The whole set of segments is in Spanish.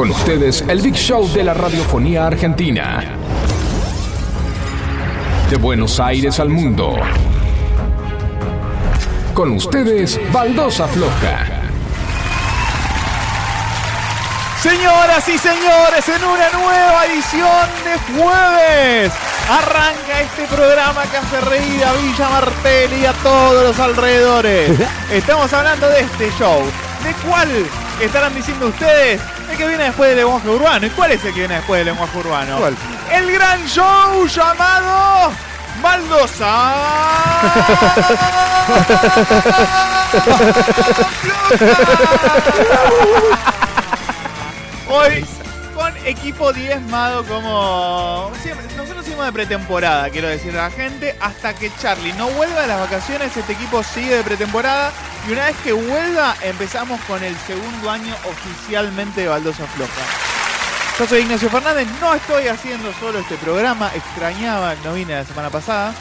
Con ustedes, el Big Show de la radiofonía argentina. De Buenos Aires al mundo. Con ustedes, Baldosa Floja. Señoras y señores, en una nueva edición de jueves arranca este programa que hace reír a Villa Martel y a todos los alrededores. Estamos hablando de este show. ¿De cuál estarán diciendo ustedes? El que viene después del lenguaje urbano. ¿Y cuál es el que viene después del lenguaje urbano? ¿Cuál? El gran show llamado Baldosa. Hoy equipo diezmado como... siempre- Nosotros seguimos de pretemporada, quiero decir a la gente. Hasta que Charlie no vuelva de las vacaciones, este equipo sigue de pretemporada. Y una vez que vuelva, empezamos con el segundo año oficialmente de Baldosa Floja. Yo soy Ignacio Fernández, no estoy haciendo solo este programa, extrañaba, no vine la semana pasada.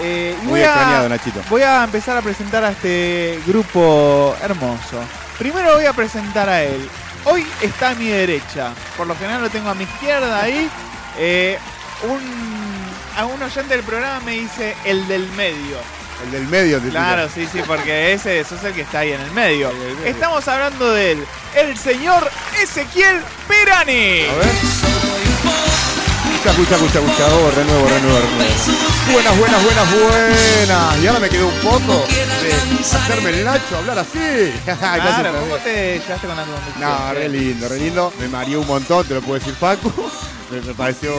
Eh, Muy voy a- extrañado, Nachito. Voy a empezar a presentar a este grupo hermoso. Primero voy a presentar a él. Hoy está a mi derecha. Por lo general lo tengo a mi izquierda ahí. Eh, un, a un oyente del programa me dice el del medio. El del medio. te Claro, sí, sí, porque ese es el que está ahí en el medio. El medio. Estamos hablando de él, el señor Ezequiel Perani. A ver. Escucha, escucha, escucha, escucha. Oh, renuevo, renuevo, renuevo. Buenas, buenas, buenas, buenas. Y ahora me quedó un poco de hacerme el nacho, hablar así. Claro, ¿cómo te llevaste con la? No, re lindo, re lindo. Me mareó un montón, te lo puedo decir Facu. Me, me pareció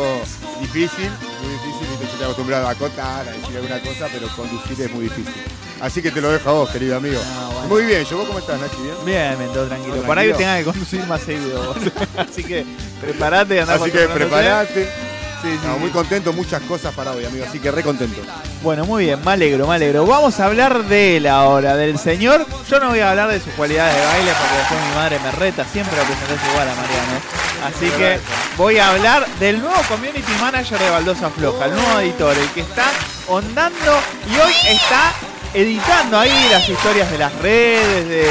difícil, muy difícil. Y yo estoy acostumbrado a contar, a decir alguna cosa, pero conducir es muy difícil. Así que te lo dejo a vos, querido amigo. Ah, bueno. Muy bien, ¿yo vos cómo estás, Nachi? ¿Bien? Bien, bien, todo tranquilo. ¿Todo Por ahí tranquilo? tenga que conducir más seguido vos. Así que prepárate andá Así que controlándote. Sí, No, muy contento, muchas cosas para hoy, amigo. Así que re contento. Bueno, muy bien, me alegro, me alegro. Vamos a hablar de él ahora, del señor. Yo no voy a hablar de sus cualidades de baile porque después mi madre me reta siempre a presentarse igual a Mariano. Así que voy a hablar del nuevo community manager de Baldosa Floja, el nuevo editor, el que está ondando y hoy está editando ahí las historias de las redes, de...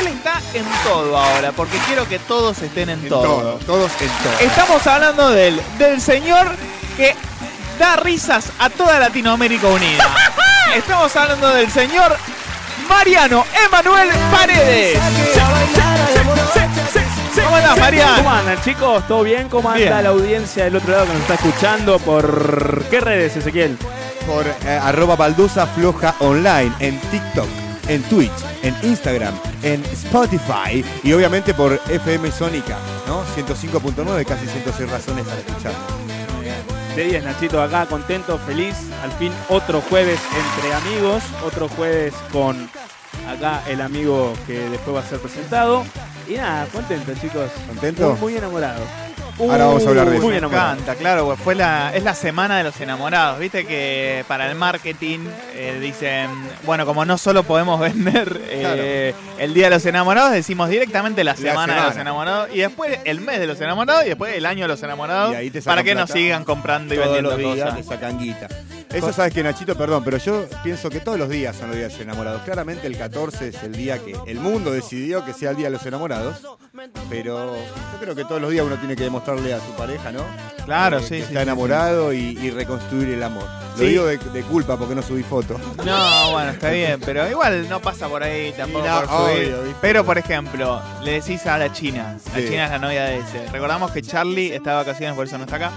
Él está en todo ahora, porque quiero que todos estén en, En todo. todo, todos en todo. Estamos hablando del, del señor que da risas a toda Latinoamérica unida. Estamos hablando del señor Mariano Emanuel Paredes. ¿Cómo andás, ¿Cómo Mariano? andan, chicos? ¿Todo bien? ¿Cómo anda Bien. la audiencia del otro lado que nos está escuchando? ¿Por qué redes, Ezequiel? Por eh, arroba baldosa floja online en TikTok, en Twitch, en Instagram, en Spotify y obviamente por FM Sónica, ¿no? 105.9, casi 106 razones para escuchar. De 10, Nachito, acá contento, feliz. Al fin, otro jueves entre amigos. Otro jueves con acá el amigo que después va a ser presentado. Y nada, contento, chicos. ¿Contento? Muy, muy enamorado. Ahora vamos a hablar de eso. Me encanta, claro, pues fue la, es la semana de los enamorados. Viste que para el marketing eh, dicen, bueno, como no solo podemos vender eh, el Día de los Enamorados, decimos directamente la semana, de los enamorados y después el mes de los enamorados y después el año de los enamorados Y ahí te sacan para que nos sigan comprando y vendiendo los días cosas. te sacan guita. Eso sabes que Nachito, perdón, pero yo pienso que todos los días son los días de los enamorados. Claramente el 14 es el día que el mundo decidió que sea el día de los enamorados. Pero yo creo que todos los días uno tiene que demostrarle a su pareja, ¿no? Claro, Que- sí, que sí, está sí, enamorado Y, y reconstruir el amor. Lo digo de, de culpa porque no subí foto. No, bueno, está bien, pero igual no pasa por ahí tampoco no, por obvio. Pero, por ejemplo, le decís a la China, la. China es la novia de ese. Recordamos que Charlie está de vacaciones, por eso no está acá.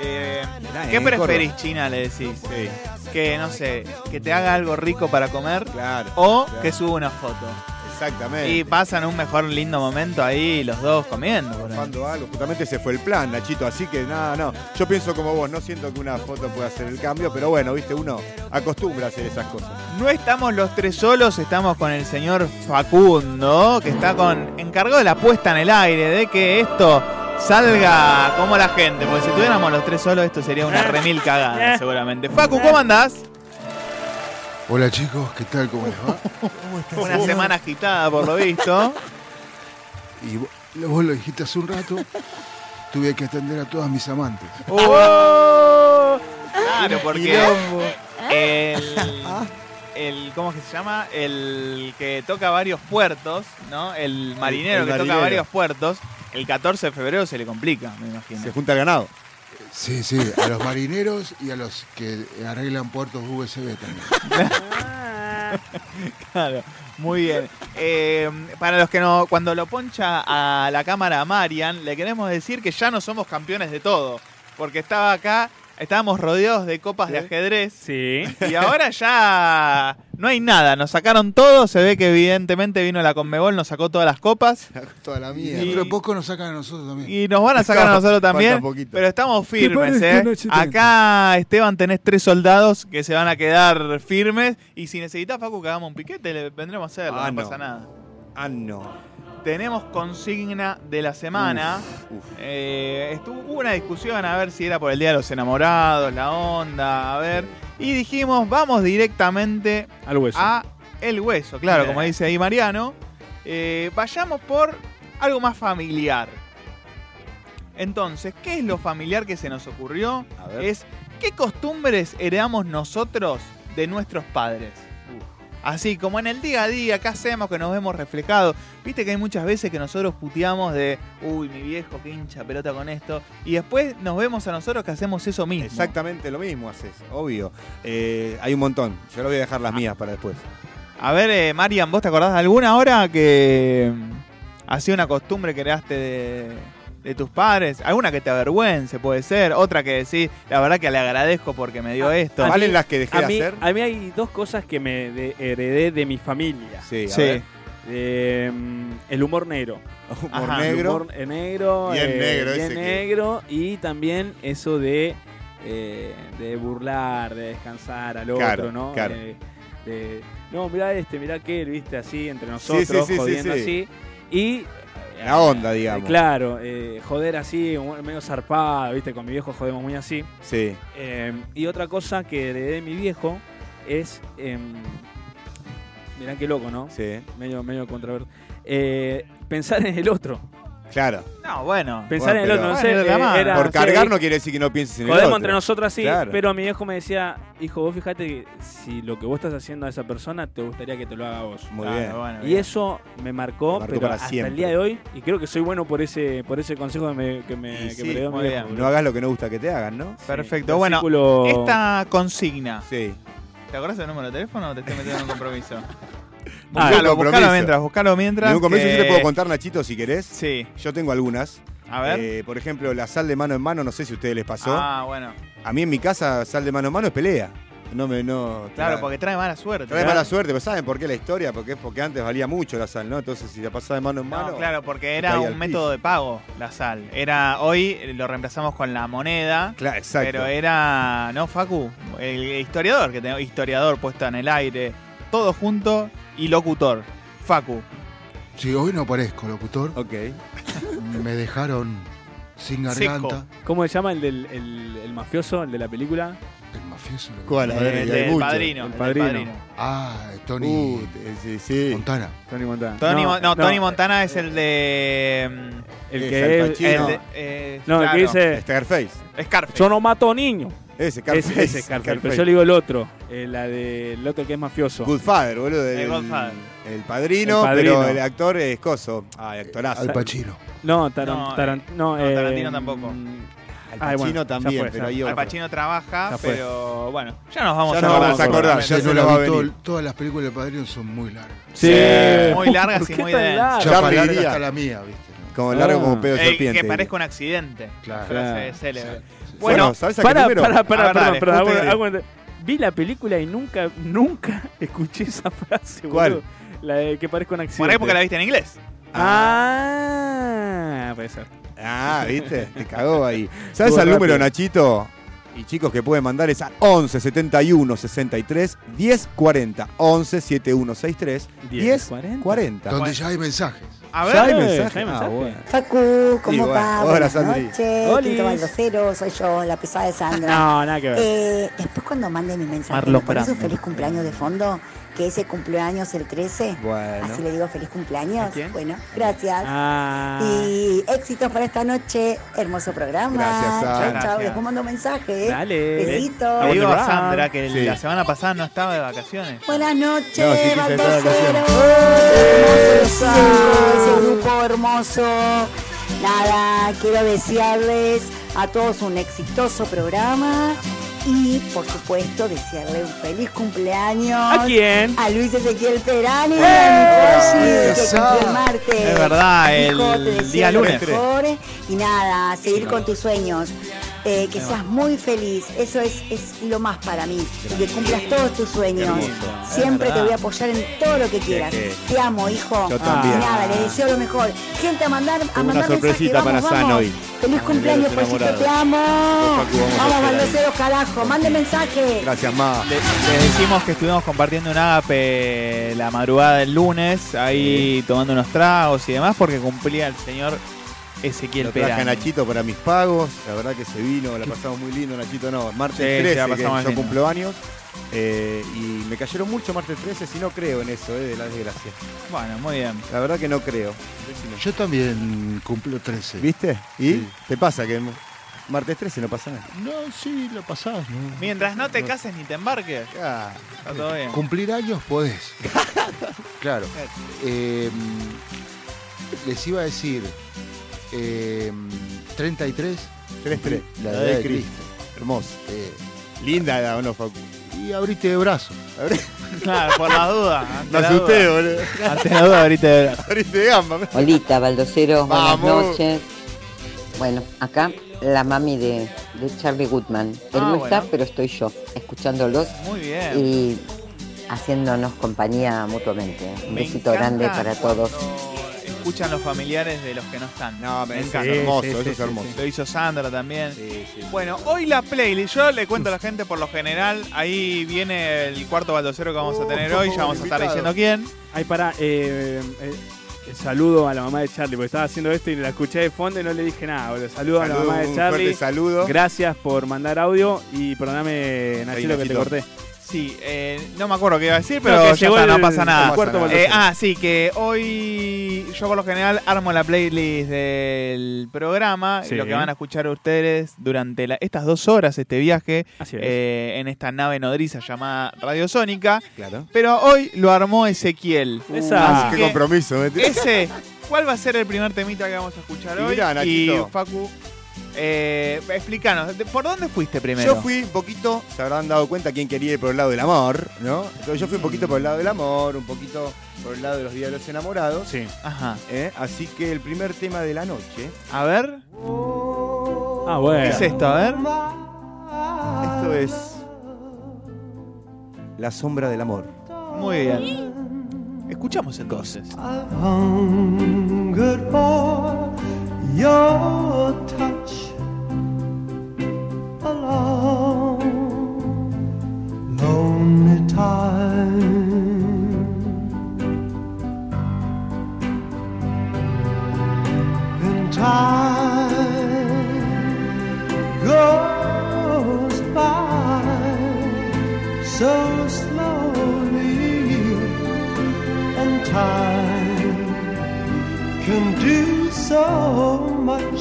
Eh, ¿Qué preferís. China? Le decís. Sí, Que, no sé, que te haga algo rico para comer claro. o claro. que suba una foto. Exactamente. Y pasan un mejor lindo momento ahí los dos comiendo. Cuando algo, justamente ese fue el plan, Nachito, así que nada, no. Yo pienso como vos, no siento que una foto pueda hacer el cambio, pero bueno, viste, uno acostumbra a hacer esas cosas. No estamos los tres solos, estamos con el señor Facundo, que está con encargado de la puesta en el aire, de que esto salga como la gente, porque si tuviéramos los tres solos esto sería una remil cagada, seguramente. Facu, ¿cómo andás? Hola chicos, ¿qué tal? ¿Cómo les va? Una semana agitada por lo visto. Y vos, vos lo dijiste hace un rato, tuve que atender a todas mis amantes. ¡Oh! Claro, porque el, el ¿cómo es que se llama? El que toca varios puertos, ¿no? El marinero el que toca varios puertos. El 14 de febrero se le complica, me imagino. Se junta el ganado. Sí, sí, a los marineros y a los que arreglan puertos USB también. Claro, muy bien. Eh, para los que no, cuando lo poncha a la cámara a Marian, le queremos decir que ya no somos campeones de todo. Porque estaba acá, estábamos rodeados de copas de ajedrez. Sí. Y ahora ya no hay nada, nos sacaron todo, se ve que evidentemente vino la Conmebol, nos sacó todas las copas Toda la Y- mía. Dentro de poco nos sacan a nosotros también. y nos van a sacar a nosotros también, pero estamos firmes, ¿eh? Acá, Esteban, tenés tres soldados que se van a quedar firmes y si necesitas, Facu, que hagamos un piquete, le vendremos a hacerlo, Ah, no, no. pasa nada. Ah, no. Tenemos consigna de la semana. Uf. Eh, estuvo, hubo una discusión a ver si era por el Día de los Enamorados, la onda, a ver. Y dijimos, vamos directamente Al hueso. a el hueso, claro, como dice ahí Mariano. Eh, vayamos por algo más familiar. Entonces, ¿qué es lo familiar que se nos ocurrió? Es qué costumbres heredamos nosotros de nuestros padres. Así como en el día a día, ¿qué hacemos que nos vemos reflejados? Viste que hay muchas veces que nosotros puteamos de, uy, mi viejo, qué hincha pelota con esto. Y después nos vemos a nosotros que hacemos eso mismo. Exactamente lo mismo haces, obvio. Eh, hay un montón. Yo lo voy a dejar las mías para después. A ver, eh, Marian, ¿vos te acordás de alguna hora que mm, hacía una costumbre que heredaste de, de tus padres? ¿Alguna que te avergüence, puede ser? Otra que decís, la verdad que le agradezco porque me dio Ah, esto. a ¿Valen mí- las que dejé a de mí, hacer? a mí hay dos cosas que me de- heredé de mi familia. Sí, a Sí. ver. Eh, el humor negro. Humor Ajá, negro. El humor eh, negro. Bien eh, negro bien ese que- negro. Y también eso de, eh, de burlar, de descansar al otro, ¿no? claro. De- de, no, mirá este, mirá aquel, viste, así, entre nosotros, sí, sí, jodiendo sí. así. Y. La onda, eh, digamos. claro, eh, joder así, medio zarpado, viste, con mi viejo jodemos muy así. Sí. Eh, y otra cosa que heredé de mi viejo es. Eh, mirá qué loco, ¿no? Sí. Medio, medio controvertido. Eh, pensar en el otro. Claro. No, bueno. Pensar Bueno, en el otro, pero- no sé. Bueno, eh, era, Por sí, cargar no quiere decir que no pienses en el Podemos otro. entre nosotros así, Claro. pero mi viejo me decía, hijo, vos fíjate que si lo que vos estás haciendo a esa persona, te gustaría que te lo haga a vos. Muy Claro, bien. bueno, Y bien. eso me marcó, Marcó pero para hasta siempre. el día de hoy, y creo que soy bueno por ese, por ese consejo que me, que me, que sí, me heredó mi muy viejo. bien. No hagas lo que no gusta que te hagan, ¿no? Perfecto. Bueno, esta consigna. Sí. ¿Te acordás del número de teléfono o te estoy metiendo en un compromiso? Ah, buscalo, compromiso. buscalo mientras, buscalo mientras. Ningún compromiso, que- yo te puedo contar, Nachito, si querés. Sí, Yo tengo algunas. a ver. Eh, por ejemplo, la sal de mano en mano, no sé si a ustedes les pasó. ah, bueno. A mí en mi casa, sal de mano en mano es pelea. No me, no. Claro, porque trae mala suerte. Trae ¿verdad? mala suerte, pero ¿saben por qué la historia? Porque es porque antes valía mucho la sal, ¿no? Entonces, si la pasaba de mano en mano. No, claro, porque era un método de pago, la sal. Era hoy lo reemplazamos con la moneda, Claro, exacto. pero era, ¿no, Facu? El historiador, que tenemos historiador puesto en el aire, todo junto y locutor. Facu. Si hoy no aparezco, locutor, Ok. me dejaron sin Seco. garganta. ¿Cómo se llama el del el, el mafioso, el de la película? El mafioso. ¿Cuál? A ver, el y hay del padrino. El padrino. Ah, Tony Uh, sí, sí. Montana. Tony Montana. Tony, Mo- no, Tony Montana es el de... mm, El Es que Al es, Pacino. el no. de- eh, no, el claro, que dice, Scarface. Scarface. yo no mato niños. Ese, Ese, Scarface. ese Scarface. Pero yo le digo el otro, eh, la de, el otro que es mafioso. Goodfather, boludo. El, El Godfather. el padrino, El padrino. pero el actor es coso. Ah, actorazo. Al Pacino. No, Taran- No, Taran- no, no, eh, Tarantino tampoco. mm, Al Ay, Pacino bueno, también, fue, pero hay Al. Pacino trabaja, pero bueno, ya nos vamos Ya a nos acordar. vamos a acordar, Ya no la vi todo- todas las películas del Padrino son muy largas. Sí. Muy largas ¿Por y muy densas. Ya larga hasta la mía, ¿viste? ¿no? Como largo Ah. como pedo de Eh, serpiente. que parezca un accidente. Claro. Frase Claro. célebre. Bueno, Bueno, ¿sabes a qué Para, número? para, A para, ver, perdón, dale, perdón, de- hago- Vi la película y nunca, nunca escuché esa frase, ¿Cuál? boludo. La de que parezca un accidente. Por ahí porque la viste en inglés. Ah, puede ser. Ah, ¿viste? Te cagó ahí. ¿Sabes Estuvo el número, rápido. Nachito? Y chicos que pueden mandar es al 11 71 63 10 40. 11 71 63 10 40. 40. Donde ya hay mensajes. A ¿Ya hay ver, mensaje? ¿ya hay Ah, mensaje? bueno. Facu, ¿cómo bueno, va? hola, Buenas Sandri. Tito Baldocero, soy yo, la pesada de Sandra. No, nada que ver. Eh, después cuando mande mi mensaje, Marlon ¿me pones un feliz cumpleaños de fondo? Que ese cumpleaños el 13. Bueno. Así le digo feliz cumpleaños. ¿A quién? Bueno, gracias. Ah. Y éxitos para esta noche. Hermoso programa. Gracias, Sandra. Chao, chao. Después mando mensaje. ¿eh? Dale. Besitos. Le digo a. Sandra que Sí. la semana pasada no estaba de vacaciones. Buenas noches, No, sí, ese, ese grupo hermoso. Nada, quiero desearles a todos un exitoso programa y, por supuesto, desearle un feliz cumpleaños. ¿A quién? A Luis Ezequiel Perani, a mi Poshi, que el martes. Es verdad, el Hijo, día lo lunes. mejor. Y nada, a seguir con tus sueños. Eh, que seas muy feliz, eso es, es lo más para mí. Y que cumplas todos tus sueños. Siempre te voy a apoyar en todo lo que quieras. Te amo, hijo. Yo también. Nada, le deseo lo mejor. Gente, a mandar, a mandar una sorpresita vamos, para San hoy. Feliz cumpleaños, Pollito, te amo. Vamos baldoseros, carajo. Mande mensaje. Gracias, Ma. Le- Les decimos que estuvimos compartiendo un agape la madrugada del lunes, ahí tomando unos tragos y demás, porque cumplía el señor Ezequiel Lo traje a. Nachito para mis pagos. La verdad que se vino, la pasamos muy lindo. Nachito no, martes Sí, sí, 13, la que pasamos yo lindo. cumplo años. Eh, y me cayeron mucho martes 13, si no creo en eso, eh, de la desgracia. Bueno, muy bien. La verdad que no creo. Decime. Yo también cumplo 13. ¿Viste? ¿Y? Sí. ¿Te pasa que martes 13 no pasa nada? No, sí, lo pasás. ¿no? Mientras no te cases ni te embarques, Ah, está todo bien. Cumplir años podés. claro. Eh, les iba a decir, eh, 33, 3-3. la edad de Cristo. Hermoso. Eh, Linda edad, ¿o no, Facu? y abriste de brazo. Claro, por la duda. ante Me la asusté, boludo. Ante la duda, ahorita verás. Abriste de gamba. Olita, Baldocero, buenas noches. Bueno, acá la mami de, de Charlie Goodman. Él Ah, no está, bueno. pero estoy yo, escuchándolos Muy bien. y haciéndonos compañía mutuamente. Un Me besito grande para todos. Escuchan los familiares de los que no están. No, me Me encanta. encanta. hermoso, Sí, eso sí, es sí, hermoso. Lo hizo Sandra también. Sí, sí. Bueno, hoy la playlist, yo le cuento a la gente por lo general, ahí viene el cuarto baldocero que vamos a tener hoy, ya vamos a estar diciendo quién. Ahí para, eh, eh, eh, saludo a la mamá de Charlie, porque estaba haciendo esto y la escuché de fondo y no le dije nada, boludo. Saludo, a la mamá de un Charlie. fuerte saludo. Gracias por mandar audio y perdóname, Nachito, que te corté. Sí, eh, no me acuerdo qué iba a decir, No, pero que ya llegó está, no pasa nada. cuarto Eh, ah, sí, que hoy yo por lo general armo la playlist del programa, y Sí. lo que van a escuchar ustedes durante la- estas dos horas, este viaje, es. eh, en esta nave nodriza llamada Radiosónica. Claro. Pero hoy lo armó Ezequiel. Esa. Así Qué compromiso, ¿eh? Ese, ¿cuál va a ser el primer temita que vamos a escuchar Y hoy? mirá, y. Facu, eh, explícanos, ¿de- ¿por dónde fuiste primero? Yo fui un poquito, se habrán dado cuenta quién quería ir por el lado del amor, ¿no? Entonces yo fui un poquito por el lado del amor, un poquito por el lado de los días de los enamorados. Sí. Ajá. ¿eh? Así que el primer tema de la noche, A ver, Ah, bueno. ¿qué es esto? A ver. esto es La sombra del amor. Muy bien. Escuchamos entonces. hungered for your touch along lonely time. And time goes by so slowly and time can do so much.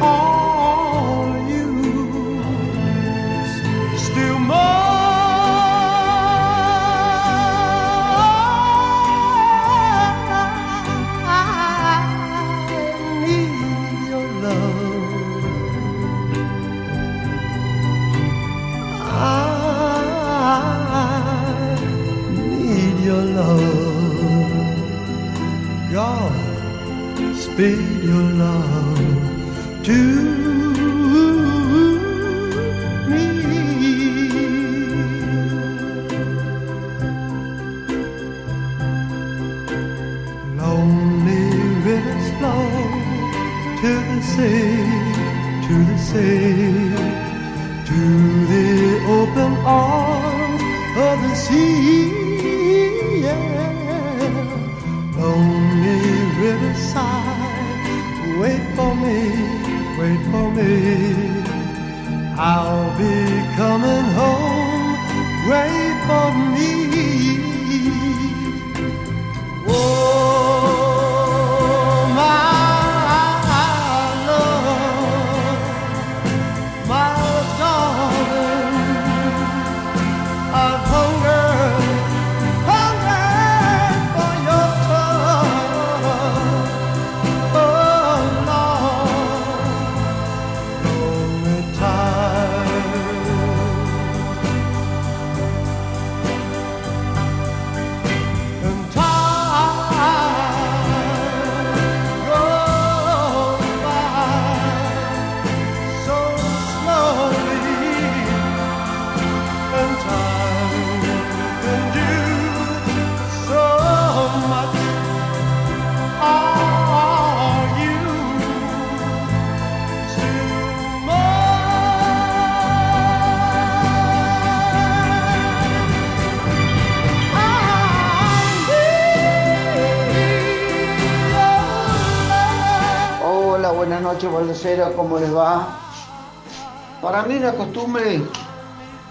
All Speed your love to me. Lonely rivers flow to the sea, to the sea to the open arms of the sea. Yeah. Lonely riverside, for me, wait for me. I'll be coming home, wait ¿cómo les va? Para mí la costumbre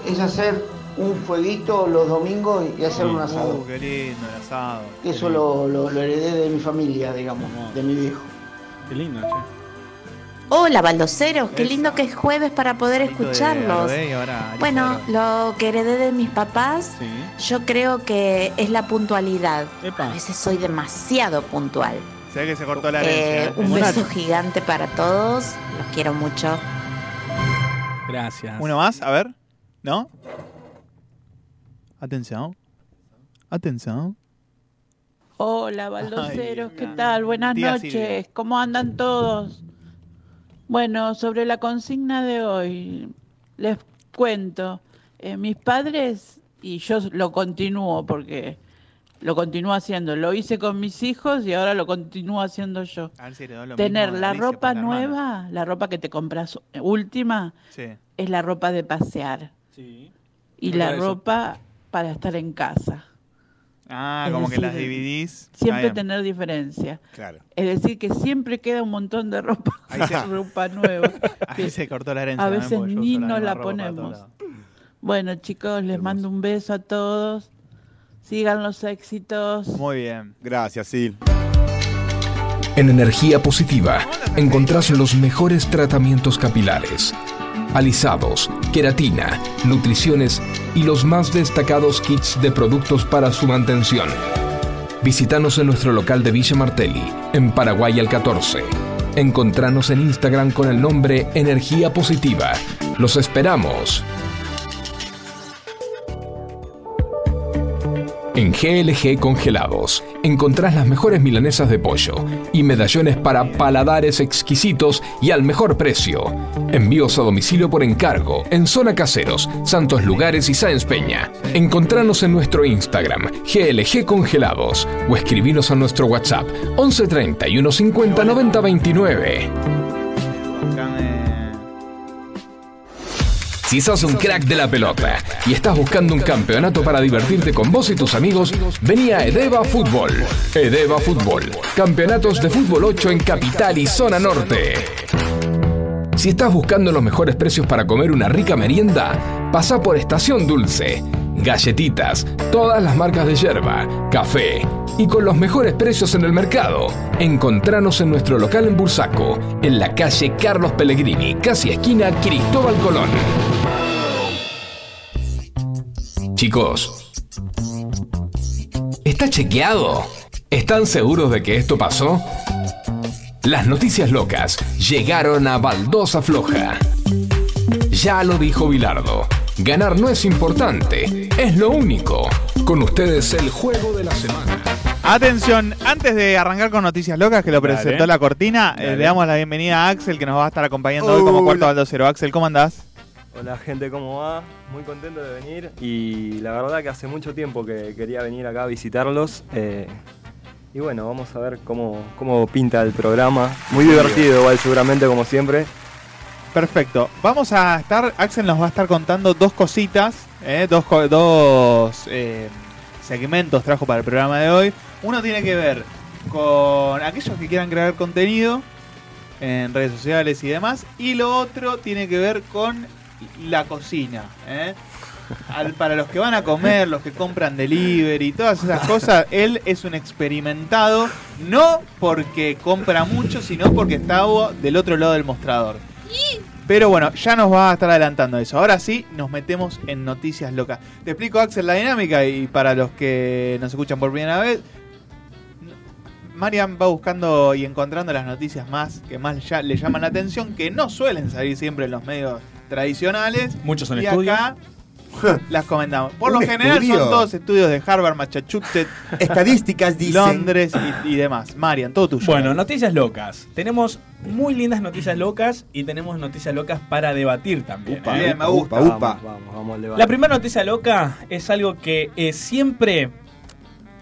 es hacer un fueguito los domingos y hacer un asado. Uh, qué lindo el asado. Que Eso lo, lo- lo heredé de mi familia, digamos, de mi viejo. Qué lindo, che. Hola, baldoseros, qué lindo que es jueves para poder escucharlos. Bueno, lo que heredé de mis papás, yo creo que es la puntualidad. A veces soy demasiado puntual. Se ve que se cortó la Eh, herencia. ¿eh? un beso gigante para todos, los quiero mucho. Gracias. Uno más, a ver. ¿No? Atención. Atención. Hola, baldoseros, ¿qué tal? Buenas Tía noches, Silvia. ¿cómo andan todos? Bueno, sobre la consigna de hoy, les cuento, eh, mis padres, y yo lo continúo porque lo continúo haciendo, lo hice con mis hijos y ahora lo continúo haciendo yo. A ver si heredó lo Tener la Alicia ropa la nueva, la ropa que te compras última, Sí. es la ropa de pasear. Sí. Y la eso. ropa para estar en casa. Ah, Es como que las dividís. Siempre tener diferencia. Claro. Es decir, que siempre queda un montón de ropa, Ahí se- ropa nueva. Ahí se cortó la herencia. A veces ni nos la ponemos. Bueno, chicos, les mando un beso a todos. Sigan los éxitos. Muy bien. Gracias, Sil. En energía positiva encontrás los mejores tratamientos capilares, alisados, queratina, nutriciones y los más destacados kits de productos para su mantención. Visítanos en nuestro local de Villa Martelli, en Paraguay al 14. Encontranos en Instagram con el nombre Energía Positiva. Los esperamos. En GLG Congelados encontrás las mejores milanesas de pollo y medallones para paladares exquisitos y al mejor precio. Envíos a domicilio por encargo en Zona Caseros, Santos Lugares y Sáenz Peña. Encontranos en nuestro Instagram GLG Congelados o escribinos a nuestro WhatsApp 11 31 50 90 29. Si sos un crack de la pelota y estás buscando un campeonato para divertirte con vos y tus amigos, vení a Edeva Fútbol. Edeva Fútbol. Campeonatos de fútbol 8 en Capital y Zona Norte. Si estás buscando los mejores precios para comer una rica merienda, pasa por Estación Dulce. Galletitas, todas las marcas de yerba, café y con los mejores precios en el mercado. Encontranos en nuestro local en Bursaco, en la calle Carlos Pellegrini, casi esquina Cristóbal Colón. Chicos, ¿está chequeado? ¿Están seguros de que esto pasó? Las noticias locas llegaron a Baldosa Floja. Ya lo dijo Bilardo. Ganar no es importante, es lo único. Con ustedes el juego de la semana. Atención, antes de arrancar con Noticias Locas, que lo Dale. presentó la cortina, eh, le damos la bienvenida a Axel, que nos va a estar acompañando hoy como cuarto baldocero. Axel, ¿cómo andás? Hola gente, ¿cómo va? Muy contento de venir y la verdad que hace mucho tiempo que quería venir acá a visitarlos. eh, y bueno, vamos a ver cómo, cómo pinta el programa. Muy divertido igual seguramente como siempre. Perfecto. Vamos a estar, Axel nos va a estar contando dos cositas, eh, dos, dos eh, segmentos trajo para el programa de hoy. Uno tiene que ver con aquellos que quieran crear contenido en redes sociales y demás. Y lo otro tiene que ver con la cocina. eh. Al- para los que van a comer, los que compran delivery, todas esas cosas, él es un experimentado, no porque compra mucho, sino porque está del otro lado del mostrador. Pero bueno, ya nos va a estar adelantando eso. Ahora sí, nos metemos en noticias locas. Te explico, Axel, la dinámica y para los que nos escuchan por primera vez, Marian va buscando y encontrando las noticias más que más le llaman la atención, que no suelen salir siempre en los medios tradicionales. Muchos son y estudios. acá las comentamos. Por lo general estudio. son todos estudios de Harvard, Massachusetts, Estadísticas dicen. Londres y, y demás. Marian, todo tuyo. Bueno, noticias locas. Tenemos muy lindas noticias locas y tenemos noticias locas para debatir también. Upa, ¿eh? bien, me gusta. Vamos, vamos, vamos al debate. La primera noticia loca es algo que eh, siempre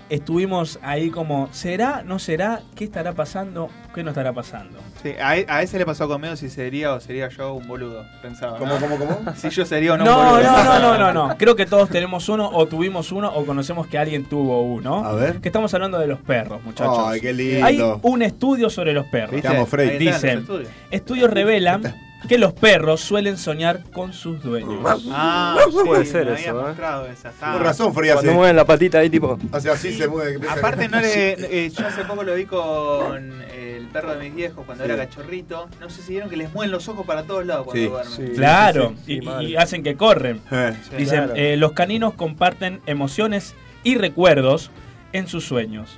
estuvimos ahí como, ¿será? ¿No será? ¿Qué estará pasando? ¿Qué no estará pasando? Sí, a, a ese le pasó conmigo si sería o sería yo un boludo, pensaba. ¿Cómo, ¿no? cómo, cómo? Si yo sería o no, No, un no, boludo. no, no, no, no. Creo que todos tenemos uno, o tuvimos uno, o conocemos que alguien tuvo uno. A ver. Que estamos hablando de los perros, muchachos. Ay, qué lindo. Hay un estudio sobre los perros. ¿Viste? Te amo, Frey. Ahí están los Dice, estudios. estudios revelan que los perros suelen soñar con sus dueños. Ah, Puede ser me eso, ¿eh? mostrado esa. Razón, Frey Cuando hace. mueven la patita ahí, tipo. Hace así, se mueve. Aparte, no le, eh, yo hace poco lo vi con el perro de mis viejos cuando Sí. era cachorrito. No sé si vieron que les mueven los ojos para todos lados cuando Sí, duermen. sí. Claro, sí, y, mal. y hacen que corren. Eh. Sí. Dicen, Claro. eh, los caninos comparten emociones y recuerdos en sus sueños.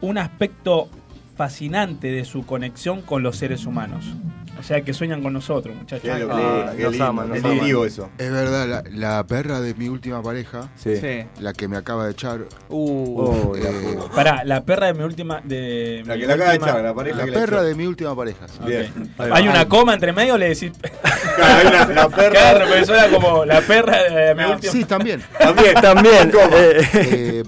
Un aspecto fascinante de su conexión con los seres humanos. O sea que sueñan con nosotros, muchachos. Qué locura, Ah, qué nos lindo. aman, nos Es aman. vivo eso. Es verdad, la, la perra de mi última pareja, Sí. La que me acaba de echar, Uh, Oh, la eh. Pará, la perra de mi última. De La mi que la acaba de echar, la pareja la que perra de mi última pareja. sí. Hay una coma entre medio, le decís. Claro, la perra. Claro, pero eso era como la perra de mi última. Sí, también. También. También. Coma. eh, Eh,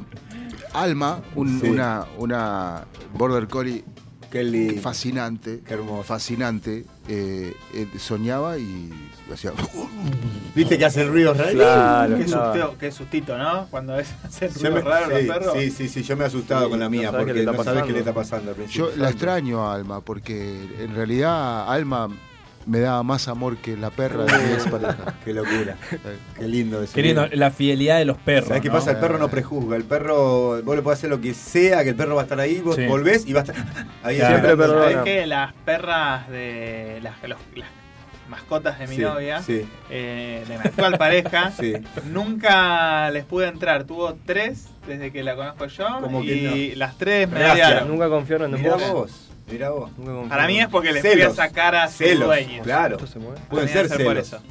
Alma, un- Sí. una, una border collie Qué lindo. fascinante, Qué hermoso. fascinante, eh, eh, soñaba y hacía... ¿Viste que hace el ruido raro? Claro, qué, claro. sustito, qué sustito, ¿no? Cuando veces hacen Yo ruido me- raro los sí, perros. sí, sí, sí, yo me he asustado Sí, con la mía porque no sabes qué le está pasando al principio. Yo la extraño a Alma porque en realidad Alma me daba más amor que la perra de mi ex pareja. Qué locura. Qué lindo eso. Qué lindo, la fidelidad de los perros. ¿Sabes qué ¿no? pasa? El perro no prejuzga. El perro, vos le podés hacer lo que sea, que el perro va a estar ahí, vos Sí. volvés y va a estar ahí. Claro. Siempre esperando. perdona. ¿Sabés que las perras de las, los- las mascotas de mi Sí, novia, sí. eh, de mi actual pareja, Sí. nunca les pude entrar. Tuvo tres desde que la conozco yo ¿Cómo que y las tres me. Nunca confiaron en vos. Mirá vos. Nunca. Para mí es porque a Celos. sacar a su Celos, dueño. claro. Esto se mueve. Pueden Para mí ser debe por celos. eso.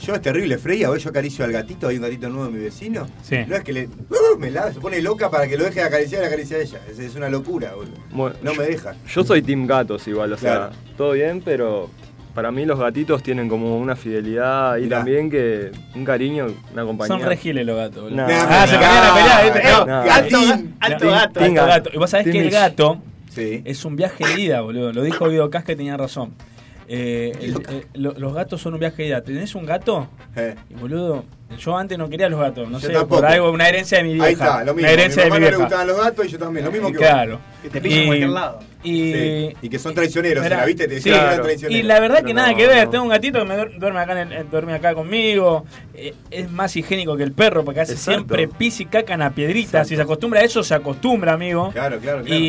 Yo es terrible, Freya, a yo acaricio al gatito, hay un gatito nuevo de mi vecino. Sí. No es que le. ¡uh! me la, se pone loca para que lo deje de acariciar y acaricia a ella. Es, es una locura, boludo. Bueno, No yo- me deja. Yo soy team gatos igual, o Claro. sea, todo bien, pero para mí los gatitos tienen como una fidelidad y Mirá. también que un cariño, una compañía. Son regiles los gatos. boludo. No. Ah, se No. ponían a pelear, ¿viste? No. Alto, alto gato. alto gato. Y vos sabés que el gato Sí. es un viaje de ida, boludo. Lo dijo Guido Cas que tenía razón. Eh, el- eh, lo- los gatos son un viaje de ida. ¿Tenés un gato? Eh. Y boludo, yo antes no quería los gatos. No Yo sé, tampoco. por algo, una herencia de mi vieja. Ahí está, lo mismo. Una herencia a mi de mi mamá no le vieja. gustaban los gatos y yo también, lo mismo que vos. Claro. Que te pillan en cualquier lado. Y, Sí. Y que son traicioneros, Mirá, ¿la viste? Te sí, decía que eran claro. traicioneros. Y la verdad Pero que no, nada que ver, no. tengo un gatito que me duer- duerme acá, en el- duerme acá conmigo, eh, es más higiénico que el perro porque hace Exacto. siempre pis y caca en la piedrita, si se acostumbra a eso, se acostumbra, amigo. Claro, claro, claro. Y,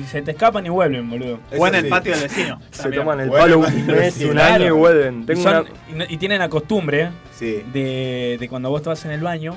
y se te escapan y vuelven, boludo. O en Eso el sí. patio del vecino. Se toman el palo un mes, un claro. año y vuelven. Y, son- una... tienen la costumbre Sí. de, de cuando vos estás en el baño,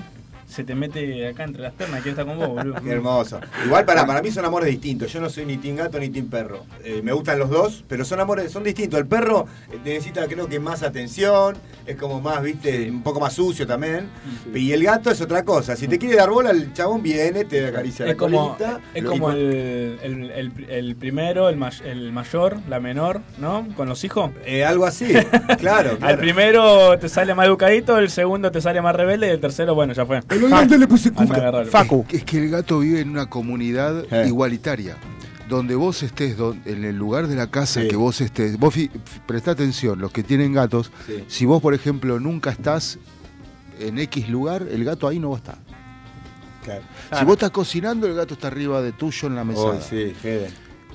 se te mete acá entre las piernas y quiere estar con vos, boludo. Qué hermoso. Igual para, para mí son amores distintos. Yo no soy ni team gato ni team perro. Eh, me gustan los dos, pero son amores, son distintos. El perro eh, necesita creo que más atención, es como más, viste, un poco más sucio también. Y el gato es otra cosa. Si te quiere dar bola, el chabón viene, te acaricia Es la como, colita. es como el, el, el- el primero, el, may- el mayor, la menor, ¿no? Con los hijos. eh, algo así, claro. Al primero te sale más educadito, el segundo te sale más rebelde y el tercero, bueno, ya fue. El grande le puse Anda a agarrarlo. Facu. Es que el gato vive en una comunidad Eh. igualitaria. Donde vos estés, en el lugar de la casa Sí. que vos estés, vos prestá atención, los que tienen gatos, Sí. si vos, por ejemplo, nunca estás en X lugar, el gato ahí no va a estar. Claro. Si vos estás cocinando, el gato está arriba de tuyo en la mesa. Oh, sí.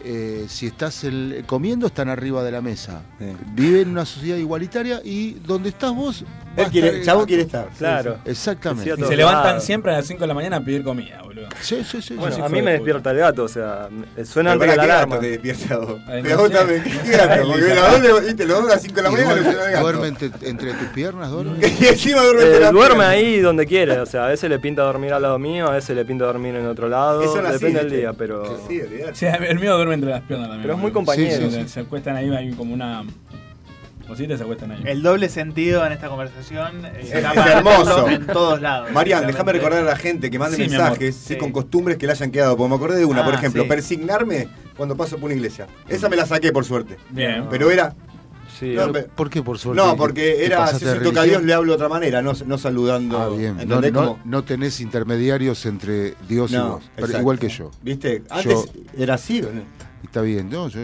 Eh, si estás el- comiendo, están arriba de la mesa. Sí. Vive en una sociedad igualitaria y donde estás vos. Él quiere, estar el el chabón gato. quiere estar. Claro. Exactamente. Sí, a Y se levantan siempre a las 5 de la mañana a pedir comida, boludo. Sí, sí, sí. Bueno, sí. a sí mí me de despierta el gato, o sea, suena antes de para la alarma. gato te despierta vos. También, ¿qué gato? Porque los dos, viste, los dos a las 5 de la mañana duerme, llevan al gato. duerme entre, tus piernas, duerme. Y encima duerme Eh, entre las duerme ahí donde quiere, o sea, a veces le pinta dormir al lado mío, a veces le pinta dormir en otro lado, Eso depende del día, pero... Sí. Sí, el mío duerme entre las piernas también. Pero es muy compañero. Sí, sí, Se acuestan ahí, hay como una ahí. El doble sentido en esta conversación eh, Es- hermoso. en todos lados. Marian, déjame recordar a la gente que mande Sí, mensajes sí, con costumbres que le hayan quedado. Porque me acordé de una, por Ah, ejemplo, sí. persignarme cuando paso por una iglesia. Esa me la saqué por suerte. Bien. Pero era Sí, No, ¿Por qué por suerte? No, ¿Te porque era, si se toca a? Dios, le hablo de otra manera, no, no saludando. Ah, bien. No, no- no tenés intermediarios entre Dios y vos. pero igual que yo. ¿Viste? Antes Yo- era así. Está bien. No, yo-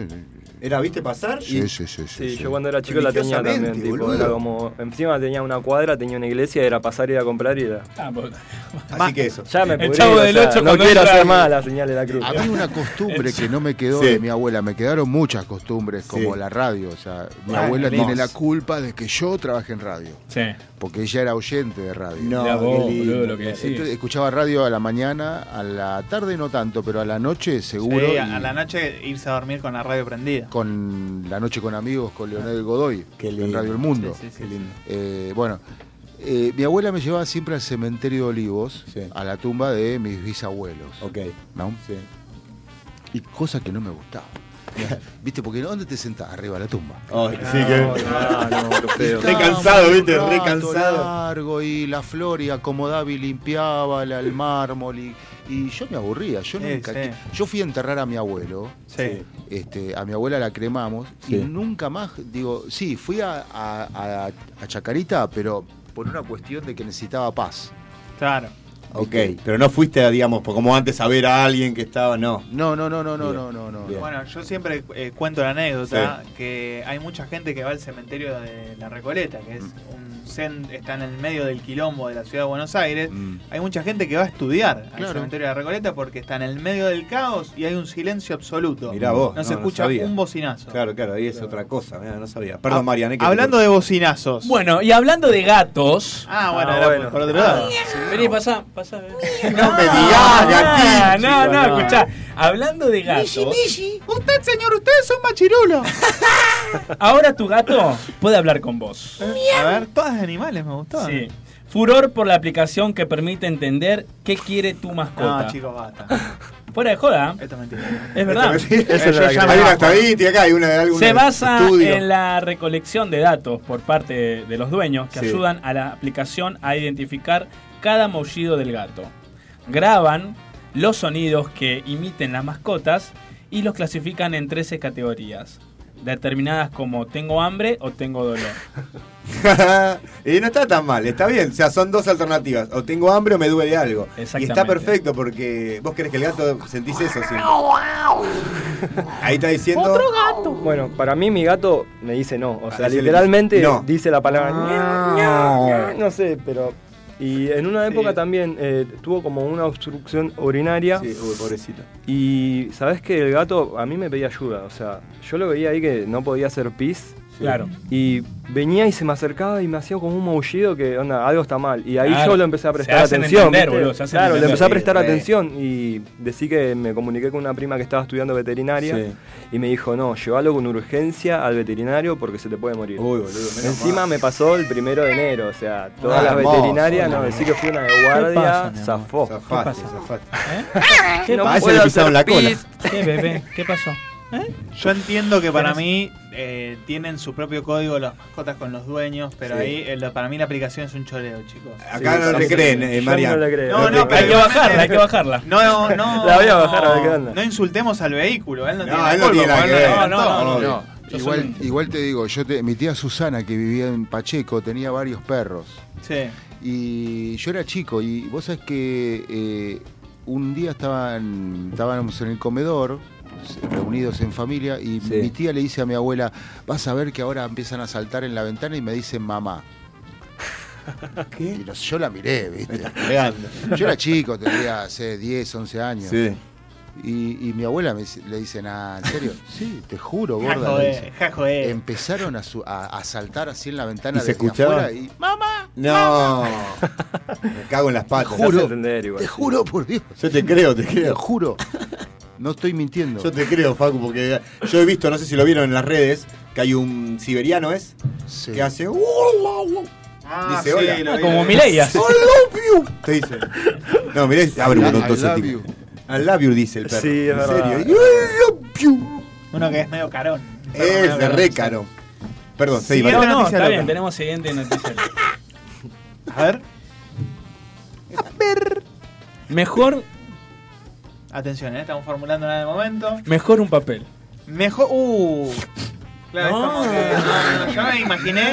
Era, ¿viste pasar? Sí, y- sí, sí, sí, Sí, sí. yo cuando era chico la tenía también, tipo, era como, encima tenía una cuadra, tenía una iglesia, era pasar y ir a comprar y era... Ah, pues- Así que eso. Ya me El pudrí, Chavo o del sea, Ocho no cuando quiero hacer más la señal de la cruz. A mí una costumbre que no me quedó Sí. de mi abuela, me quedaron muchas costumbres como Sí. la radio. O sea, mi Ah, abuela tiene la culpa de que yo trabaje en radio, Sí. Porque ella era oyente de radio. No, vos, boludo, lo que decís. Entonces, escuchaba radio a la mañana, a la tarde no tanto, pero a la noche seguro. Sí, y a la noche irse a dormir con la radio prendida. Con La Noche con Amigos, con Leonel Godoy, Qué en lindo. Radio El Mundo. Sí, sí, sí. Qué lindo. Eh, bueno, eh, mi abuela me llevaba siempre al cementerio de Olivos, Sí. a la tumba de mis bisabuelos. Ok. ¿no? Sí. Y cosa que no me gustaba. ¿Viste? Porque ¿dónde te sentás? Arriba de la tumba. Ay, sí que. No. Re cansado, ¿viste? Re cansado. largo y la flor y acomodaba y limpiaba la- el mármol y, y yo me aburría. Yo Sí, nunca. sí. Yo fui a enterrar a mi abuelo. Sí. Este, a mi abuela la cremamos Sí. y nunca más, digo, sí, fui a, a- a- a Chacarita, pero por una cuestión de que necesitaba paz. Claro. Ok, pero no fuiste, digamos, como antes a ver a alguien que estaba, no. No, no, no, no, no, Bien. no, no, no. Bien. Bueno, yo siempre eh, cuento la anécdota que hay mucha gente que va al cementerio de La Recoleta, que es un está en el medio del quilombo de la ciudad de Buenos Aires. Mm. Hay mucha gente que va a estudiar al Claro. cementerio de La Recoleta porque está en el medio del caos y hay un silencio absoluto. Mirá vos, No, se no, escucha sabía. un bocinazo. Claro, claro, ahí es otra cosa, mirá, no sabía. Perdón, Mariana. ¿qué te Hablando de bocinazos. Bueno, y hablando de gatos. Ah, bueno, Ah, bueno. por- otro lado. Vení, pasá, pasá. No me digas, Ah, gatito. no, no, no. escuchá. Hablando de gatos, Usted, señor, usted es un machirulo. ahora tu gato puede hablar con vos. A ver, todas de animales me gustó. Sí. Furor por la aplicación que permite entender qué quiere tu mascota. No, chicos, basta. Fuera de joda, Esto es mentira. es verdad. Eh, es Hay una estadística acá, hay una de algún Se basa estudio. en la recolección de datos por parte de los dueños que Sí. ayudan a la aplicación a identificar cada maullido del gato. Graban los sonidos que imiten las mascotas y los clasifican en 13 categorías, determinadas como tengo hambre o tengo dolor. y no está tan mal, está bien. O sea, son dos alternativas. O tengo hambre o me duele algo. Y está perfecto porque vos querés que el gato sentís eso siempre. Ahí está diciendo. Bueno, para mí mi gato me dice no. O sea, Ah, literalmente no. dice la palabra Ah. "ña, ña", no sé, pero... Y en una época Sí. también eh, tuvo como una obstrucción urinaria. Sí, uy, pobrecito. Y sabes que el gato a mí me pedía ayuda. O sea, yo lo veía ahí que no podía hacer pis. Claro. Y venía y se me acercaba y me hacía como un maullido que, onda, algo está mal. Y ahí Claro. yo lo empecé a Se prestar hacen atención. entender, ¿viste? boludo, se hacen claro, le entender. empecé a prestar Sí, atención y decí que me comuniqué con una prima que estaba estudiando veterinaria Sí. y me dijo, no, llévalo con urgencia al veterinario porque se te puede morir. Uy, boludo. Encima me pasó el primero de enero, o sea, todas Ah, las hermoso, veterinarias, no, decí que fui una de guardia, zafó. Zafaste, pasa? zafaste. ¿Qué, le la cola. pis. ¿Qué, bebé? ¿Qué pasó? Yo entiendo que para mí eh, tienen su propio código las mascotas con los dueños, pero Sí. ahí eh, lo- para mí la aplicación es un choreo, chicos. Acá Sí, no le sí, creen, eh, Yo Mariano. no le creo. No, no, Hay que bajarla, hay que bajarla. No, no. La voy a bajar a ver qué onda. No insultemos al vehículo, él no, No, tiene la él no culpa, tiene nada porque que él ver. lo No, no, inventó. no, No, Yo igual, soy igual te digo, yo te- mi tía Susana que vivía en Pacheco tenía varios perros Sí. y yo era chico y vos sabés que eh, un día estaban, estábamos en el comedor reunidos en familia y Sí. mi tía le dice a mi abuela, vas a ver que ahora empiezan a saltar en la ventana y me dicen mamá. Y los- yo la miré, ¿viste? Yo era chico, tendría hace 10, 11 años. Sí. Y, y mi abuela me dice- le dice, nah, ¿en serio? Sí, te juro, gorda. joder, dice. ja, joder. Empezaron a, su- a- a saltar así en la ventana ¿Y se desde escuchaba? afuera y ¡Mamá! No. Me cago en las Te patas. Hace juro, entender igual, te sí. juro por Dios. Yo te creo, te Te creo. juro. No estoy mintiendo. Yo te creo, Facu, porque yo he visto, no sé si lo vieron en las redes, que hay un siberiano, ¿es? Sí. Que hace. Ah, Dice, hola. lo Ah, vi, como. Milei I hace. love you. Te dice. No, mirá, abre un montón love love you, dice el perro. Sí, es en verdad. serio. I love you. Uno que es medio carón. Es de re caro. Perdón, sí, Siguiente No, Mariano. no, noticia está loca. bien, tenemos siguiente noticia. A ver, Mejor, atención, ¿eh? estamos formulando nada de momento. mejor un papel. Mejor. Uh. Claro, No. es como que- no, yo me imaginé.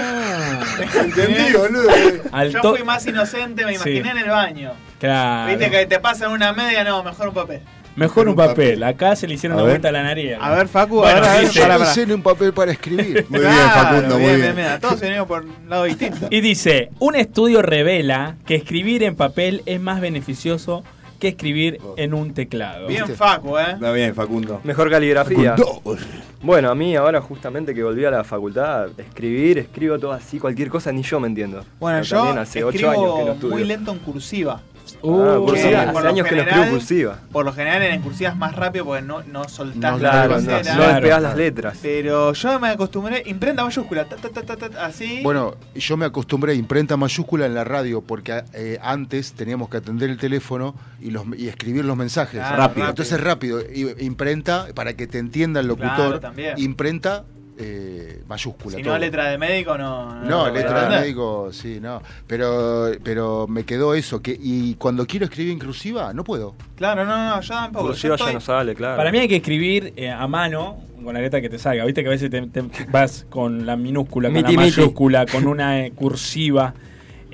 Entendí, boludo. Al Yo fui más inocente, me Sí. imaginé en el baño. Claro. Viste que te pasan una media, no, mejor un papel. Mejor un papel. Acá se le hicieron A una ver. vuelta a la nariz. A ver, Facu, Bueno, a ver, a ver, dice- pará, pará. Pensé en un papel para escribir. Muy bien, Facundo, muy bien. bien. Todos venimos por un lado distinto. Y dice, un estudio revela que escribir en papel es más beneficioso que escribir en un teclado. Bien, Facu, ¿eh? Está bien, Facundo. Mejor caligrafía. Facundo. Bueno, a mí ahora justamente que volví a la facultad, escribir, escribo todo así, cualquier cosa, ni yo me entiendo. Bueno, Pero yo también hace ocho años que escribo lo estudio. muy lento en cursiva. Uh, cursiva. Hace por lo años que no general- escribo cursiva. Por lo general en cursiva es más rápido porque no, no soltás No, la Claro, no, lapicera. no despegas las letras. Pero yo me acostumbré, imprenta mayúscula, ta, ta, ta, ta, ta, así. Bueno, yo me acostumbré a imprenta mayúscula en la radio porque eh, antes teníamos que atender el teléfono y, los, y escribir los mensajes. Claro, rápido. Entonces rápido, y- imprenta para que te entienda el Claro, locutor, también. imprenta eh, mayúscula. si todo. no letra de médico, no. No, a letra de médico, sí, no. Pero, pero me quedó eso, que y cuando quiero escribir inclusiva, no puedo. Claro, no, no, yo tampoco. Cursiva yo ya estoy- no sale, claro. Para mí hay que escribir eh, a mano con la letra que te salga. Viste que a veces te, te vas con la minúscula, con Miti, la miti. mayúscula, con una eh, cursiva.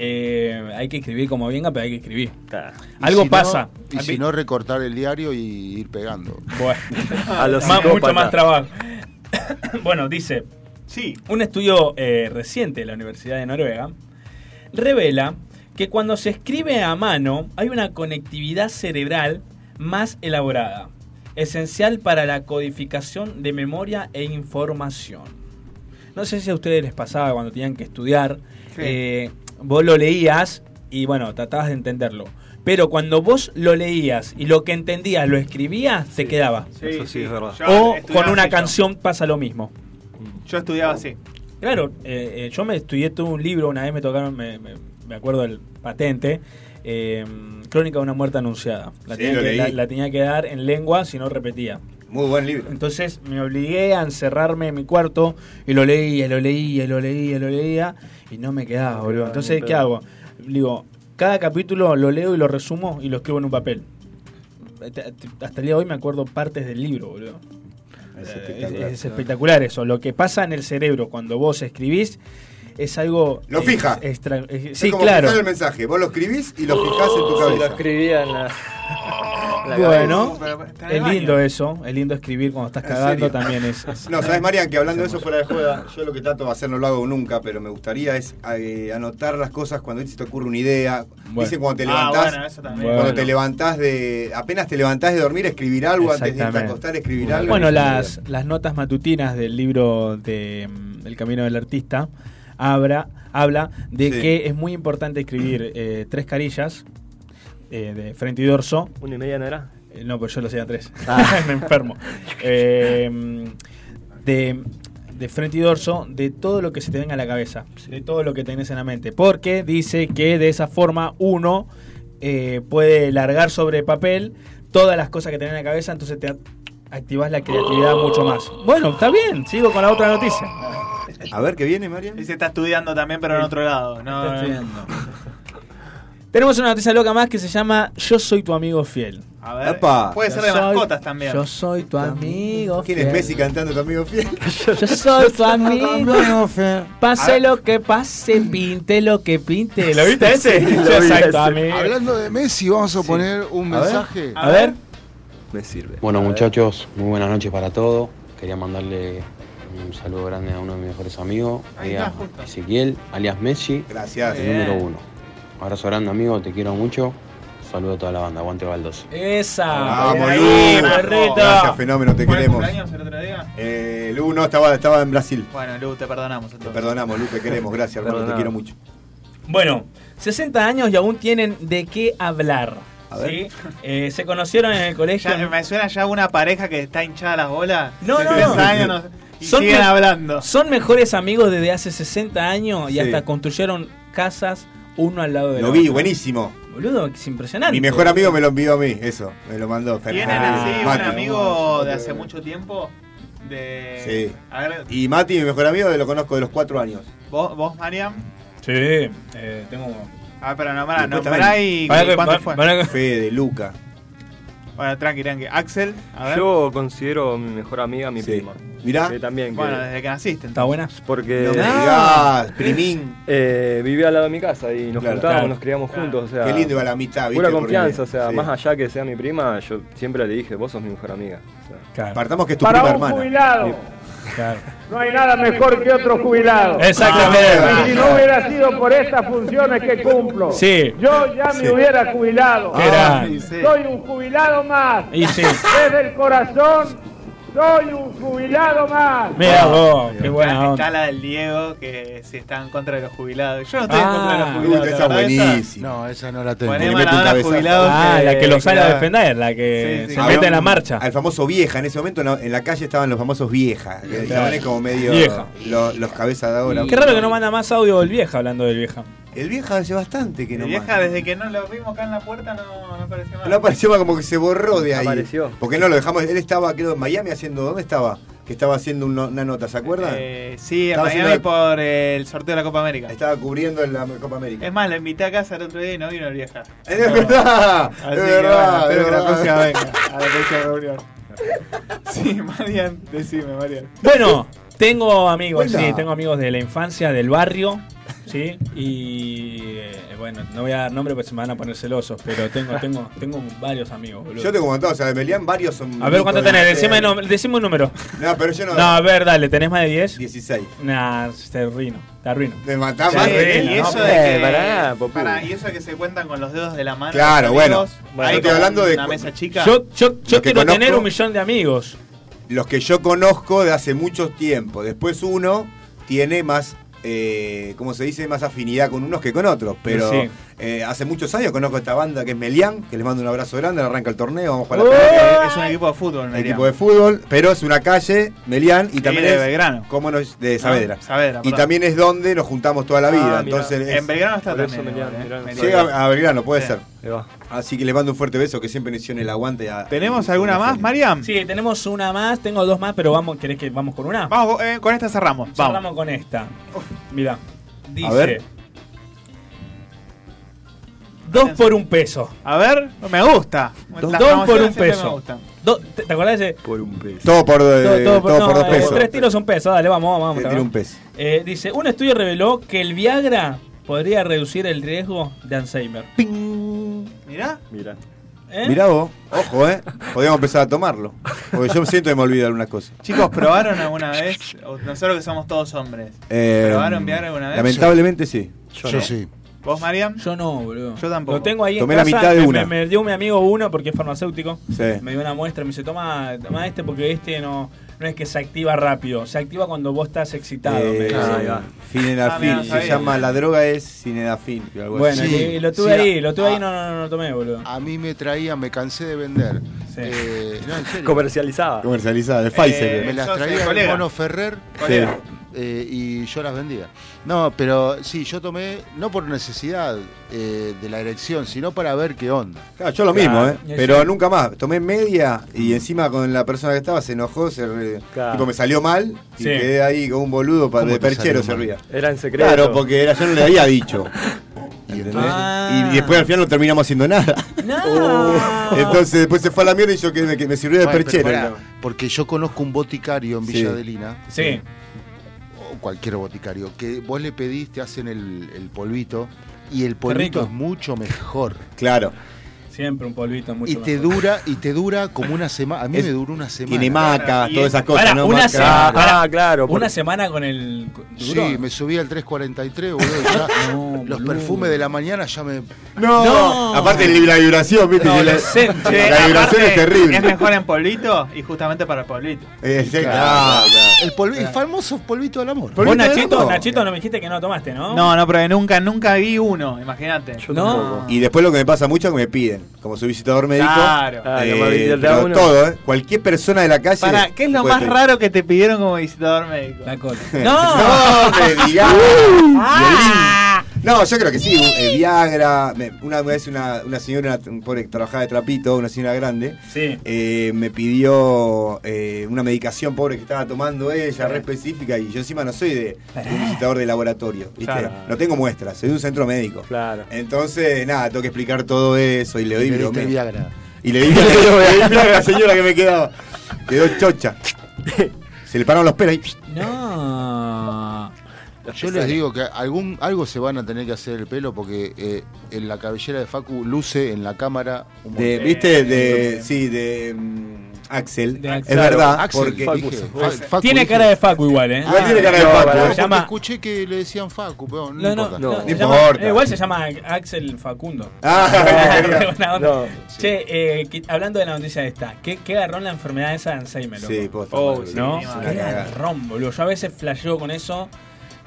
Eh, hay que escribir como venga, pero hay que escribir. Algo si no- pasa. y si no, recortar el diario y ir pegando. Bueno, A los más- mucho más trabajo. bueno, dice, Sí. un estudio eh, reciente de la Universidad de Noruega revela que cuando se escribe a mano hay una conectividad cerebral más elaborada, esencial para la codificación de memoria e información. No sé si a ustedes les pasaba cuando tenían que estudiar, Sí. eh, vos lo leías y bueno, tratabas de entenderlo. Pero cuando vos lo leías y lo que entendías lo escribías, te quedaba. Eso sí es verdad. Yo O con una así, yo. canción pasa lo mismo. Yo estudiaba así. Claro, eh, eh, yo me estudié todo un libro, una vez me tocaron, me, me- me acuerdo del patente, eh, Crónica de una muerte anunciada. La, Sí, tenía lo que, leí. la- la tenía que dar en lengua si no repetía. Muy buen libro. Entonces me obligué a encerrarme en mi cuarto y lo leía, lo leía, lo leía, lo leía y no me quedaba, boludo. Entonces, ¿qué hago? Digo, cada capítulo lo leo y lo resumo y lo escribo en un papel. Hasta el día de hoy me acuerdo partes del libro, boludo. Es Eh, espectacular. Es, es espectacular eso. Lo que pasa en el cerebro cuando vos escribís es algo. Lo eh, fija. extra- Es sí, como claro. fijar el mensaje. Vos lo escribís y lo fijás en tu Se lo cabeza. escribía en la. la Bueno, es lindo eso. Es lindo escribir cuando estás ¿En cagando también. Es, es- No, ¿sabes, Marian? Que hablando de eso fuera de joda, yo lo que trato de hacer no lo hago nunca, pero me gustaría es eh, anotar las cosas cuando se te ocurre una idea. Bueno. Dicen cuando te Ah, levantás. bueno, eso también. Cuando Bueno. te levantás de. apenas te levantás de dormir, escribir algo antes de irte a acostar, escribir algo. Bueno, las, las notas matutinas del libro de mm, El Camino del Artista habla, habla de Sí. que es muy importante escribir eh, tres carillas eh, de frente y dorso. Una y media no era. Eh, no, pues yo lo hacía tres. Ah. Me enfermo. Eh, de, de frente y dorso de todo lo que se te venga a la cabeza, de todo lo que tenés en la mente. Porque dice que de esa forma uno eh, puede largar sobre papel todas las cosas que tenés en la cabeza, entonces te activás la creatividad mucho más. Bueno, está bien, sigo con la otra noticia. A ver qué viene, Marian. Y se está estudiando también, pero en otro lado. No, Está estudiando. Tenemos una noticia loca más que se llama Yo soy tu amigo fiel. A ver, Epa. puede ser de soy- mascotas también. Yo soy tu amigo ¿Quién fiel. es Messi cantando tu amigo fiel? Yo soy tu amigo. Pase A ver. lo que pase, pinte lo que pinte. ¿Lo viste ese? Lo ese. amigo. Hablando de Messi, vamos a poner un A ver. mensaje. A ver. Me sirve. Bueno A ver. muchachos, muy buenas noches para todos. Quería mandarle un saludo grande a uno de mis mejores amigos. Ezequiel, alias Messi, Gracias. el número uno. Abrazo grande amigo, te quiero mucho. Saludo a toda la banda, aguante Baldos. Esa. Vamos, Ahí, Lu. Gracias, fenómeno, te ¿Fue el queremos. el otro día? Eh, Lu, no, estaba, estaba en Brasil. Bueno, Lu, te perdonamos. Te entonces. perdonamos, Lu, te queremos. Gracias, hermano, te quiero mucho. Bueno, 60 años y aún tienen de qué hablar. A ver. ¿sí? Eh, se conocieron en el colegio. Ya, me suena ya una pareja que está hinchada las bolas. No, no, 60 no. años no- y Son siguen hablando. Son mejores amigos desde hace 60 años y Sí. hasta construyeron casas uno al lado de Lo vi, buenísimo. Boludo, es impresionante. Mi mejor amigo me lo envió a mí, eso. Me lo mandó. ¿Tienen Fernando. así un Mati. amigo de hace mucho tiempo? De... Sí. A ver, Y Mati, mi mejor amigo, lo conozco de los cuatro años. vos, vos Mariam. Sí, eh, tengo. A ver, pero nombrá, nombrá y Para cuánto para- fue. para Fede, Luca. Bueno, tranqui, tranqui. Axel, a ver. Yo considero mi mejor amiga mi Sí. prima. Mirá. Que también. Bueno, que- desde que naciste. ¿Está buena? Porque No me digas, primín. eh, vivía al lado de mi casa y nos Claro. juntábamos, Claro. nos criamos juntos. O sea, Qué lindo iba la amistad, ¿viste? Pura Porque- confianza, o sea, sí. más allá que sea mi prima, yo siempre le dije, vos sos mi mejor amiga. O sea, Partamos que es tu Para prima un hermana. jubilado. Claro. No hay nada mejor que otro jubilado. Exactamente. Y si no hubiera sido por estas funciones que cumplo, Sí. yo ya me Sí. hubiera jubilado. Qué grande. Soy un jubilado más. Y sí. Desde el corazón, soy un jubilado más. Mira vos, qué buena Está, onda. está la del Diego que si está en contra de los jubilados. Yo no estoy en Ah, contra de los jubilados. esa la verdad, buenísima. No, esa no la tengo. Maradona cabezazo. jubilado Ah, la que lo sale a defender, la que Sí, sí. se mete en la marcha. Al famoso vieja. En ese momento en la calle estaban los famosos viejas. Que como medio. Vieja. lo- los cabezas de ahora. Qué raro que no manda más audio el vieja hablando del vieja. El vieja hace bastante que no El vieja, desde que no lo vimos acá en la puerta, no, no apareció más. No apareció más como que se borró de ahí. Apareció. Porque no lo dejamos. Él estaba, creo, en Miami haciendo. ¿Dónde estaba? Que estaba haciendo una, una nota, ¿se acuerdan? Eh, sí, en Estaba Miami haciendo- por el sorteo de la Copa América. Estaba cubriendo en la Copa América. Es más, la invité a casa el otro día y no vino el vieja. Es verdad, Así es que verdad, bueno, espero es que la próxima venga a la próxima reunión. Sí, Marian, decime, Marian. Bueno, tengo amigos, sí, tengo amigos de la infancia, del barrio, sí, y eh, bueno, no voy a dar nombre porque se me van a poner celosos, pero tengo, tengo, tengo varios amigos, boludo. Yo tengo contado, o sea, de Melián varios son. A ver cuánto de- tenés, decime, un número. No, pero yo no. No, a ver, dale, ¿tenés más de 10? 16. Nah, te arruino, te arruino. Me matás más. y no, eso no, de que, pará, pará, y eso de que se cuentan con los dedos de la mano. Claro, bueno. Bueno, estoy hablando de una mesa chica. Yo, yo, yo quiero tener un millón de amigos. Los que yo conozco de hace mucho tiempo. Después uno tiene más. Eh, ¿Cómo se dice? Más afinidad con unos que con otros. Pero. Eh, hace muchos años conozco esta banda que es Melián, que les mando un abrazo grande, arranca el torneo, vamos a jugar la pelota. es un equipo de fútbol, Un equipo de fútbol, pero es una calle, Melián, y también de es Belgrano. ¿Cómo no es? de Saavedra. Ah, Saavedra, y también es donde nos juntamos toda la Ah, vida. Entonces es- En Belgrano está también. Melián, ¿eh? Melián. Melián. llega a Belgrano, puede Sí. ser. Así que le mando un fuerte beso, que siempre hicieron el aguante. a- ¿Tenemos alguna más, Mariam? Sí, tenemos una más, tengo dos más, pero vamos, ¿querés que vamos con una? Vamos, eh, con esta cerramos. Vamos. Cerramos con esta. Mira, dice. ver. Dos por un peso. A ver, me gusta. Dos, por un peso. Do- ¿te, te acordás de ese? Por un peso. Todo por, eh, todo por no, dos eh, pesos. Tres tiros son pesos, dale, vamos, vamos. Vamos tiro un peso. Eh, dice, un estudio reveló que el Viagra podría reducir el riesgo de Alzheimer. Mirá. Mira. ¿Eh? Mirá vos, ojo, ¿eh? Podríamos empezar a tomarlo. Porque yo siento que me olvido algunas cosas. Chicos, ¿probaron alguna vez? Nosotros que somos todos hombres. Eh, ¿Probaron Viagra alguna vez? Lamentablemente sí. Yo, sí. ¿Vos, Mariam? Yo no, boludo. Yo tampoco. Lo tengo ahí Tomé en la casa, mitad de me- una. Me, me dio mi amigo uno porque es farmacéutico. Sí. Me dio una muestra me dice, toma, toma este porque este no, no es que se activa rápido. Se activa cuando vos estás excitado. me Eh, dice. ahí va. Ah, Finedafil, se llama, la droga es algo Bueno, y lo tuve Sí, ahí, lo tuve ah. ahí, no, no, no, lo tomé, boludo. A mí me traían, me cansé de vender. Sí. Eh, no, en serio. Comercializada. Comercializada, de Pfizer. Me las traía el mono Ferrer Colega. Eh, y yo las vendía. No, pero sí, yo tomé, no por necesidad eh, de la erección, sino para ver qué onda. Claro, yo lo Claro, mismo, ¿eh? Pero nunca más. Tomé media y encima con la persona que estaba se enojó, se re- Claro. tipo, me salió mal y Sí. quedé ahí con un boludo para ¿Cómo de perchero servía. Era en secreto. Claro, porque era, yo no le había dicho. Ah. Y, y después al final no terminamos haciendo nada. No. Entonces después se fue a la mierda y yo que me, que me sirvió de Bueno, perchero. porque yo conozco un boticario en Sí. Villa Adelina, Sí. o cualquier boticario, que vos le pedís, te hacen el, el polvito, y el polvito es mucho mejor. Claro. Siempre un polvito mucho Y te mejor. dura, y te dura como una semana. A mí Es- me duró una semana. Tiene maca, Y todas es- esas cosas, ¿no? una semana. Ah, claro. por- Una semana con el. ¿duró? Sí, me subí al 343, boludo. y ya No, los boludo. perfumes de la mañana ya me. No, No. aparte la vibración, ¿viste? No, la, vibración aparte, es terrible. Es mejor en polvito y justamente para el polvito. Eh, Claro, claro. El, polvi- el famoso polvito del amor. Vos, Nachito. Nachito, no me dijiste que no tomaste, ¿no? No, no, pero nunca, nunca vi uno, imagínate. Yo No. Y después lo que me pasa mucho es que me piden, como soy visitador médico, Claro. Ah, eh, pero todo, ¿eh? Cualquier persona de la calle. Para, ¿qué es lo más pedir. raro que te pidieron como visitador médico? La cola. No, ¡No! me digas. No, yo creo que sí, eh, Viagra. me- una vez una, una señora, una, un pobre que trabajaba de trapito, una señora grande, Sí. eh, me pidió eh, una medicación pobre que estaba tomando ella, re específica, y yo encima no soy de, de un visitador de laboratorio, ¿viste? Claro. No tengo muestras, soy de un centro médico. Claro. Entonces, nada, tengo que explicar todo eso y le doy Y le diste bromeo. Viagra. Y le di le di Viagra a la señora que me quedaba. Quedó chocha. Se le pararon los pelos y... No. Yo les digo que algún algo se van a tener que hacer el pelo porque eh, en la cabellera de Facu luce en la cámara un De, montón. ¿Viste? De, sí, de mm, Axel. De Es verdad. Axel, porque Facu, dije- Fa- Facu Tiene dije- cara de Facu igual, ¿eh? Igual tiene cara de Facu, escuché que le decían Facu, pero no, No, no, importa. no, importa. llama- eh, igual se llama Axel Facundo. Ah, onda. No, Che, eh, hablando de la noticia esta, ¿qué, qué agarrón la enfermedad esa de Alzheimer? loco? Sí, posta, Oh, sí, ¿No? Qué agarrón, boludo. Yo a veces flasheo con eso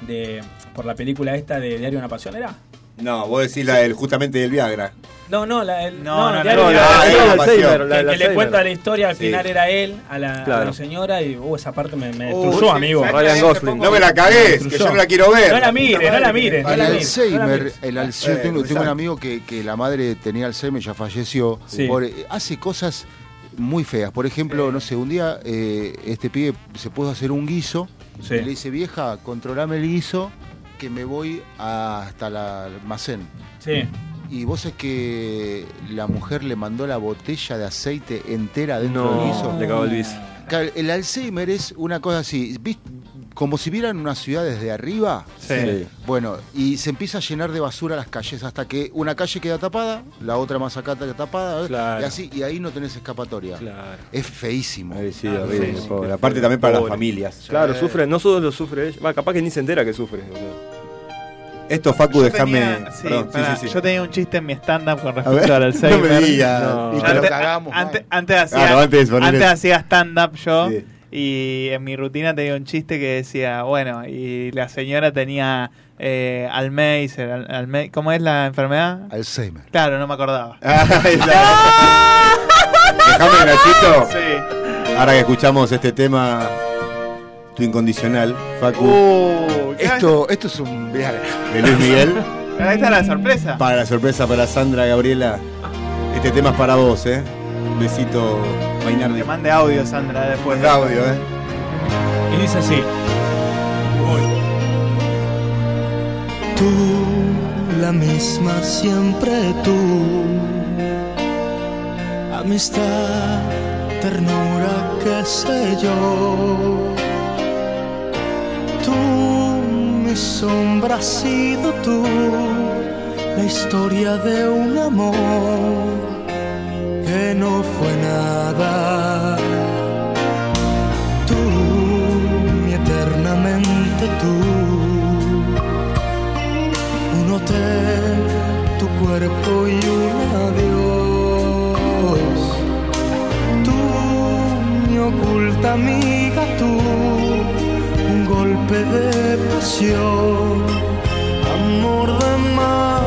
de por la película esta de Diario de una Pasión, ¿era? No, vos decís la del, justamente del Viagra. No, no, la, el, No, no, Diario No, de la, que, del que le cuenta la historia, al Sí. final era él, a la, a Claro. la señora, y uh, esa parte me, me destruyó, amigo. ¿sabes Ryan Gosling. No me la cagues, que yo no la quiero ver. No la mire, no la mire, no El. Alzheimer, el Alzheimer, Eh, tengo, tengo un amigo que, que la madre tenía Alzheimer, ya falleció, Sí. Pobre, hace cosas muy feas. Por ejemplo, no sé, un día eh, este pibe se puso a hacer un guiso Sí. y le dice, vieja, controlame el guiso que me voy hasta el almacén. Sí. Y vos es que la mujer le mandó la botella de aceite entera dentro del guiso. No, le cagó el. Claro, El Alzheimer es una cosa así, ¿viste? Como si vieran una ciudad desde arriba. Sí. Bueno, y se empieza a llenar de basura las calles hasta que una calle queda tapada, la otra más acá queda tapada, Claro. y así, y ahí no tenés escapatoria. Claro. Es feísimo. Ay, sí, Ah, horrible, feísimo. pobre. Aparte también para las familias. Claro, sufre, no solo lo sufre ella, va, capaz que ni se entera que sufre. Esto, Facu, déjame. sí, sí, sí, sí. Yo tenía un chiste en mi stand-up con respecto al Alzheimer. no me digas. No. Y Yo te lo antes, cagamos. antes, antes hacía, Claro, antes, antes hacía stand-up yo Sí. Y en mi rutina tenía un chiste que decía, bueno, y la señora tenía eh, Alzheimer, al- Alme- ¿cómo es la enfermedad? Alzheimer. Claro, no me acordaba. Déjame, Nachito. Sí. Ahora que escuchamos este tema, tu incondicional, Facu, Uh, ¿qué- Esto, esto es un viaje. de Luis Miguel. Ahí está la sorpresa. Para la sorpresa para Sandra, Gabriela. Este tema es para vos, ¿eh? Un besito, Mainardi. Que mande audio, Sandra, después. de audio, ¿eh? Y dice así. Tú, la misma siempre tú. Amistad, ternura, qué sé yo. Tú, mi sombra has sido tú. La historia de un amor no fue nada. Tú, mi eternamente tú un hotel, tu cuerpo y un adiós. Tú, mi oculta amiga, tú, un golpe de pasión, amor de madrugada.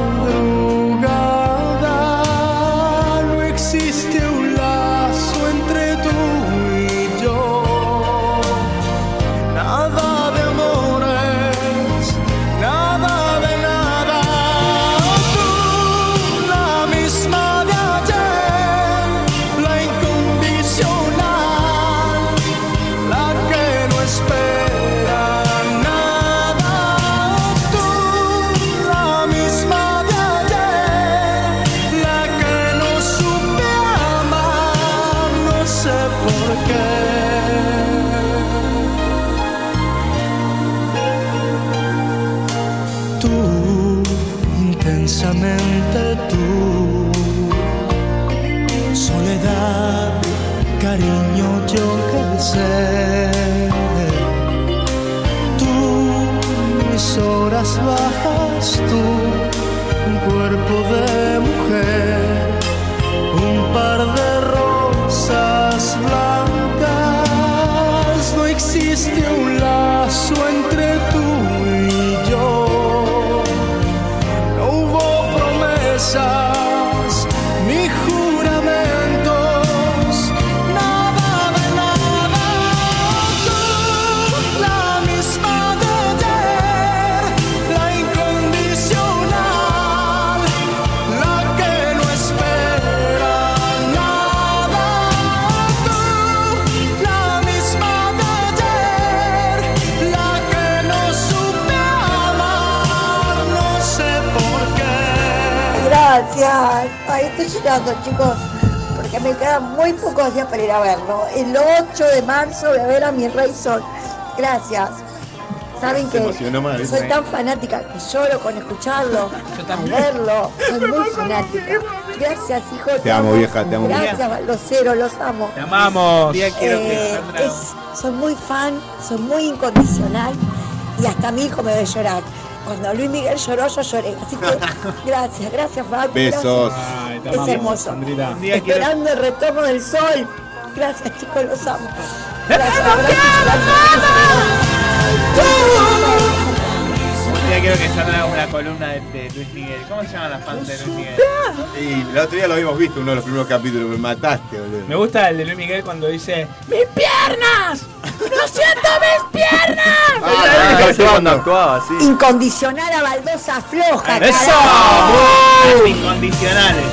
Chicos. porque me quedan muy pocos días para ir a verlo. El 8 de marzo voy a ver a mi Rey Sol. Gracias. Saben que mal. soy tan fanática que lloro con escucharlo, con verlo. Soy muy fanática. Gracias, hijo. Te amo, vieja, te amo. Gracias, Baldocero, los amo. Te amamos. Eh, es- soy muy fan, soy muy incondicional y hasta mi hijo me ve llorar. Cuando Luis Miguel lloró, yo lloré. Así que gracias, gracias, Facu. Besos. Te Es amamos, hermoso. Sandrita. Quiero- Esperando el retorno del sol. Gracias, chicos, los amo. Gracias, gracias. Un día quiero que Sandra haga una columna de, de Luis Miguel. ¿Cómo se llaman las fans de Luis Miguel? Y el otro día lo habíamos visto, uno de los primeros capítulos. Me mataste, boludo. Me gusta el de Luis Miguel cuando dice ¡Mis piernas! ¡No siento mis piernas! Ah, Así cuando actuaba, sí. Incondicional a baldosa floja, ¡Eso! carajo. Las incondicionales.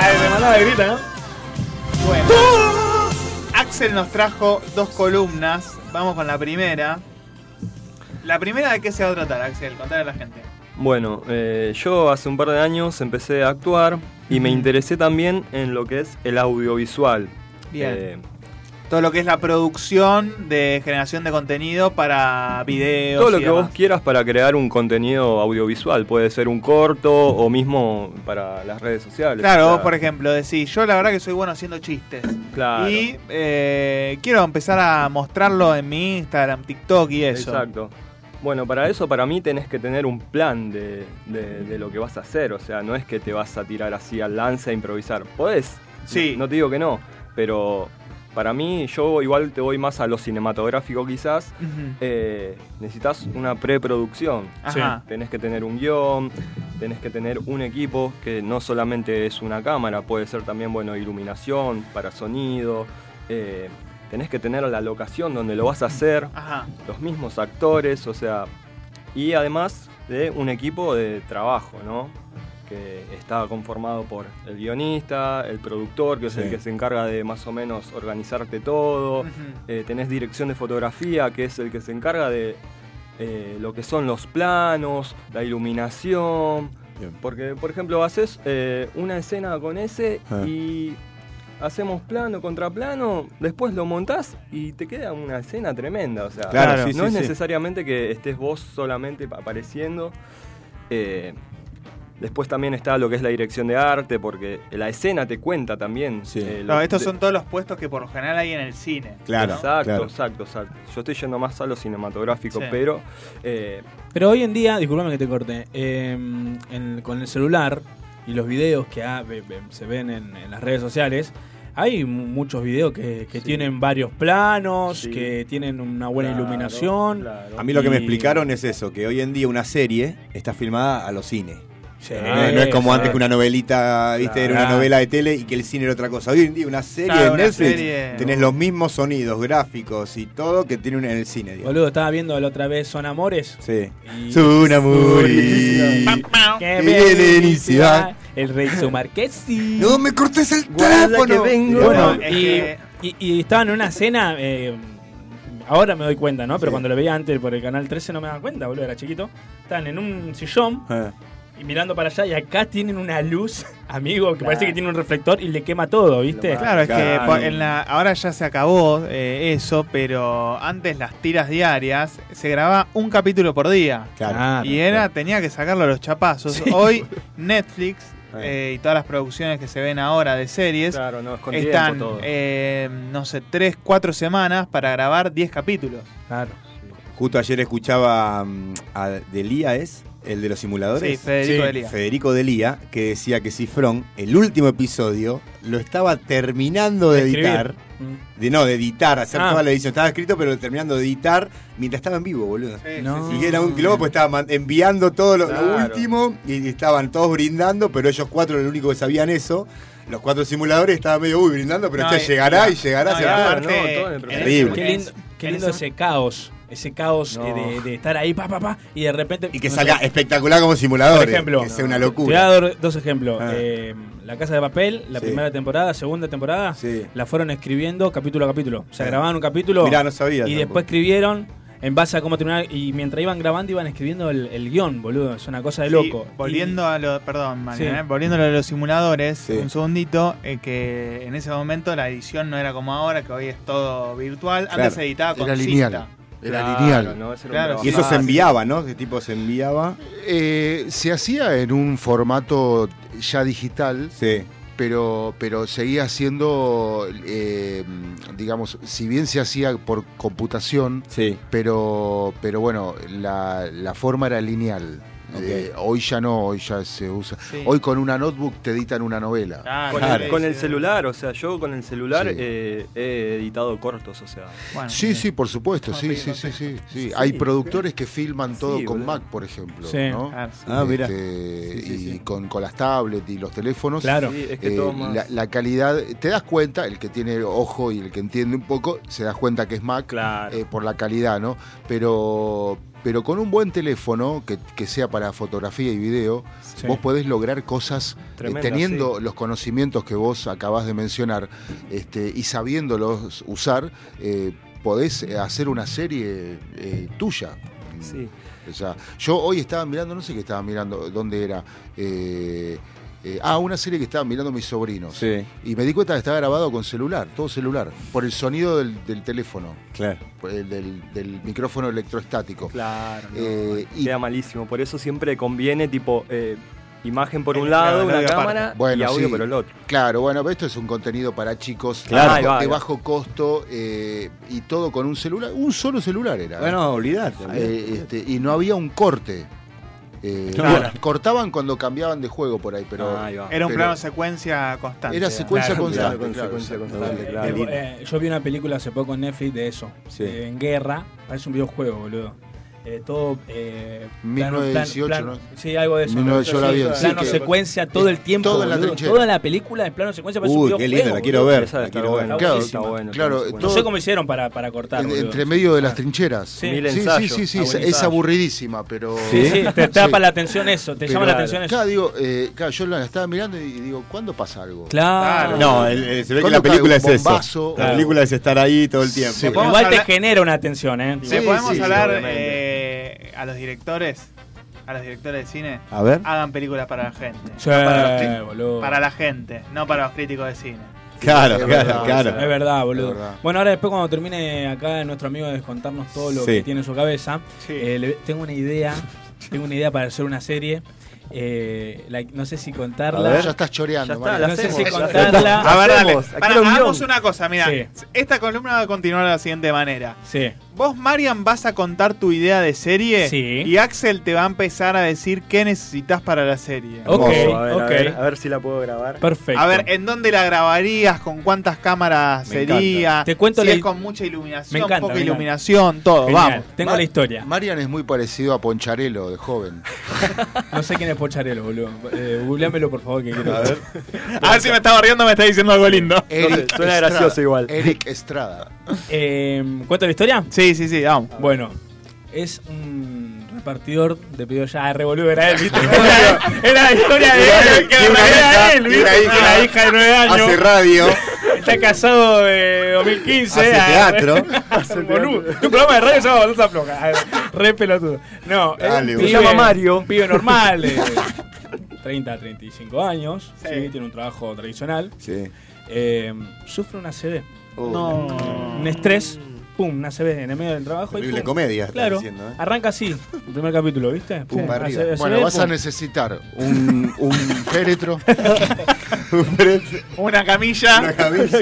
Ay, me manda de grita, ¿no? Bueno. Axel nos trajo dos columnas. Vamos con la primera. La primera de qué se va a tratar, Axel, contale a la gente. Bueno, eh, yo hace un par de años empecé a actuar y me interesé también en lo que es el audiovisual. Bien. Eh, Todo lo que es la producción de generación de contenido para videos. todo lo y que demás. vos quieras para crear un contenido audiovisual. Puede ser un corto o mismo para las redes sociales. Claro, vos por ejemplo, decís, yo la verdad que soy bueno haciendo chistes. Claro. Y eh, quiero empezar a mostrarlo en mi Instagram, TikTok y eso. Exacto. Bueno, para eso, para mí, tenés que tener un plan de, de- de lo que vas a hacer. O sea, no es que te vas a tirar así al lance a improvisar. Podés. Sí. No, no te digo que no. Pero para mí, yo igual te voy más a lo cinematográfico quizás. Eh, necesitas una preproducción. Ajá. Tenés que tener un guion, tenés que tener un equipo que no solamente es una cámara, puede ser también, bueno, iluminación, para sonido. eh, tenés que tener la locación donde lo vas a hacer, Ajá. los mismos actores, o sea, y además de un equipo de trabajo, ¿no? Que está conformado por el guionista, el productor, que es el que se encarga de más o menos organizarte todo. Eh, tenés dirección de fotografía, que es el que se encarga de eh, lo que son los planos, la iluminación. Bien. Porque, por ejemplo, haces eh, una escena con ese Ah. y hacemos plano contra plano, después lo montás y te queda una escena tremenda. O sea, Claro, sí, no sí, es sí. necesariamente que estés vos solamente apareciendo. Eh, Después también está lo que es la dirección de arte, porque la escena te cuenta también. eh, No, estos de- son todos los puestos que por lo general hay en el cine. exacto, claro. exacto, exacto. Yo estoy yendo más a lo cinematográfico, Sí. pero eh, Pero hoy en día, disculpame que te corte, eh, en- con el celular y los videos que ha- se ven en, en las redes sociales, hay mu- muchos videos que, que tienen varios planos, Sí. que tienen una buena Claro, iluminación. claro. A mí lo que me explicaron es eso, que hoy en día una serie está filmada a los cines. Sí, no, es- no es como antes que una novelita, viste, era una novela de tele y que el cine era otra cosa. Hoy en día una serie Claro, en una Netflix serie- tenés los mismos sonidos, gráficos y todo que tiene en el cine, digamos. Boludo, estaba viendo la otra vez Son Amores. Sí. Y- Son amores. ¡Qué felicidad! El rey Sumarquesi. No me cortes el teléfono. que vengo. Bueno, y, que- y- y estaban en una cena. eh, ahora me doy cuenta, ¿no? Pero Sí. cuando lo veía antes por el canal 13 no me daba cuenta, boludo, era chiquito. Estaban en un sillón Ah. Y mirando para allá y acá tienen una luz, amigo, que parece que tiene un reflector y le quema todo, ¿viste? Claro, es que en la, ahora ya se acabó eh, eso, pero antes las tiras diarias se grababa un capítulo por día. Claro. Y era tenía que sacarlo a los chapazos. Sí. Hoy Netflix Ah. eh, y todas las producciones que se ven ahora de series Claro, no, es con están, todo. eh, no sé, 3, 4 semanas para grabar 10 capítulos. Claro. Justo ayer escuchaba mm, a Delía, ¿es? El de los simuladores. Sí, Federico Sí. Delía. Federico Delía, que decía que Cifrón, el último episodio, lo estaba terminando de, editar. Mm. De no, de editar, hacer Ah. toda la edición. Estaba escrito, pero terminando de editar mientras estaba en vivo, boludo. Sí, No. sí, Y era un quilombo, pues estaba man- enviando todo lo, lo Claro. último y estaban todos brindando, pero ellos cuatro eran los únicos que sabían eso. Los cuatro simuladores estaban medio, uy, brindando, pero No, este y- llegará y llegará. no, y se no, todo en el. Qué lindo, qué lindo ese caos. Ese caos No. eh, de, de estar ahí, pa, pa, pa, y de repente. Y que no salga sé, espectacular como simuladores. Por ejemplo, que sea una Te voy a locura. dar dos ejemplos. Ah. Eh, la Casa de Papel, la Sí. primera temporada, segunda temporada, Sí. la fueron escribiendo capítulo a capítulo. O sea, Ah. grababan un capítulo Mirá, no sabía y tampoco. después escribieron en base a cómo terminar. Y mientras iban grabando, iban escribiendo el, el guion, boludo. Es una cosa de Sí, loco. volviendo a lo, perdón, Mario, Sí. eh, volviendo a lo de los simuladores, un segundito, eh, que en ese momento la edición no era como ahora, que hoy es todo virtual. Antes se editaba con Era cinta. Era Claro, lineal. no, un Y eso se enviaba, ¿no? De tipo se enviaba. Eh, se hacía en un formato ya digital. Sí. Pero, pero seguía siendo, eh, digamos, si bien se hacía por computación, pero, pero bueno, la, la forma era lineal. Eh, hoy ya no, hoy ya se usa. Sí. Hoy con una notebook te editan una novela. con, el, con el celular, o sea, yo con el celular Sí. eh, he editado cortos, o sea. sí, sí, por supuesto, sí, sí, sí, sí, sí. Hay productores que filman todo Sí, con. Mac, por ejemplo, Sí. ¿no? Ah, sí. Ah, mirá. Este, Sí, sí, y sí. Con, con las tablets y los teléfonos. Claro. Sí, es que eh, todo más- la, la calidad, te das cuenta, el que tiene ojo y el que entiende un poco, se das cuenta que es Mac eh, por la calidad, ¿no? Pero, pero con un buen teléfono, que, que sea para fotografía y video, Sí. vos podés lograr cosas eh, teniendo sí. los conocimientos que vos acabás de mencionar este, y sabiéndolos usar, eh, podés eh, hacer una serie eh, tuya. Sí. O sea, yo hoy estaba mirando, no sé qué estaba mirando, dónde era. Eh, ah, una serie que estaban mirando mis sobrinos. Y me di cuenta que estaba grabado con celular, todo celular, por el sonido del, del teléfono. Claro. del, del micrófono electrostático. Claro, no, Eh, y queda malísimo. Por eso siempre conviene, tipo, eh, imagen por un lado, una cámara Bueno, y audio sí. por el otro. Claro, bueno, pero esto es un contenido para chicos Claro. de bajo- va, de ahí va. bajo costo eh, y todo con un celular, un solo celular era. Bueno, olvidate, Eh, olvidate. este, y no había un corte. Eh, Claro. Cortaban cuando cambiaban de juego por ahí, pero. Era un pero- plano secuencia constante. Era secuencia Claro. constante. Claro, secuencia. Eh, yo vi una película hace poco en Netflix de eso. eh, en guerra. Parece un videojuego, boludo. Eh, todo. Eh, plano- 1918, plan- ¿no? Sí, algo de eso. 1918 la vi, sí, Plano secuencia todo el tiempo. todo en la boludo. trinchera. Toda la película en plano secuencia parece un Uy, qué videojuego. linda, la quiero boludo. ver. Esa la está quiero ver. buena. Claro, Está bueno, claro, está No sé cómo hicieron para, para cortar. En- boludo. entre medio de las trincheras. Sí. Sí, Mil sí, ensayos. sí, sí, Ah, es, aburridísima, pero. Sí, sí, te tapa la atención eso, te llama la atención eso. Claro, digo, eh, claro, yo la estaba mirando y digo, ¿cuándo pasa algo? Claro. No, se ve que ¿Cuándo la película es eso. La película es estar ahí todo el tiempo. Sí. Igual te genera una atención, ¿eh? ¿Le Sí, podemos sí, hablar. Eh, a los directores? A los directores de cine. A ver. Hagan películas para la gente. Sí, No para, los cri- boludo. para la gente, no para los críticos de cine. Claro, Es claro, verdad, claro. Es verdad, boludo. Es verdad. Bueno, ahora después cuando termine acá nuestro amigo de contarnos todo lo Sí. que tiene en su cabeza, Sí. eh, le- tengo una idea, tengo una idea para hacer una serie. Eh, la- no sé si contarla. Ver, ya estás choreando, Ya está, no sé si la contarla. A ver, dale. hagamos una cosa, mira. Sí. Esta columna va a continuar de la siguiente manera. Sí. Vos, Marian, vas a contar tu idea de serie Sí. y Axel te va a empezar a decir qué necesitas para la serie. Ok, Hermoso, a ver, ok. A ver, a ver si la puedo grabar. Perfecto. A ver, ¿en dónde la grabarías? ¿Con cuántas cámaras Me sería? Te cuento si la es con mucha iluminación, Me encanta, poca me encanta. iluminación, todo. Genial. Vamos. Tengo la historia. Marian es muy parecido a Poncharelo de joven. No sé quién es Pocharelo, boludo. Eh, googleámelo, por favor, que quiero. A ver. A ver si me estaba riendo, me está diciendo algo lindo. Eric suena Estrada. gracioso igual. Eric Estrada. Eh, ¿Cuento la historia? Sí, sí, sí, vamos. Bueno, es un repartidor de pedidos ya, re boludo, era él, ¿viste? Era, la historia de él, que era hija, él, ¿viste? una hija. De 9 años. Hace radio. Está casado de 2015. Hace ah, teatro. Hace boludo. Un programa de radio se llama Baldota Floja. Re pelotudo. No, Dale, Se llama Mario. Un pibe normal, de 30 a 35 años. Sí. Sí. Tiene un trabajo tradicional. Sí. Eh, sufre una CB. No. Un estrés. Pum, una CB en el medio del trabajo. y Terrible pum. comedia, Claro. diciendo, ¿eh? Arranca así. El primer capítulo, ¿viste? Pum, para arriba. ACB, Bueno, vas a necesitar un, un féretro, Una camilla, Una. Camilla.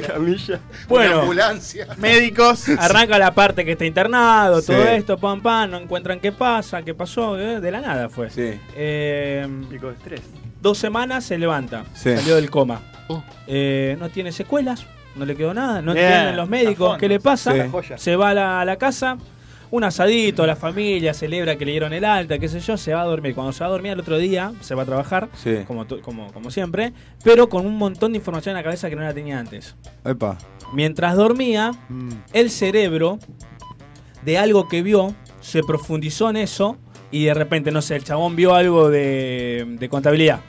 una Bueno, ambulancia. médicos. arranca la parte que está internado, todo esto, pam, pam, no encuentran qué pasa, qué pasó, eh, de la nada fue. Sí. Eh, Pico de estrés. dos semanas se levanta, Sí. salió del coma. Oh. Eh, no tiene secuelas, no le quedó nada, no Bien, entienden los médicos qué le pasa. Sí. Se va a la, a la casa, un asadito, la familia celebra que le dieron el alta, qué sé yo, se va a dormir. Cuando se va a dormir el otro día, se va a trabajar, Sí. como, como, como siempre, pero con un montón de información en la cabeza que no la tenía antes. Epa. Mientras dormía, Mm. el cerebro de algo que vio se profundizó en eso y de repente, no sé, el chabón vio algo de, de contabilidad,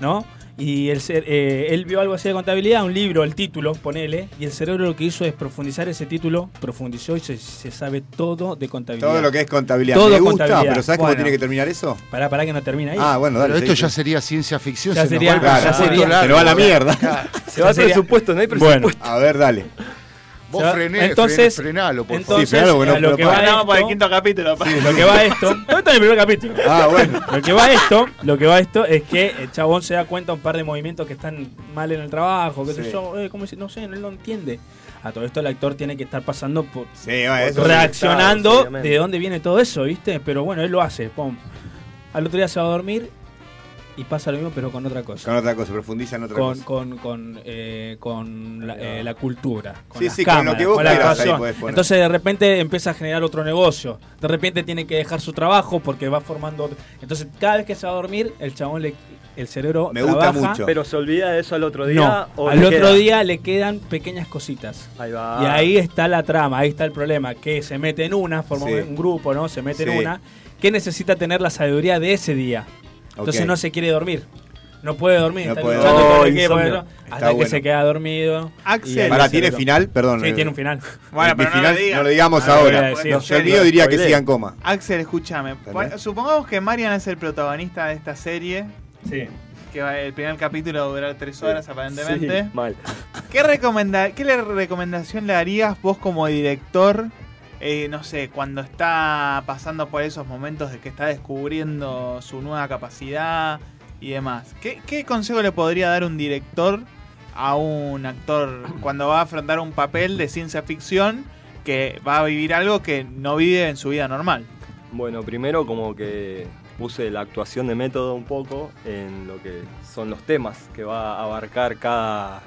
¿no? Y el eh, él vio algo así de contabilidad, un libro, el título, ponele, y el cerebro lo que hizo es profundizar ese título, profundizó y se, se sabe todo de contabilidad. Todo lo que es contabilidad. Todo Me gusta, contabilidad. pero ¿sabes cómo Bueno. tiene que terminar eso? Pará, pará que no termina ahí. Ah, bueno, dale. Pero esto ya sería ciencia ficción. Ya se sería- va el ya sería- largo. Pero va a la mierda. Se va sería- presupuesto, no hay Bueno. presupuesto. A ver, dale. Vos Se va- frené, entonces- frené- frenalo, por favor. Entonces, Sí, frenalo, porque no- a lo que para. va Ganamos por el esto, quinto capítulo. lo que va esto, esto está en el primer capítulo. Ah, bueno. Lo que va esto, lo que va esto es que el chabón se da cuenta un par de movimientos que están mal en el trabajo, qué sé Sí. yo, eh, ¿cómo dice? no sé, él no entiende. A todo esto el actor tiene que estar pasando por reaccionando de dónde viene todo eso, ¿viste? Pero bueno, él lo hace, pum. Al otro día se va a dormir y pasa lo mismo pero con otra cosa. Con otra cosa, profundiza en otra Con, cosa. con, con, eh, con la, eh, la cultura, con Sí, las sí, con lo cámaras, que vos con la quieras ahí actuación. poner. Entonces de repente empieza a generar otro negocio. De repente tiene que dejar su trabajo porque va formando otro. Entonces cada vez que se va a dormir, el chabón le el cerebro Me gusta trabaja. mucho. Pero se olvida de eso al otro día. No, o al otro queda? día le quedan pequeñas cositas. Ahí va. Y ahí está la trama, ahí está el problema, que se mete en una, forma Sí. un grupo, ¿no? Se mete Sí. en una, que necesita tener la sabiduría de ese día. Entonces no se quiere dormir. No puede dormir, No está puede luchando el Oh, hasta que bueno. se queda dormido. Axel. el ¿tiene final? Perdón. Sí, eh, tiene un final. Bueno, no final lo no lo digamos Ah, ahora. decir. No, No, yo el mío diría que spoilé. siga en coma. Axel, escúchame. Supongamos que Marian es el protagonista de esta serie. Sí. Que va- el primer capítulo va a durar tres horas aparentemente. Sí, mal. ¿Qué, recomenda ¿Qué le- recomendación le darías vos como director? Eh, no sé, cuando está pasando por esos momentos de que está descubriendo su nueva capacidad y demás. ¿Qué, qué consejo le podría dar un director a un actor cuando va a afrontar un papel de ciencia ficción que va a vivir algo que no vive en su vida normal? Bueno, primero como que puse la actuación de método un poco en lo que son los temas que va a abarcar cada,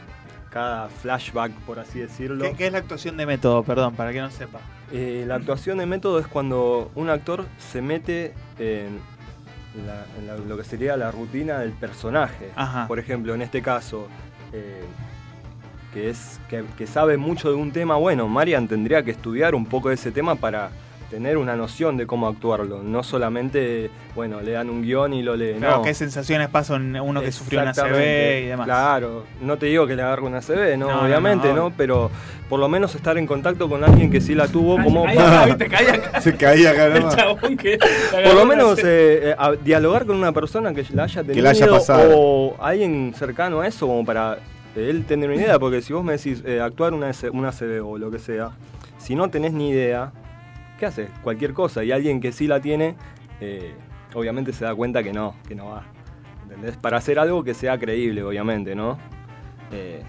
cada flashback, por así decirlo. ¿Qué, qué es la actuación de método? Perdón, para que no sepa. Eh, la actuación de método es cuando un actor se mete en, la- en la- lo que sería la rutina del personaje. Ajá. Por ejemplo, en este caso, eh, que, es, que, que sabe mucho de un tema, bueno, Marian tendría que estudiar un poco de ese tema para tener una noción de cómo actuarlo. No solamente, bueno, le dan un guion y lo lee. Claro, no. ¿Qué sensaciones pasa uno que sufrió una CB y demás? Claro, no te digo que le agarre una CB, no, obviamente, no. Pero por lo menos estar en contacto con alguien que sí la tuvo, como. Caía acá. Se caía acá El chabón que por lo menos eh, eh, a- dialogar con una persona que la haya tenido Que la haya pasado. o alguien cercano a eso como para eh, él tener una idea, porque si vos me decís eh, actuar una, una CB o lo que sea, si no tenés ni idea, ¿qué haces? Cualquier cosa y alguien que sí la tiene, eh, obviamente se da cuenta que no, que no va. ¿Entendés? Para hacer algo que sea creíble, obviamente, ¿no? Eh,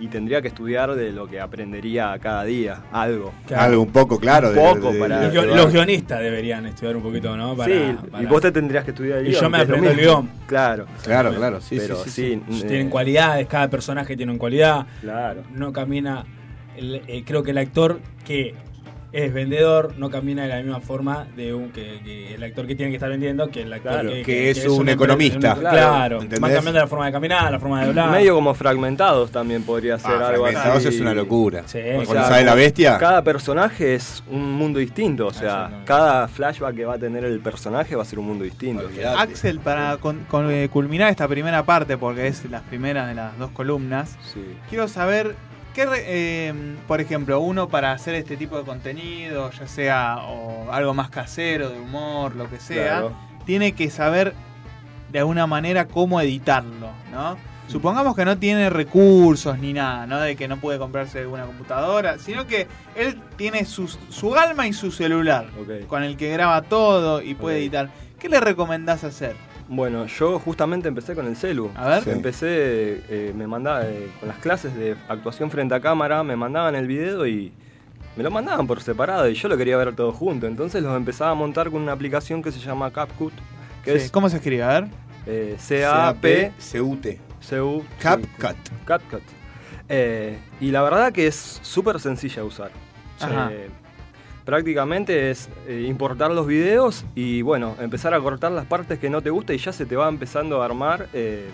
y tendría que estudiar de lo que aprendería cada día, algo. Algo un poco, claro. Un poco de- para- de- Los, guio- los guionistas deberían estudiar un poquito, ¿no? Para- sí, para- y vos te tendrías que estudiar el Y guion. yo me aprendo el guion. Claro. Claro, claro, sí, Pero sí, sí, sí, sí. eh, tienen cualidades, cada personaje tiene una cualidad. Claro. No camina. el- eh, creo que el actor que es vendedor no camina de la misma forma de un que, que el actor que tiene que estar vendiendo que el actor Claro, que, que es un economista. un- Claro, ¿Entendés? van cambiando la forma de caminar, la forma de hablar. Medio como fragmentados también podría ser Ah, algo fragmentados así. es una locura. Sí. Cuando O sea, sale la bestia. Cada personaje es un mundo distinto, o sea, Exactamente. cada flashback que va a tener el personaje va a ser un mundo distinto. Axel, para con- con- eh, culminar esta primera parte, porque es las primeras de las dos columnas, Sí. quiero saber, qué re- eh, por ejemplo, uno para hacer este tipo de contenido, ya sea o algo más casero, de humor, lo que sea, Claro. tiene que saber de alguna manera cómo editarlo, ¿no? Supongamos que no tiene recursos ni nada, ¿no? De que no puede comprarse una computadora, sino que él tiene su, su alma y su celular, con el que graba todo y puede editar. ¿Qué le recomendás hacer? Bueno, yo justamente empecé con el celu. A ver. Sí. Empecé, eh, me mandaba, eh, con las clases de actuación frente a cámara, me mandaban el video y me lo mandaban por separado y yo lo quería ver todo junto. Entonces los empezaba a montar con una aplicación que se llama CapCut, que Sí, es ¿Cómo se escribe? A ver. eh, C-A-P... C-U-T. CU, CapCut. CapCut. Eh, y la verdad que es súper sencilla de usar. Ajá. Prácticamente es eh, importar los videos y bueno, empezar a cortar las partes que no te gusta y ya se te va empezando a armar eh,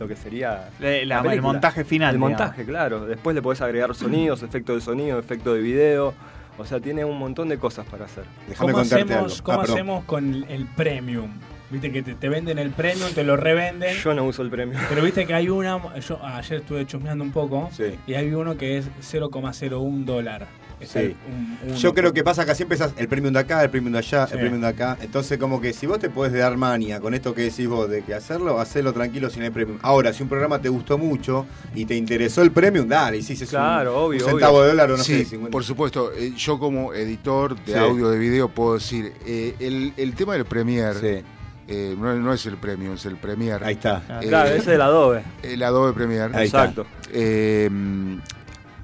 lo que sería Le- la- la el montaje final. El digamos. montaje, claro. Después le podés agregar sonidos, efectos de sonido, efectos de video. O sea, tiene un montón de cosas para hacer. Déjame ¿Cómo contarte hacemos, algo. cómo Ah, hacemos con el, el premium? Viste que te, te venden el premium, te lo revenden. Yo no uso el premio. Pero viste que hay una. Yo ayer estuve chusmeando un poco. Y hay uno que es 0,01 dólar. Sí. un- Yo creo que pasa que siempre empezás el premium de acá, el premium de allá, Sí. el premium de acá. Entonces, como que si vos te podés dar mania con esto que decís vos de que hacerlo, hacelo tranquilo sin el premium. Ahora, si un programa te gustó mucho y te interesó el premium, dale, y si es Claro, un, obvio, un centavo obvio. de dólar o no sí, sé, 50. por supuesto. eh, yo como editor de Sí. audio, de video, puedo decir, eh, el, el tema del Premiere eh, no, no es el Premium, es el Premiere. Ahí está. Claro, ese es el Adobe. El Adobe Premiere. Exacto. Eh,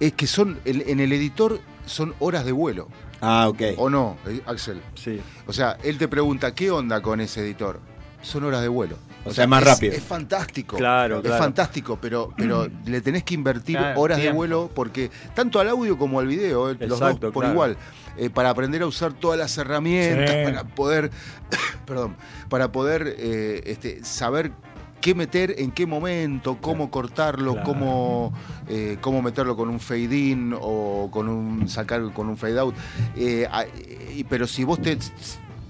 es que son, el- en el editor son horas de vuelo. Ah, ok. ¿O no, eh, Axel? Sí. O sea, él te pregunta, ¿qué onda con ese editor? Son horas de vuelo. O sea, es más rápido. Es fantástico. Claro, Es claro. fantástico, pero, pero le tenés que invertir Claro, horas de vuelo porque tanto al audio como al video, eh, los dos por claro. igual, eh, para aprender a usar todas las herramientas, Sí. para poder, perdón, para poder eh, este, saber qué meter en qué momento, cómo cortarlo, Claro. cómo, eh, cómo meterlo con un fade in o con un sacar con un fade out. Eh, pero si vos te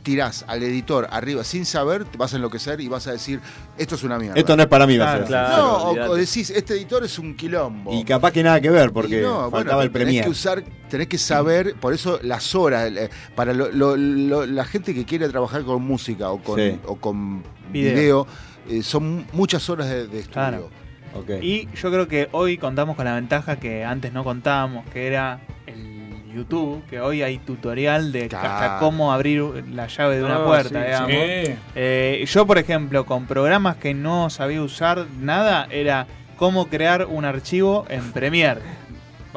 tirás al editor arriba sin saber, te vas a enloquecer y vas a decir, esto es una mierda. Esto no es para mí, va a ser. Claro, no, o- decís, este editor es un quilombo. Y capaz que nada que ver, porque no, faltaba bueno, el tenés premium. que usar, tenés que saber, por eso las horas, eh, para lo- lo- lo- la gente que quiere trabajar con música o con, Sí. o con Video. video, eh, son muchas horas de, de estudio. Claro. Y yo creo que hoy contamos con la ventaja que antes no contábamos, que era el YouTube, que hoy hay tutorial de Claro. hasta cómo abrir la llave de una Ah, puerta, sí, digamos. Sí. Eh, yo, por ejemplo, con programas que no sabía usar nada, era cómo crear un archivo en Premiere.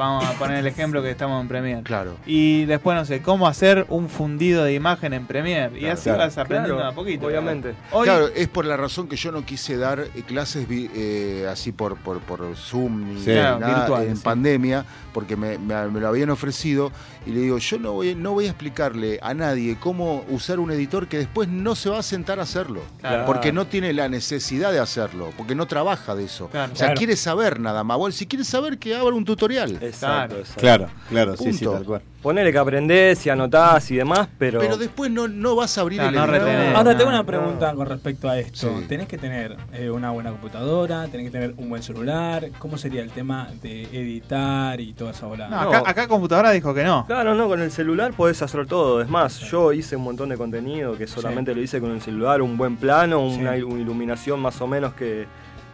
Vamos a poner el ejemplo que estamos en Premiere. Claro. Y después, no sé, cómo hacer un fundido de imagen en Premiere. y así claro. vas aprendiendo Claro, a poquito. obviamente. Hoy, Claro, es por la razón que yo no quise dar eh, clases eh, así por, por, por Zoom ni Sí. Claro, nada virtuales, en sí. pandemia, porque me, me- me lo habían ofrecido y le digo, yo no voy, no voy a explicarle a nadie cómo usar un editor que después no se va a sentar a hacerlo, Claro. porque no tiene la necesidad de hacerlo, porque no trabaja de eso. Claro. o sea, Claro. quiere saber nada más. Bueno, si quiere saber, que abra un tutorial. Exacto, exacto. Claro, claro, sí, sí, tal cual. Ponele que aprendés y anotás y demás, pero. Pero después no, no vas a abrir No, el no retenés. Ahora no, tengo una no. pregunta con respecto a esto. Sí. Tenés que tener eh, una buena computadora, tenés que tener un buen celular. ¿Cómo sería el tema de editar y toda esa bola? no, No. acá, acá computadora dijo que no. Claro, no, con el celular podés hacer todo. Es más, yo hice un montón de contenido que solamente lo hice con el celular, un buen plano, una, Sí. una iluminación más o menos que,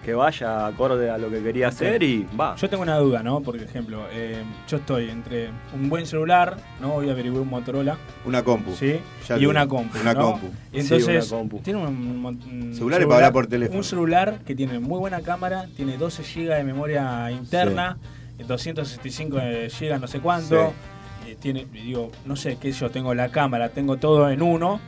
que vaya acorde a lo que quería hacer y va. Yo tengo una duda, ¿no? Por ejemplo, eh, yo estoy entre un buen celular, ¿no? Voy a averiguar un Motorola, Una compu. ¿sí? Ya y una compu. Una ¿no? compu. Y Sí, entonces, una compu. tiene un, mon- un Celulares para hablar por teléfono. Un celular que tiene muy buena cámara, tiene 12 GB de memoria interna, 265 GB no sé cuánto. Eh, Tiene, digo, no sé qué sé yo, tengo la cámara, tengo todo en uno,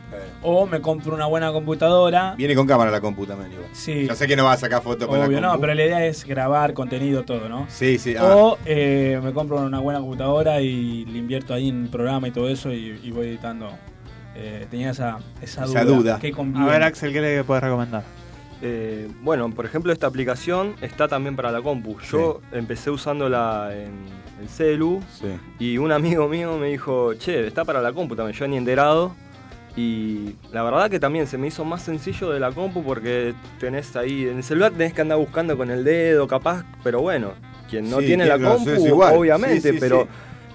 o me compro una buena computadora. Viene con cámara la compu también, igual. Sí. Ya sé que no vas a sacar fotos con la Obvio, compu. no, pero la idea es grabar contenido, todo, ¿no? Sí, sí. ah. O eh, me compro una buena computadora y le invierto ahí en programa y todo eso y, y voy editando. Eh, tenía esa, esa, Esa duda. duda. ¿Qué A ver, Axel, ¿qué le puedes recomendar? Eh, bueno, por ejemplo, esta aplicación está también para la compu. Yo empecé usándola en el celu Sí. y un amigo mío me dijo, che, está para la compu también. Yo ni enterado. Y la verdad que también se me hizo más sencillo de la compu porque tenés ahí, en el celular tenés que andar buscando con el dedo, capaz, pero bueno, quien no Sí, tiene la compu, obviamente, Sí, sí, pero.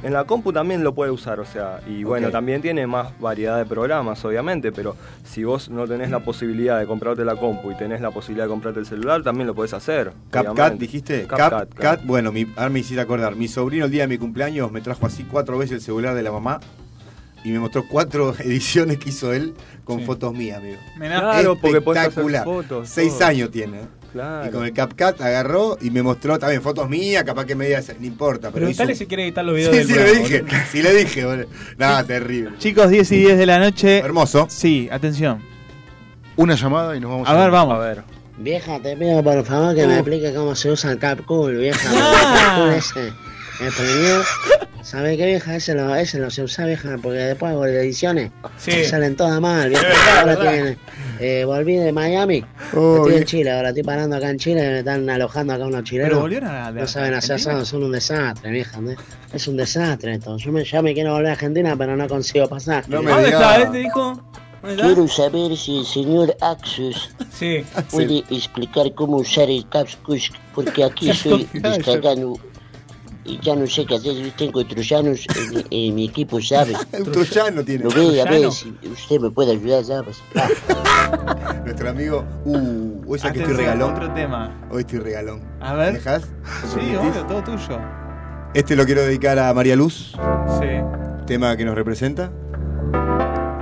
En la compu también lo puede usar, o sea, y bueno, también tiene más variedad de programas, obviamente, pero si vos no tenés la posibilidad de comprarte la compu y tenés la posibilidad de comprarte el celular, también lo podés hacer. CapCut, obviamente. dijiste. CapCut, CapCut, claro. bueno, mi, ahora me hiciste acordar. Mi sobrino el día de mi cumpleaños me trajo así cuatro veces el celular de la mamá y me mostró cuatro ediciones que hizo él con Sí. fotos mías, amigo. Claro, porque podés hacer Espectacular. fotos, Seis todo. años tiene. Claro. Y con el CapCut agarró y me mostró también fotos mías, capaz que me digas, no importa. Pero hizo... Preguntale si quiere editar los videos Sí, del sí, le programa, dije. Sí, le dije, boludo. Nada, terrible. Chicos, 10 y 10 de la noche. Hermoso. Sí, atención. Una llamada y nos vamos A ver, vamos. A ver. Vieja, te pido por favor que me explique cómo se usa el CapCool, vieja. Ah. El CapCool ese, el Premiere. ¿Sabe qué, vieja? Ese lo, ese lo se usa, vieja, porque después hago ediciones Sí. me salen todas mal, vieja. Ahora tienen, eh, volví de Miami, Oh, estoy en. Chile, ahora estoy parando acá en Chile, me están alojando acá unos Pero chilenos. volvieron a No saben hacer asado, son un desastre, vieja. ¿no? Es un desastre esto. Yo me, ya me quiero volver a Argentina, pero no consigo pasaje. No me ¿Dónde está? ¿Este dijo? Quiero saber si el señor Axus puede explicar cómo usar el Caps Kush, porque aquí estoy descargando ya no sé qué hacer. Yo tengo troyanos en, en mi equipo, ¿sabe? Un troyano tiene. Lo ve, a ver si usted me puede ayudar, ¿sabes? Nuestro amigo. Uh, hoy sabes que estoy regalón. otro tema. Hoy estoy regalón. A ver. ¿Me dejás? Sí, obvio, todo tuyo. Este lo quiero dedicar a María Luz. Sí. Tema que nos representa.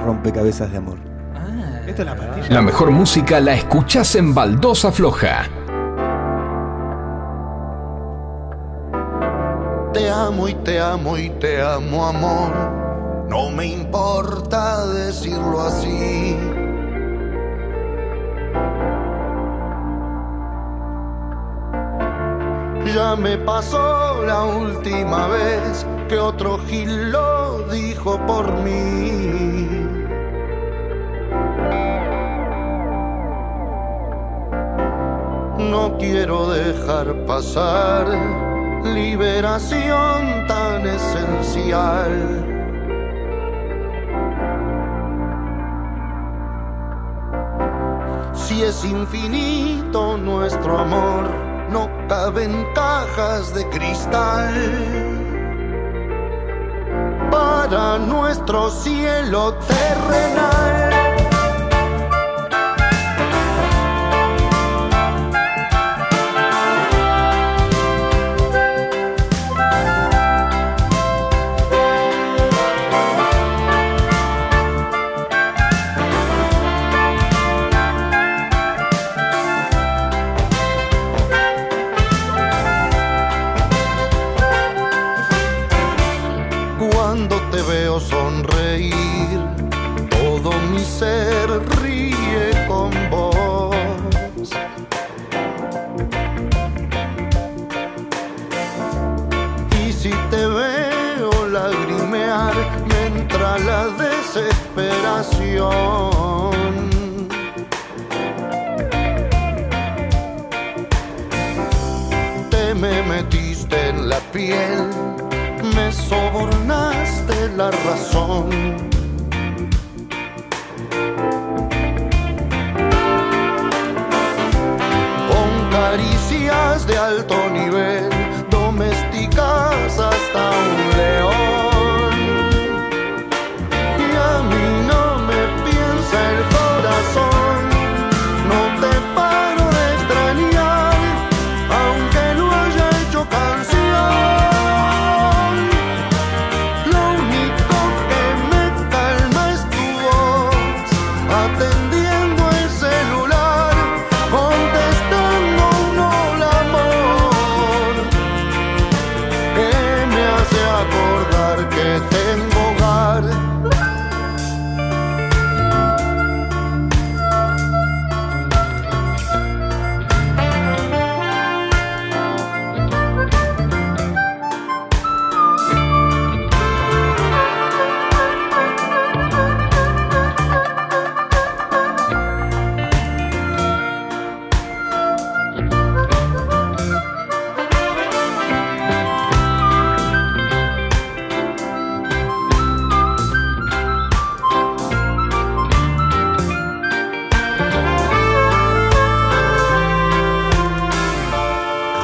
Rompecabezas de amor. Esto es la pastilla. La mejor música la escuchás en Baldosa Floja. Te amo y te amo y te amo, amor. No me importa decirlo así. Ya me pasó la última vez que otro Gil lo dijo por mí. No quiero dejar pasar liberación tan esencial. Si es infinito nuestro amor, no caben cajas de cristal. Para nuestro cielo terrenal. Te me metiste en la piel me sobornaste la razón. Con caricias de alto nivel, domésticas hasta un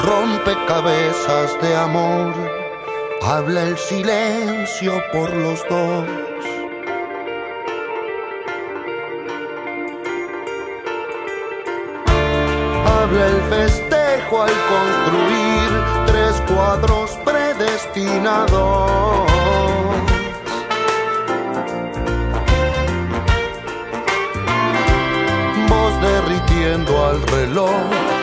Rompecabezas de amor, habla el silencio por los dos. Habla el festejo al construir tres cuadros predestinados. Vos derritiendo al reloj,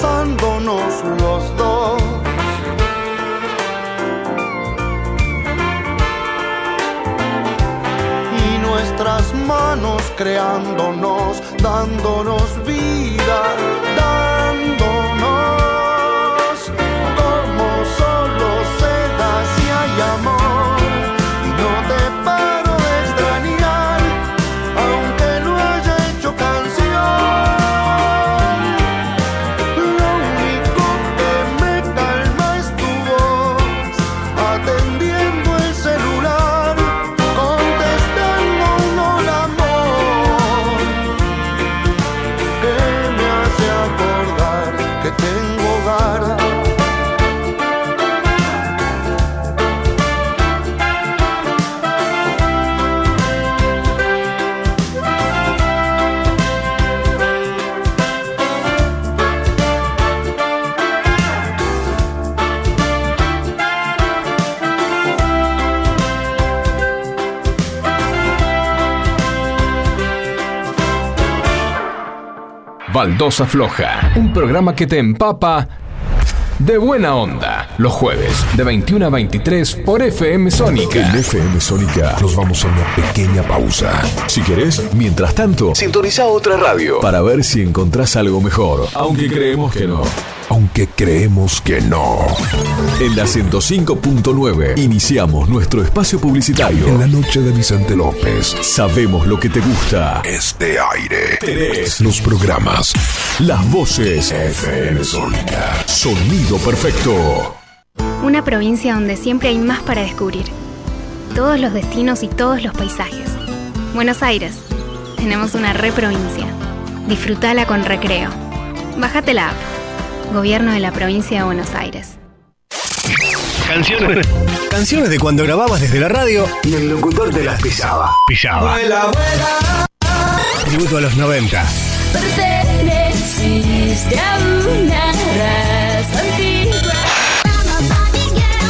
trenzándonos los dos. Y nuestras manos creándonos, dándonos vida, Baldosa Floja, un programa que te empapa de buena onda. Los jueves, de 21 a 23 por FM Sónica. En FM Sónica nos vamos a una pequeña pausa. Si querés, mientras tanto, sintoniza otra radio para ver si encontrás algo mejor. Aunque creemos que no. Creemos que no. En la 105.9 iniciamos nuestro espacio publicitario. En la noche de Vicente López. Sabemos lo que te gusta. Este aire. Tenés los programas. Las voces. FM Sónica. Sonido perfecto. Una provincia donde siempre hay más para descubrir. Todos los destinos y todos los paisajes. Buenos Aires. Tenemos una re provincia. Disfrutala con recreo. Bájate la app. Gobierno de la provincia de Buenos Aires. Canciones. Canciones de cuando grababas desde la radio y el locutor te las pisaba. Pisaba. Tributo a los 90. Perteneciste a una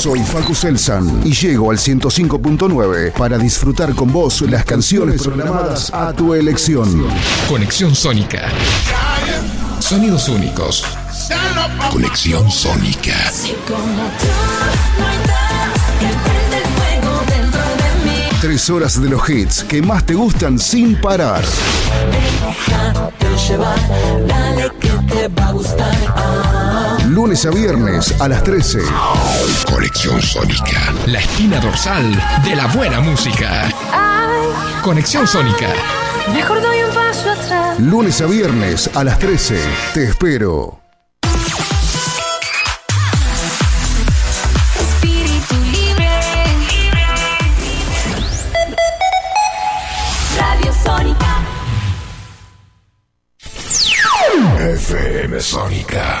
Soy Facu Selsan y llego al 105.9 para disfrutar con vos las canciones programadas a tu elección. Conexión Sónica. Sonidos únicos. Conexión Sónica. Tres horas de los hits que más te gustan sin parar. Lunes a viernes a las 13. Conexión Sónica. La esquina dorsal de la buena música. Conexión Sónica. Mejor doy un paso atrás. Lunes a viernes a las 13. Te espero. Espíritu libre. Radio Sónica. FM Sónica.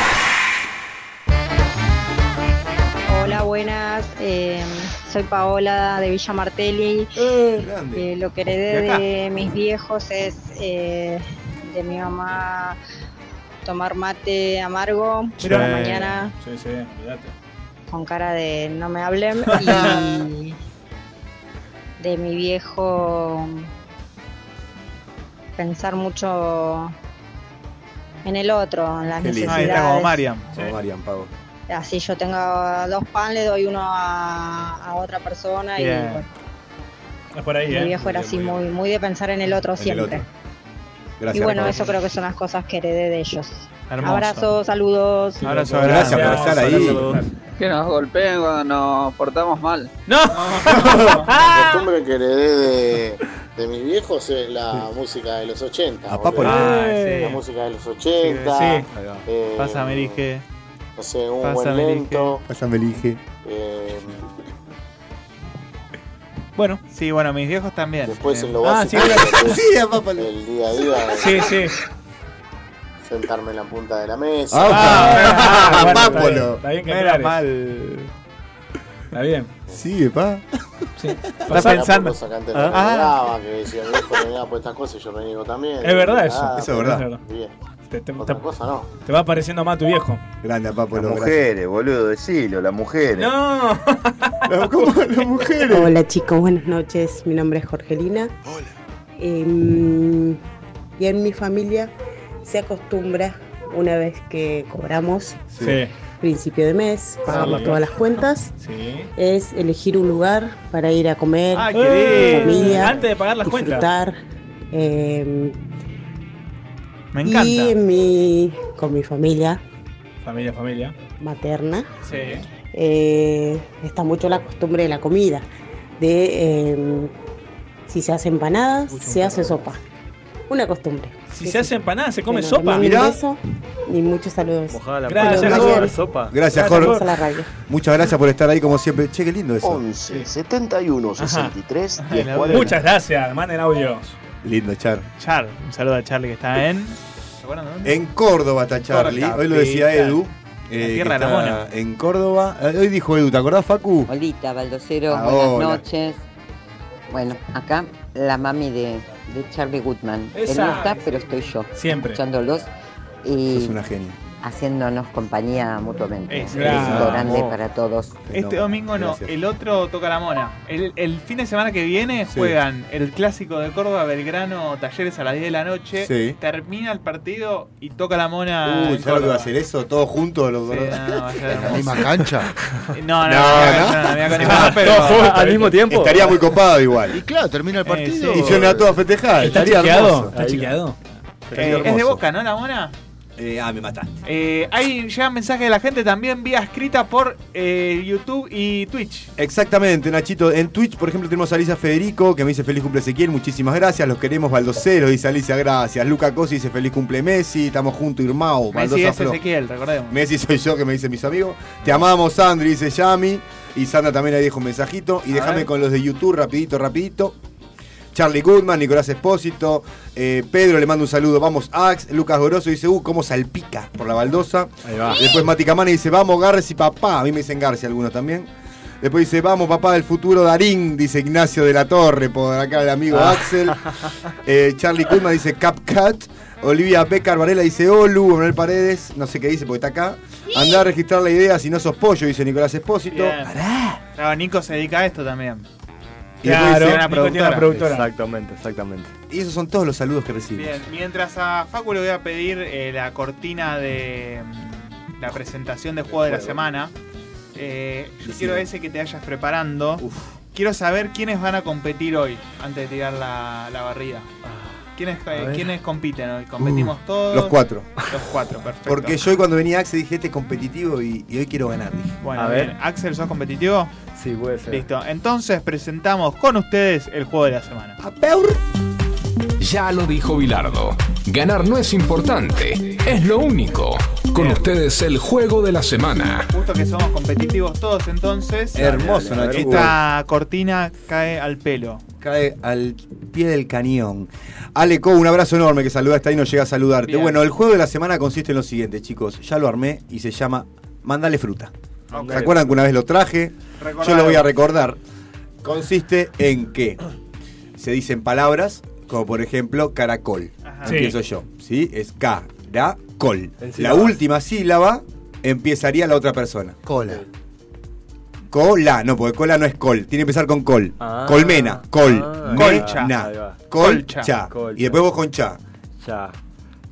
Eh, soy Paola de Villa Martelli. Eh, lo que heredé De de mis viejos es eh, de mi mamá tomar mate amargo por la mañana Sí, sí, con cara de no me hablen y de mi viejo pensar mucho en el otro, en las Qué necesidades. Ahí está como Mariam. Como Mariam, Pago. Así yo tengo dos pan, le doy uno a, a otra persona y bueno, Es por ahí, mi ¿eh? viejo era así muy, muy de pensar en el otro En el siempre. otro. Gracias. y bueno, eso creo que son las cosas que heredé de ellos. Hermoso. Abrazos, saludos. Abrazo, Gracias por estar ahí. Que nos golpeen cuando nos portamos mal. ¡No! La costumbre que heredé de, de mis viejos es la música de los 80. A Papo boludo. le- La música de los 80. Sí. eh, Pásame, dije. No sé, un Pásame, buen lento. Pásame el Ige. eh, Bueno, sí, bueno, mis viejos también. después Eh, en lo ah, básico. sí, es Sí, a Papo le- El día a día. Sí, sí. Sentarme en la punta de la mesa. Ah, Ah, bueno, Papo, está bien, Está bien que No era mal. Está bien. Sigue, pa. Sí. Está Pasar pensando. que antes Ah. renegaba, que decía hijo renegaba por estas cosas y yo reniego también. Es verdad eso. Ah, Eso es verdad. Bien. Te, te- Otra te- cosa no. te va pareciendo más tu viejo. Grande Papo. Las mujeres, boludo, decilo, las mujeres. ¡No! gracias. ¿Cómo las mujeres? Hola chicos, buenas noches. Mi nombre es Jorgelina. Em, y en mi familia se acostumbra, una vez que cobramos, Sí. principio de mes, pagamos Sí. todas las cuentas, Sí. es elegir un lugar para ir a comer, ¡Ay, con qué familia, Antes de pagar las cuentas. disfrutar. Me y encanta. en mi con mi familia Familia, familia. materna. Sí. Eh, está mucho la costumbre de la comida, de eh, si se hace empanadas, se hace sopa. Una costumbre. Si se hace empanada, se come Bueno, sopa. un beso y muchos saludos. Gracias, Bueno, Jorge. sopa. Gracias, Jorge. a la radio. Muchas gracias por estar ahí como siempre. Che, qué lindo eso. 11 71 63 10 Muchas 40. gracias, manden audios. Lindo, Char. Char, un saludo a Charlie que está en. ¿Se acuerdan de dónde? En Córdoba está Charlie. Hoy lo decía. Edu. La eh, tierra de la mona. En Córdoba. Eh, Hoy dijo Edu, ¿te acordás, Facu? Olita, Baldocero, Ah, buenas hola. noches. Bueno, acá la mami de, de Charlie Goodman. Él Esa. no está, pero estoy yo. Siempre. Escuchándolos y Sos una genia. Haciéndonos compañía mutuamente. Es besito grande para todos. Este domingo no, Gracias. el otro toca la mona. El, el fin de semana que viene Sí. juegan el clásico de Córdoba, Belgrano, Talleres a las 10 de la noche. Sí. Termina el partido y toca la mona. Uy, ¿sabes lo que va a hacer eso? Todos juntos los Sí, no, ¿En la misma cancha? No, no, No, no, no. no, no, no, no, no, pero. Todos juntos, al mismo tiempo. Estaría muy copado Y igual. claro, termina el partido. sí. Y suena a todos a festejar. ¿Está Estaría chequeado? hermoso. ¿Está chequeado? Eh, es de boca, ¿no? La mona. Eh, ah, me mataste. Eh, hay llegan mensajes de la gente también vía escrita por eh, YouTube y Twitch. Exactamente, Nachito. En Twitch, por ejemplo, tenemos a Alicia Federico, que me dice feliz cumple Ezequiel, muchísimas gracias. Los queremos, Baldocero, dice Alicia, gracias. Luca Cosi dice feliz cumple Messi, estamos juntos, Irmao, Messi es. Ezequiel, recordemos. Messi soy yo, que me dicen mis amigos. Te amamos, Sandri, dice Yami. Y Sandra también ahí dejo un mensajito. Y déjame con los de YouTube, rapidito, rapidito. Charlie Goodman, Nicolás Espósito, eh, Pedro le mando un saludo, vamos Ax, Lucas Goroso dice, uh, cómo salpica por la baldosa. Ahí va. Después Mati Camani dice, vamos Garci papá, a mí me dicen Garci algunos también. Después dice, vamos papá del futuro Darín, dice Ignacio de la Torre, por acá el amigo Ah. Axel. Eh, Charlie Goodman dice CapCat. Olivia Becar Varela dice Olu, Manuel Paredes, no sé qué dice porque está acá. Andá a registrar la idea si no sos pollo, dice Nicolás Espósito. Claro, Nico se dedica a esto también. Y Claro, una una productora. Exactamente, exactamente. Y esos son todos los saludos que recibimos. Bien, mientras a Facu le voy a pedir eh, la cortina de mm, la presentación de juego de la semana. eh, yo quiero ese que te vayas preparando. Uf. Quiero saber quiénes van a competir hoy antes de tirar la, la barrida. ¿Quiénes, eh. ¿Quiénes compiten hoy? ¿Competimos todos? Uh, Los cuatro. Los cuatro, perfecto. Porque yo hoy cuando venía Axel dije, este es competitivo y, y hoy quiero ganar. Dije. Bueno, A bien. ver. Axel, ¿sos competitivo? Sí, puede ser. Listo. Entonces presentamos con ustedes el juego de la semana. Ya lo dijo Bilardo. Ganar no es importante, es lo único. Con ustedes el juego de la semana. Justo que somos competitivos todos, entonces. Hermoso. Nachito. Esta cortina cae al pelo. Cae al pie del cañón. Aleco, un abrazo enorme que saluda hasta ahí no llega a saludarte. Bien. Bueno, el juego de la semana consiste en lo siguiente, chicos. Ya lo armé y se llama Mándale fruta. Ok. ¿Se acuerdan que una vez lo traje? Yo lo voy a recordar. Consiste en que se dicen palabras como por ejemplo caracol. Ajá. Empiezo yo, ¿sí? Es caracol. La última sílaba empezaría la otra persona. Cola. Cola, no, porque cola no es col, tiene que empezar con col. Ah. Colmena, col, Ah. Colcha. colcha. Colcha. Y después vos con cha. Ya.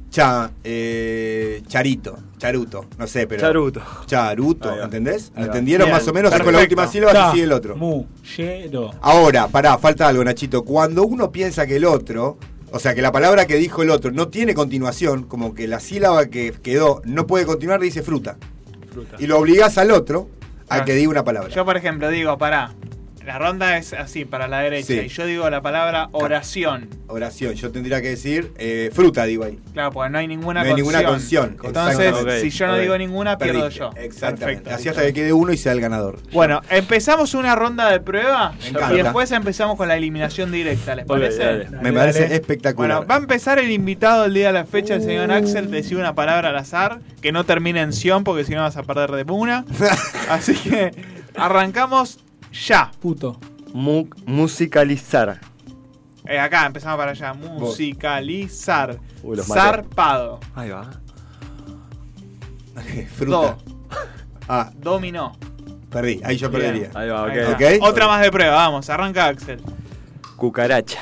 Cha, eh, charito, charuto, no sé, pero. Charuto. Charuto. ¿entendés? Ahí ¿Me va. entendieron Bien, más o menos? Es con la última sílaba Ta, y sigue el otro. Mu, yero. Ahora, pará, falta algo, Nachito. Cuando uno piensa que el otro, o sea, que la palabra que dijo el otro no tiene continuación, como que la sílaba que quedó no puede continuar, dice fruta. Fruta. Y lo obligás al otro a Ah. que diga una palabra. Yo, por ejemplo, digo, pará. La ronda es así, para la derecha. Sí. Y yo digo la palabra oración. Oración, yo tendría que decir eh, fruta, digo ahí. Claro, porque no hay ninguna No hay ninguna concesión, Entonces, si yo no digo ninguna, pierdo Perdiste. yo. Exactamente. Perfecto. Así hasta que quede uno y sea el ganador. Bueno, empezamos una ronda de prueba y después empezamos con la eliminación directa, ¿les parece? dale. Me parece espectacular. Bueno, va a empezar el invitado el día de la fecha, el señor Axel, decir una palabra al azar, que no termine en sion, porque si no vas a perder de una. Así que arrancamos ya. Puto. Mu- musicalizar. Eh, acá empezamos para allá. Musicalizar. Uy, los maté. Zarpado. Ahí va. fruta. Ah, Dominó. perdí. Ahí yo Bien. perdería. Ahí va, ok. Ahí está. Ok. Otra más de prueba, vamos, arranca Axel. Cucaracha.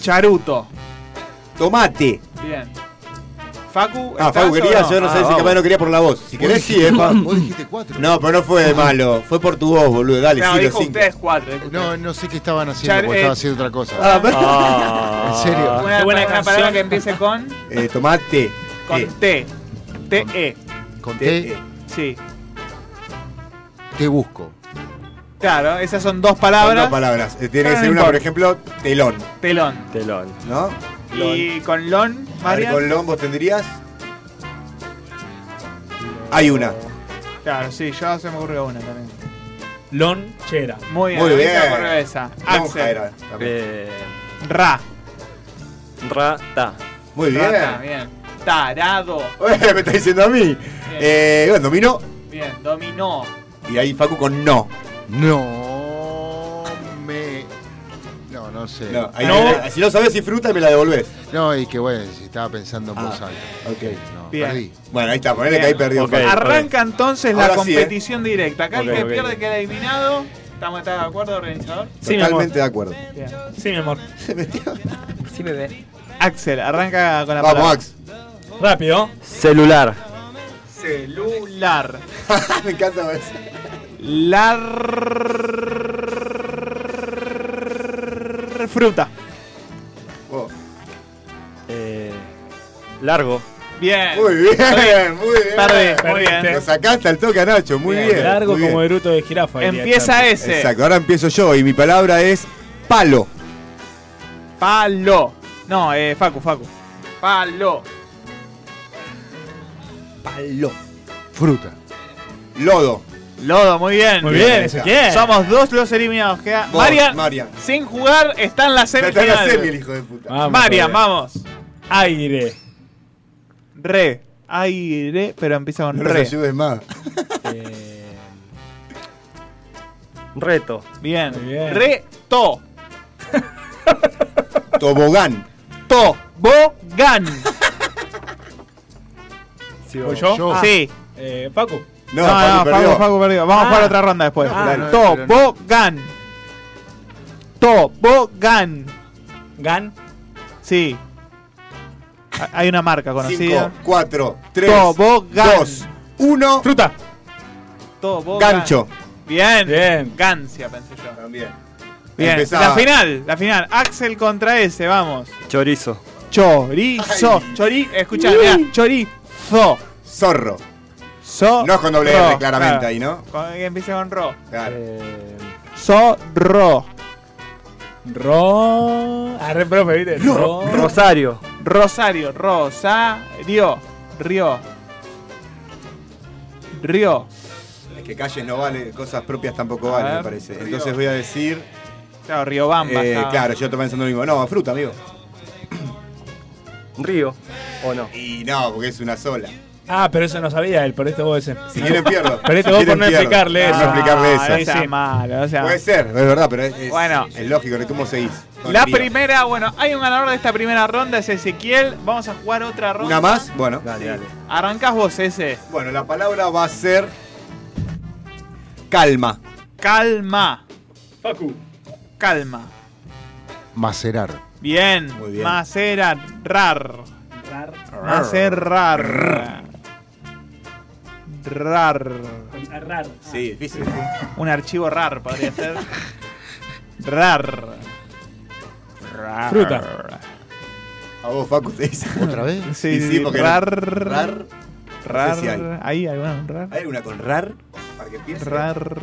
Charuto. Tomate. Bien. Facu. Ah, ¿estás Facu quería, no? yo no sé Ah, si capaz no quería por la voz. Si querés, sí, eh. Vos dijiste cuatro. No, pero no fue de malo. Fue por tu voz, boludo. Dale, No, sí, dijo los cinco. ustedes cuatro. dijo No, ustedes. no sé qué estaban haciendo Char- porque eh, estaba haciendo otra cosa. Ah, pero- Ah. ¿En serio? Una, Qué buena una palabra que empiece con. eh, tomate. Con T. T-E. Con T, T, Sí. te busco. Claro, esas son dos Son palabras. dos palabras. Eh, Tiene que ser una, por ejemplo, telón. Telón. Telón. ¿No? Y con lon, Marian. con lon vos tendrías. Hay una. Claro, sí, yo se me ocurrió una también. Lonchera. Muy bien, Muy bien. me ocurrió esa. Axel. era. Eh, Ra. rata. Muy bien. Rata, bien. Tarado. me está diciendo a mí. Eh, bueno, dominó. Bien, dominó. Y ahí Facu con no. No. No, sé. No, ahí me- si no sabes si fruta, me la devolvés. No, y que bueno, si estaba pensando en voz Ah, alta. ok. No, Bien. perdí. Bueno, ahí está, ponele que ahí perdió. Ok. Facu. Arranca entonces la sí, ¿eh? competición directa. Acá Ok, el que pierde queda eliminado. ¿Estamos ¿estás de acuerdo, organizador? Sí, mi amor. Totalmente de acuerdo. Bien. Sí, mi amor. Sí me ve. Axel, arranca con la Vamos, palabra. Max. Rápido. Celular. Celular. me encanta eso. Lar... Fruta. Oh. Eh, largo. Bien. Muy bien, muy bien. Perdí, muy bien. Lo sacaste al toque a Nacho, muy bien. Largo muy bien. como eruto de jirafa. Empieza ese. Exacto, ahora empiezo yo y mi palabra es palo. Palo. No, eh, Facu, Facu. Palo. Palo. Fruta. Lodo. Lodo, muy bien. Muy bien, Ezequiel. Somos dos los eliminados. Queda... Vos, Marian, Marian. sin jugar, está en la Ya está en la semifinal. semi, el hijo de puta. Vamos, Marian, vamos. Aire. Re. Aire, pero empieza con No re. ayudes más. Eh, reto. Bien. Bien. Re, to. Tobogán. To. Bo, gan. Sigo. ¿Voy yo? Yo. Ah, Sí. eh, Facu. No, No, no, Facu perdió. Facu, Facu perdió. Vamos a Ah. jugar otra ronda después. Ah, no. bo, gan. To, bo, gan. Sí. Ha- Hay una marca conocida. 5, 4, 3, Tobogán. 2, 1. Fruta. To, bo, Gancho. gan. Bien. Bien. Gancia, pensé yo. También. Bien. Empezaba. La final, la final. Axel contra ese, vamos. Chorizo. Chorizo. Ay. Chori, escuchá, mirá. Chorizo. Zorro. So. No es con doble ro, R, claramente claro. ahí, ¿no? Con- Que empiece con ro. Claro. Eh, Zorro. Ro. Arre, profe, ¿viste? Ro. Rosario. Rosario. Rosario. Río. Río. Es que calles no vale, cosas propias tampoco A valen, ver, me parece. Río. Entonces voy a decir. Claro, Río Bamba. eh, claro, yo estoy pensando lo mismo. No, fruta, amigo. Río. ¿O no? Y no, porque es una sola. Ah, pero eso no sabía él, por esto vos ese. Si quieren pierdo. Pero este Si vos por no explicarle Por eso. No explicarle Ah, eso. no sea malo, o sea. Puede ser, es verdad, pero es, es- Bueno. es lógico, ¿cómo seguís? Con La primera, bueno, hay un ganador de esta primera ronda, es Ezequiel. Vamos a jugar otra ronda. ¿Una más? Bueno. Dale, dale. Arrancás vos, ese. Bueno, la palabra va a ser. Calma. Calma. Facu. Calma. Macerar. Bien. Muy bien. Macerar. Rar. Macerar. Rar. Rar. Sí, difícil. Un archivo rar podría ser. Rar. Rar. Fruta. A vos, Facu, te dice. ¿Otra vez? Sí, Sí, porque rar. rar- Rar. no sé si hay. Ahí, alguna con rar. ¿Hay una con rar? Para que empiece. Rar.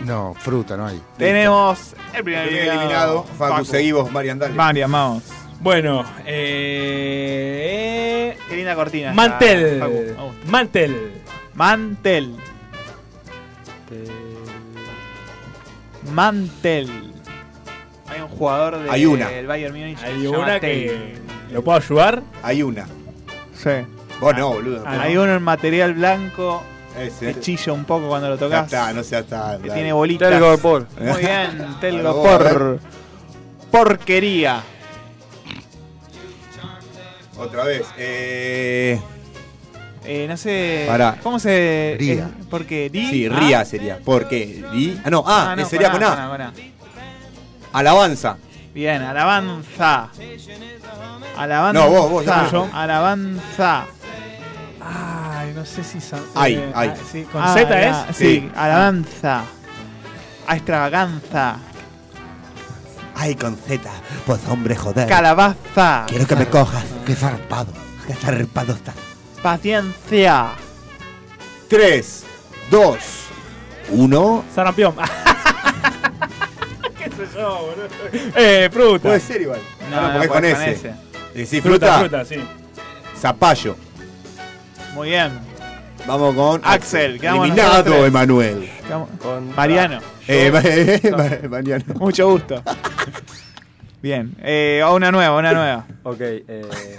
No, fruta no hay. Tenemos el primer Primer eliminado. Facu, seguí vos, Marian, dale. Marian, vamos. Bueno, eh. Qué linda cortina. Mantel. Gusta. Mantel. Mantel. Mantel. Hay un jugador de- Hay una. del Bayern Múnich. Hay una Tel. que. ¿Lo puedo ayudar? Hay una. Sí. Vos no, boludo. Ah, Hay uno en material blanco Ese. que chilla un poco cuando lo Ya tocas. está, no seas tan. Que tiene bolitas. Telgopor. Muy bien, Ahora Telgo vos, a por porquería. Otra vez. Eh. Eh, no sé. Pará. ¿Cómo se.? Ría. eh, ¿Por qué? ¿Di? Sí, Ah. ría sería. ¿Por qué? ¿Di? Ah, no, ah, Ah, no, sería con con A, con. Alabanza. Bien, alabanza. Alabanza. No, vos, vos, ya yo. Alabanza. Ay, no sé si. Ay, eh, ay. ah, sí, ¿Con Ah, Z es? Sí, Sí. alabanza. A extravaganza. Ay, con Z. Pues hombre, joder. Calabaza. Quiero que me cojas. Qué zarpado. Qué zarpado está. Paciencia. 3, 2, 1. Sarampión. ¿Qué sé yo, boludo? Eh, fruta. Puede ser igual. No, No, no, porque es con con ese. ese. Decís Fruta, fruta. fruta, sí. Zapallo. Muy bien. Vamos con Axel, Eliminado. Emanuel. Con- Mariano. Eh, ma- eh, ma- Mariano. Mucho gusto. Bien. Eh, una nueva, una nueva. Ok, eh,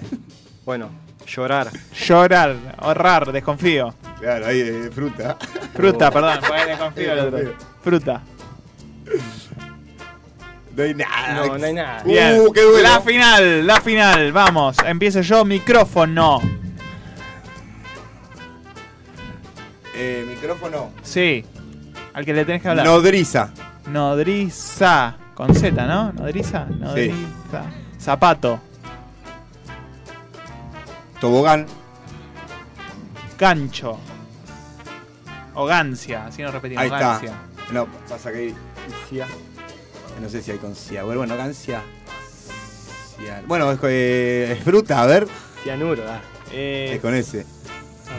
bueno, llorar. Llorar, ahorrar, desconfío. Claro, ahí fruta. Fruta, perdón. porque desconfío el otro. Fruta. No hay nada. No, no hay nada. Bien. Uh, qué duelo. La final, la final. Vamos. Empiezo yo. Micrófono. Eh, micrófono. Sí. Al que le tenés que hablar. Nodriza. Nodriza. Con Z, ¿no? Nodriza. Nodriza. Zapato. Tobogán. Gancho. O gancia. Así nos repetimos. Ahí está. No, pasa que hay. Cia. No sé si hay con cia. Bueno, bueno, gancia. Cia. Bueno, es, eh, es fruta, a ver. Cianuro, ah. Eh, Es con ese.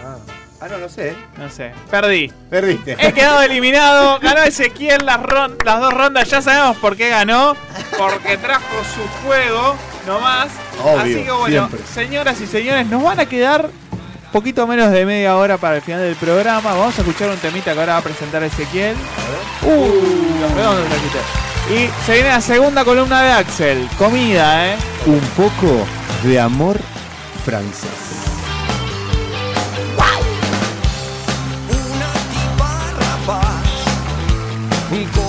Ah. Ah, no, no sé. no sé. Perdí. Perdiste. He quedado eliminado. Ganó Ezequiel las, las dos rondas. Ya sabemos por qué ganó. Porque trajo su juego nomás. Obvio, Así que bueno, siempre. señoras y señores, nos van a quedar poquito menos de media hora para el final del programa. Vamos a escuchar un temita que ahora va a presentar Ezequiel. Uh, los redondos la quité. Y se viene la segunda columna de Axel. Comida, ¿eh? Un poco de amor francés. Como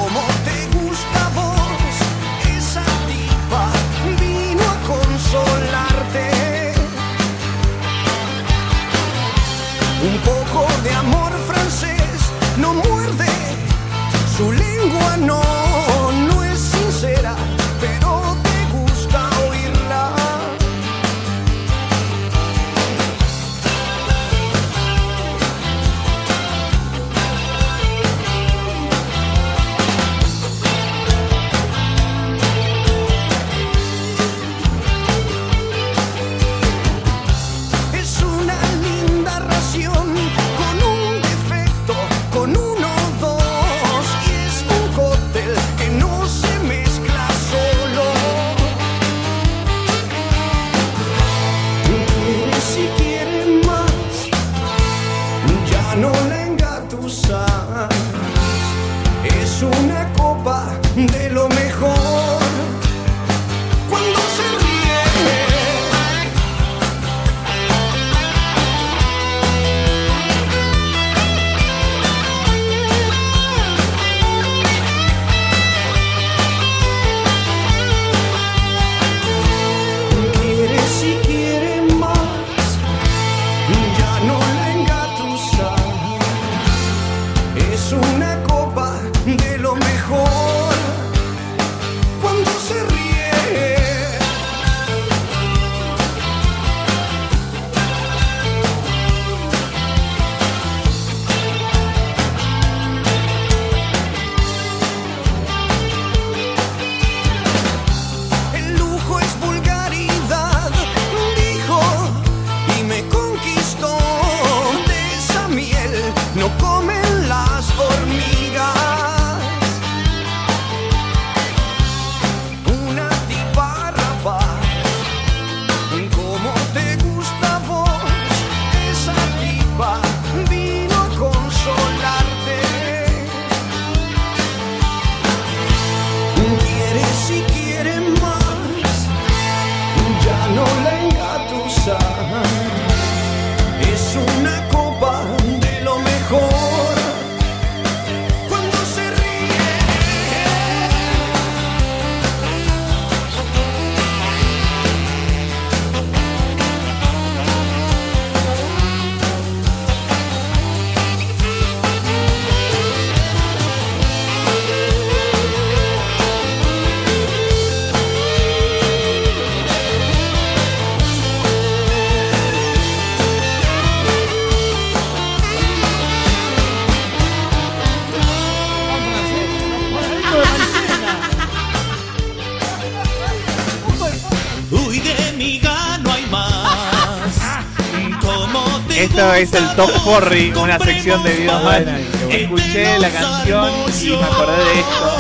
Es el Top 40, una sección de videos mal. Escuché la canción y me acordé de esto.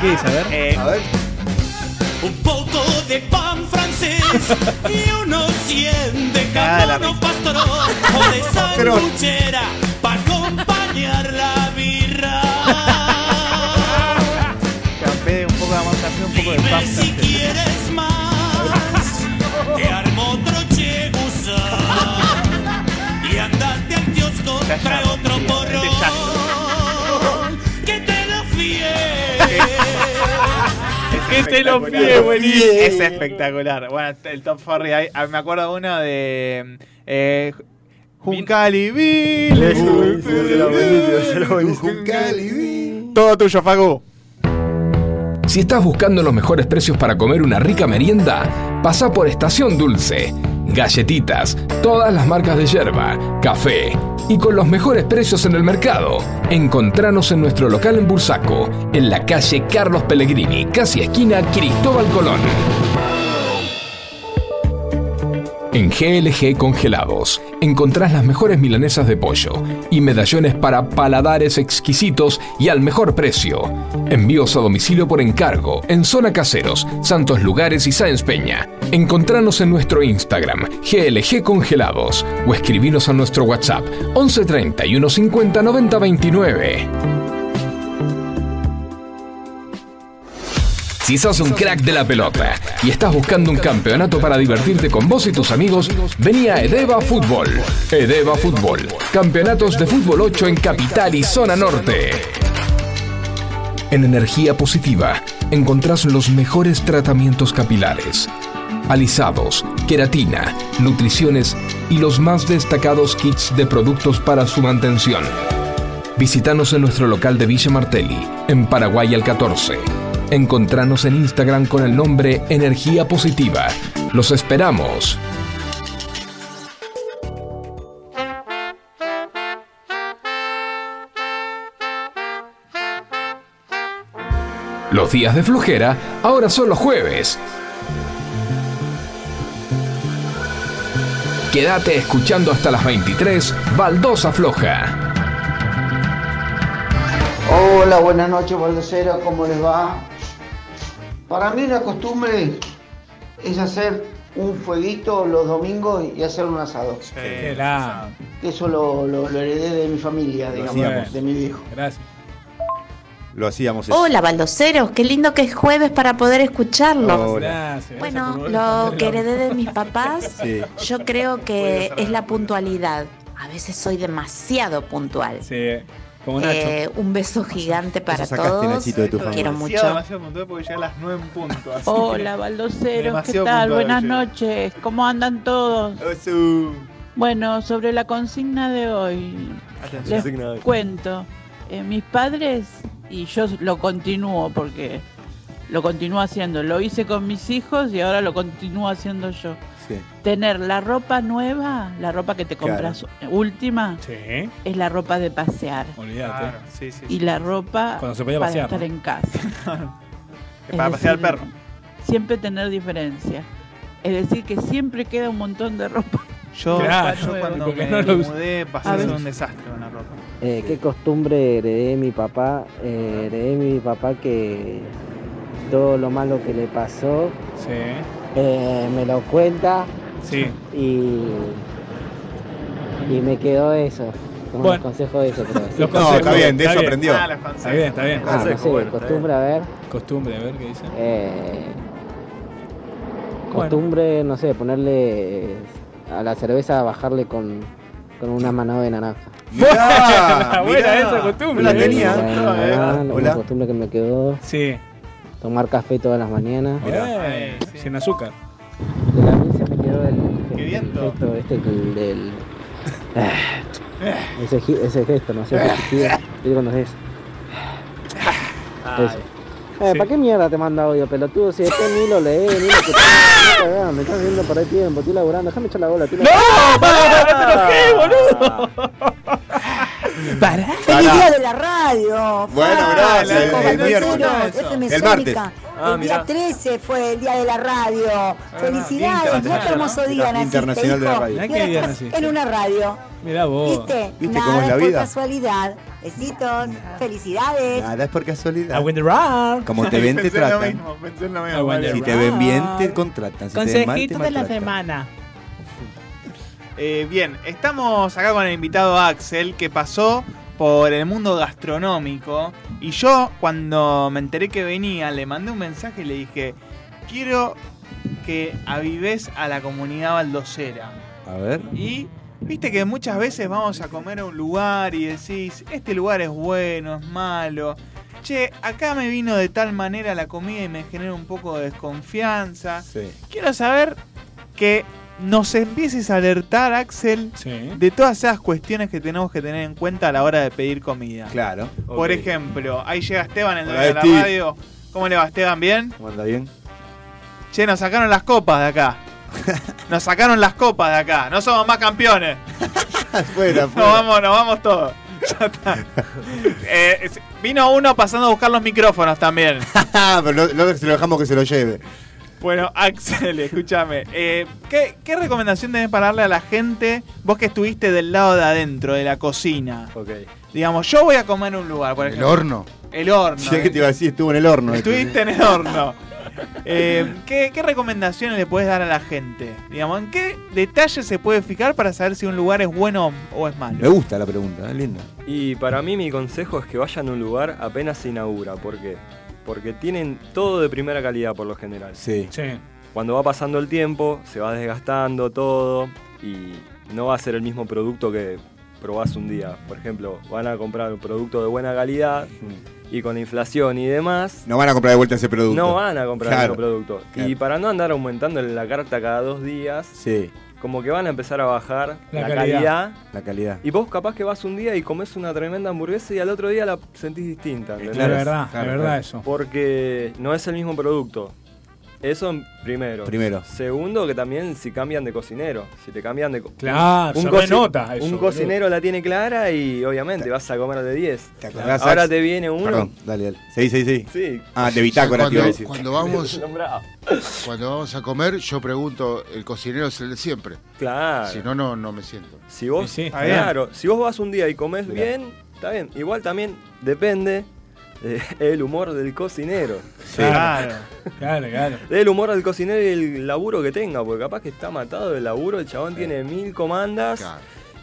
¿Qué dice? A ver. Eh, A ver. Un poco de pan francés y unos 100 de camarón pastorón o de sanguchera para acompañar la birra. Campé un poco de café, un poco de pan. francés. Trae otro porrón que te lo fíe. Que te lo pide, buenísimo. Es espectacular. Bueno, el Top 40. ahí- ah, me acuerdo uno de. Eh, Juncali Bill. Todo tuyo, Facu. Si estás buscando los mejores precios para comer una rica merienda, pasa por Estación Dulce. Galletitas, todas las marcas de yerba, café y con los mejores precios en el mercado. Encontranos en nuestro local en Bursaco, en la calle Carlos Pellegrini, casi esquina Cristóbal Colón. En GLG Congelados encontrás las mejores milanesas de pollo y medallones para paladares exquisitos y al mejor precio. Envíos a domicilio por encargo en Zona Caseros, Santos Lugares y Sáenz Peña. Encontranos en nuestro Instagram GLG Congelados o escribinos a nuestro WhatsApp 11 31 50 90 29. Si sos un crack de la pelota y estás buscando un campeonato para divertirte con vos y tus amigos, vení a Edeva Fútbol. Edeva Fútbol. Campeonatos de fútbol 8 en Capital y Zona Norte. En Energía Positiva encontrás los mejores tratamientos capilares, alisados, queratina, nutriciones y los más destacados kits de productos para su mantención. Visítanos en nuestro local de Villa Martelli, en Paraguay al 14. Encontranos en Instagram con el nombre Energía Positiva. Los esperamos. Los días de flojera ahora son los jueves. Quédate escuchando hasta las 23, Baldosa Floja. Hola, buenas noches, baldocero, ¿cómo les va? Para mí una costumbre es hacer un fueguito los domingos y hacer un asado. Eso lo, lo- lo heredé de mi familia, digamos, de mi viejo. Gracias. Lo hacíamos eso. Hola, baldoseros, qué lindo que es jueves para poder escucharlos. Hola. Gracias. Bueno, lo que heredé de mis papás, Sí. yo creo que es la puntualidad. A veces soy demasiado puntual. Sí, como Nacho. Eh, un beso gigante para todos. De tu quiero mucho. demasiado puntual porque llega a las 9 en punto. así Hola, que- baldoseros, ¿qué tal? Buenas che. noches, ¿cómo andan todos? Eso. Bueno, sobre la consigna de hoy, Atención. les Consigna de hoy. cuento. Eh, mis padres, y yo lo continúo porque lo continúo haciendo, lo hice con mis hijos y ahora lo continúo haciendo yo. Sí. Tener la ropa nueva, la ropa que te Claro. compras última, Sí, es la ropa de pasear. olvídate. Claro, sí, sí. Y sí. la ropa Cuando se podía para pasear, estar ¿no? en casa. Para pasear al perro. Siempre tener diferencia. Es decir, que siempre queda un montón de ropa. Yo, Claro, yo cuando me no lo mudé pasé A ser un desastre con la ropa. Eh, ¿Qué costumbre heredé de mi papá? Eh, heredé de mi papá que todo lo malo que le pasó Sí, eh, me lo cuenta sí. y, y me quedó eso. Como Bueno. los consejos de eso, creo. sí. Los No, consejos, está bien, de eso bien. aprendió. Ah, Está bien, está bien. Ah, no consejo, sé, bueno, está costumbre, a ver. Costumbre, a ver qué dice. eh, Bueno. costumbre, no sé, ponerle a la cerveza, bajarle con, con una mano de naranja. Mirá, Buena mirá. esa costumbre. No la tenía. una costumbre que me quedó, Sí, tomar café todas las mañanas. Mirá. Eh, Sí. sin azúcar. De la mí se me quedó el, gesto este el del ese, gesto, no sé qué sentido, ¿viste cuando es eso. Eh, ¿Para qué mierda te manda audio, pelotudo? Si después ni lo lees, ni lo que te me estás viendo por ahí tiempo, estoy laburando, déjame echar la bola, tío. ¡Feliz día de la radio! Bueno, Fua, gracias, el miércoles. El martes. Sónica. Ah, el día mirá. 13 fue el día de la radio. Felicidades, Día no qué hermoso día Internacional de la radio. Qué día naciste. en una radio. Mirá vos. ¿Viste? ¿Viste Nada cómo es la por vida? casualidad. Besitos, felicidades. Nada es por casualidad. I win the round. Como te ven, te tratan. mismo. Si te ven bien, te contratan. Si te ven mal, te Consejito de la semana. Eh, bien, estamos acá con el invitado Axel que pasó por el mundo gastronómico y yo cuando me enteré que venía le mandé un mensaje y le dije quiero que avives a la comunidad baldocera A ver. y viste que muchas veces vamos a comer a un lugar y decís este lugar es bueno, es malo che, acá me vino de tal manera la comida y me genera un poco de desconfianza Sí. quiero saber que nos empieces a alertar, Axel, de todas esas cuestiones que tenemos que tener en cuenta a la hora de pedir comida. Claro. Por ejemplo, ahí llega Esteban, el Hola, dueño de la Steve. radio. ¿Cómo le va, Esteban? ¿Bien? ¿Cómo anda bien? Che, nos sacaron las copas de acá. Nos sacaron las copas de acá. No somos más campeones. Fuera, Nos vamos, nos vamos todos. Ya está. Eh, vino uno pasando a buscar los micrófonos también. Pero no, no se lo dejamos que se lo lleve. Bueno, Axel, escúchame. eh, ¿qué, qué recomendación tenés para darle a la gente? Vos que estuviste del lado de adentro, de la cocina. Ok. Digamos, yo voy a comer en un lugar, por ¿El ejemplo. horno? El horno. Sí, que te iba a decir, estuvo en el horno. este. Estuviste en el horno. Eh, ¿qué, qué recomendaciones le puedes dar a la gente? Digamos, ¿en qué detalles se puede fijar para saber si un lugar es bueno o es malo? Me gusta la pregunta, es linda. Y para mí mi consejo es que vayan a un lugar apenas se inaugura. ¿Por qué? Porque tienen todo de primera calidad por lo general. Sí. Cuando va pasando el tiempo, se va desgastando todo y no va a ser el mismo producto que probás un día. Por ejemplo, van a comprar un producto de buena calidad y con la inflación y demás, No van a comprar de vuelta ese producto. no van a comprar Claro, el mismo producto. claro. Y para no andar aumentando la carta cada dos días, Sí, como que van a empezar a bajar La la, calidad. calidad. la calidad. Y vos capaz que vas un día y comes una tremenda hamburguesa y al otro día la sentís distinta. ¿entendés? Claro, es verdad, es verdad eso. Porque no es el mismo producto. Eso primero. Primero. Segundo, que también si cambian de cocinero. Si te cambian de... Claro, se renota eso, Un cocinero la tiene clara y obviamente vas a comer de 10. acordás, Ahora te viene uno... Perdón, dale, dale. Sí, sí, sí. Sí. Ah, de bitácora te cuando, iba a decir. cuando vamos cuando vamos a comer, yo pregunto, ¿el cocinero es el de siempre? Claro. Si no, no, no me siento. Si vos, Sí, sí. claro, si vos vas un día y comes Mirá. bien, está bien. Igual también depende del humor del cocinero. Claro, claro, claro. Del humor del cocinero y el laburo que tenga, porque capaz que está matado del laburo, el chabón tiene mil comandas.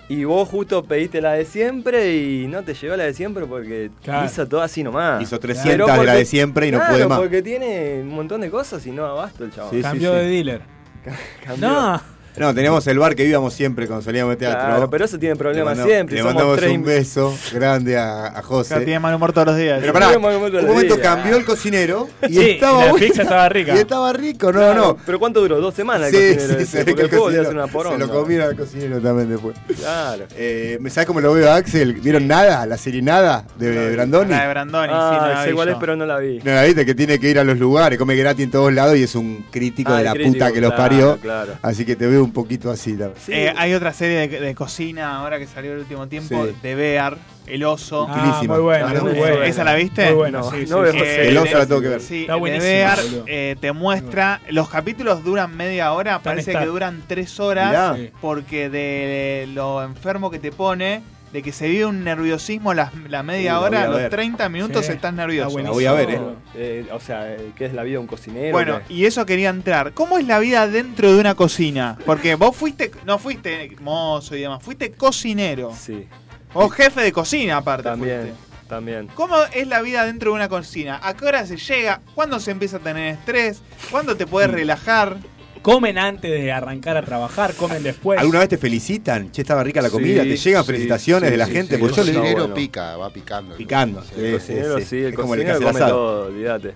Y vos justo pediste la de siempre y no te llegó la de siempre porque Claro. hizo todo así nomás. Hizo Pero 300 de la de siempre y no Claro, puede más. porque tiene un montón de cosas y no abasto el chabón. Sí, sí, Cambió sí. de dealer. Cambió. No. No, teníamos el bar que íbamos siempre cuando salíamos de teatro. Claro, pero eso tiene problemas Le mando- siempre, Le somos mandamos tres un beso grande a, a José. Ya tiene mal humor todos los días. Pero pará, un momento días. cambió el cocinero y Sí, estaba y la bueno. pizza estaba rica. Y estaba rico, no, Claro, no. Pero ¿cuánto duró? ¿Dos semanas Sí, el cocinero sí, ve Porque que el a cocinero se lo comieron al cocinero también después. Claro. Eh, ¿Sabes cómo lo veo a Axel? ¿Vieron nada? ¿La serie Nada de Brandoni? La de Brandoni, sí, no Ah, la vi cuál yo. es, pero no la vi. No, la viste que tiene que ir a los lugares, come gratis en todos lados y es un crítico Ah, de el la crítico, puta que los claro, parió. claro. Así que te veo un poquito así también. Eh, hay otra serie de, de cocina ahora que salió el último tiempo, Sí. de Bear, El Oso. Ah, muy buena, ¿Esa muy buena. ¿Esa la viste? Muy buena, no, sí, no sí, veo sí. series. El Oso la tengo que ver. Sí, Está de buenísima, Bear eh, te muestra, los capítulos duran media hora, parece que duran tres horas, Mirá. Sí. porque de lo enfermo que te pone, de que se vive un nerviosismo la, la media hora, a los ver. 30 minutos Sí. estás nervioso. La voy a ver, eh. Eh, o sea, eh, ¿qué es la vida de un cocinero? Bueno, y eso quería entrar. ¿Cómo es la vida dentro de una cocina? Porque vos fuiste, no fuiste mozo y demás, fuiste cocinero. Sí, O jefe de cocina aparte. también, fuiste. también. ¿Cómo es la vida dentro de una cocina? ¿A qué hora se llega? ¿Cuándo se empieza a tener estrés? ¿Cuándo te Mm. puedes relajar? Comen antes de arrancar a trabajar, comen después. ¿Alguna vez te felicitan? Che, estaba rica la comida. Sí, ¿Te llegan sí, felicitaciones sí, de la sí, gente? sí, Porque yo el le cocinero bueno. pica, va picando. Picando. El cocinero sí, el Es como el que cocinero come asado. todo, olvídate.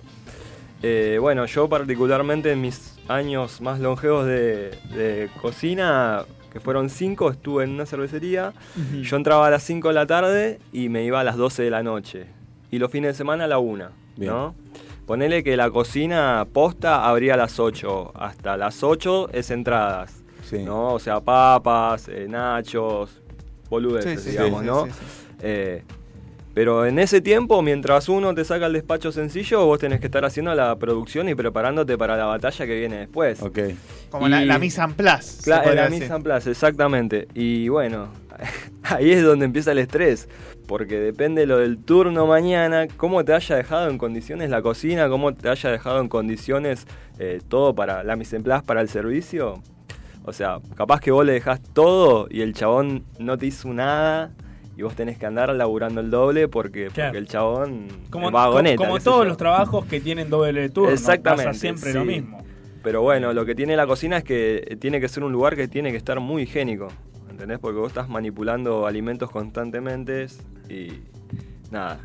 Eh, bueno, yo particularmente en mis años más longevos de, de cocina, que fueron cinco, estuve en una cervecería. Yo entraba a las 5 de la tarde y me iba a las 12 de la noche. Y los fines de semana a la 1, Bien. Ponele que la cocina posta abría a las 8. Hasta las 8 es entradas. Sí. ¿no? O sea, papas, eh, nachos, boludeces, Sí, sí, digamos, sí, ¿no? sí, sí. Eh, Pero en ese tiempo, mientras uno te saca el despacho sencillo, vos tenés que estar haciendo la producción y preparándote para la batalla que viene después. Ok. Como la, Y- la mise en place. Claro, la decir. mise en place, exactamente. Y bueno, ahí es donde empieza el estrés, porque depende lo del turno mañana, cómo te haya dejado en condiciones la cocina, cómo te haya dejado en condiciones eh, todo para la mise en place, para el servicio. O sea, capaz que vos le dejás todo y el chabón no te hizo nada y vos tenés que andar laburando el doble porque, Claro. porque el chabón Como, es vagoneta. como todos yo. los trabajos que tienen doble turno. Exactamente. Pasa siempre lo mismo. Pero bueno, lo que tiene la cocina es que tiene que ser un lugar que tiene que estar muy higiénico. ¿Entendés? Porque vos estás manipulando alimentos constantemente y nada.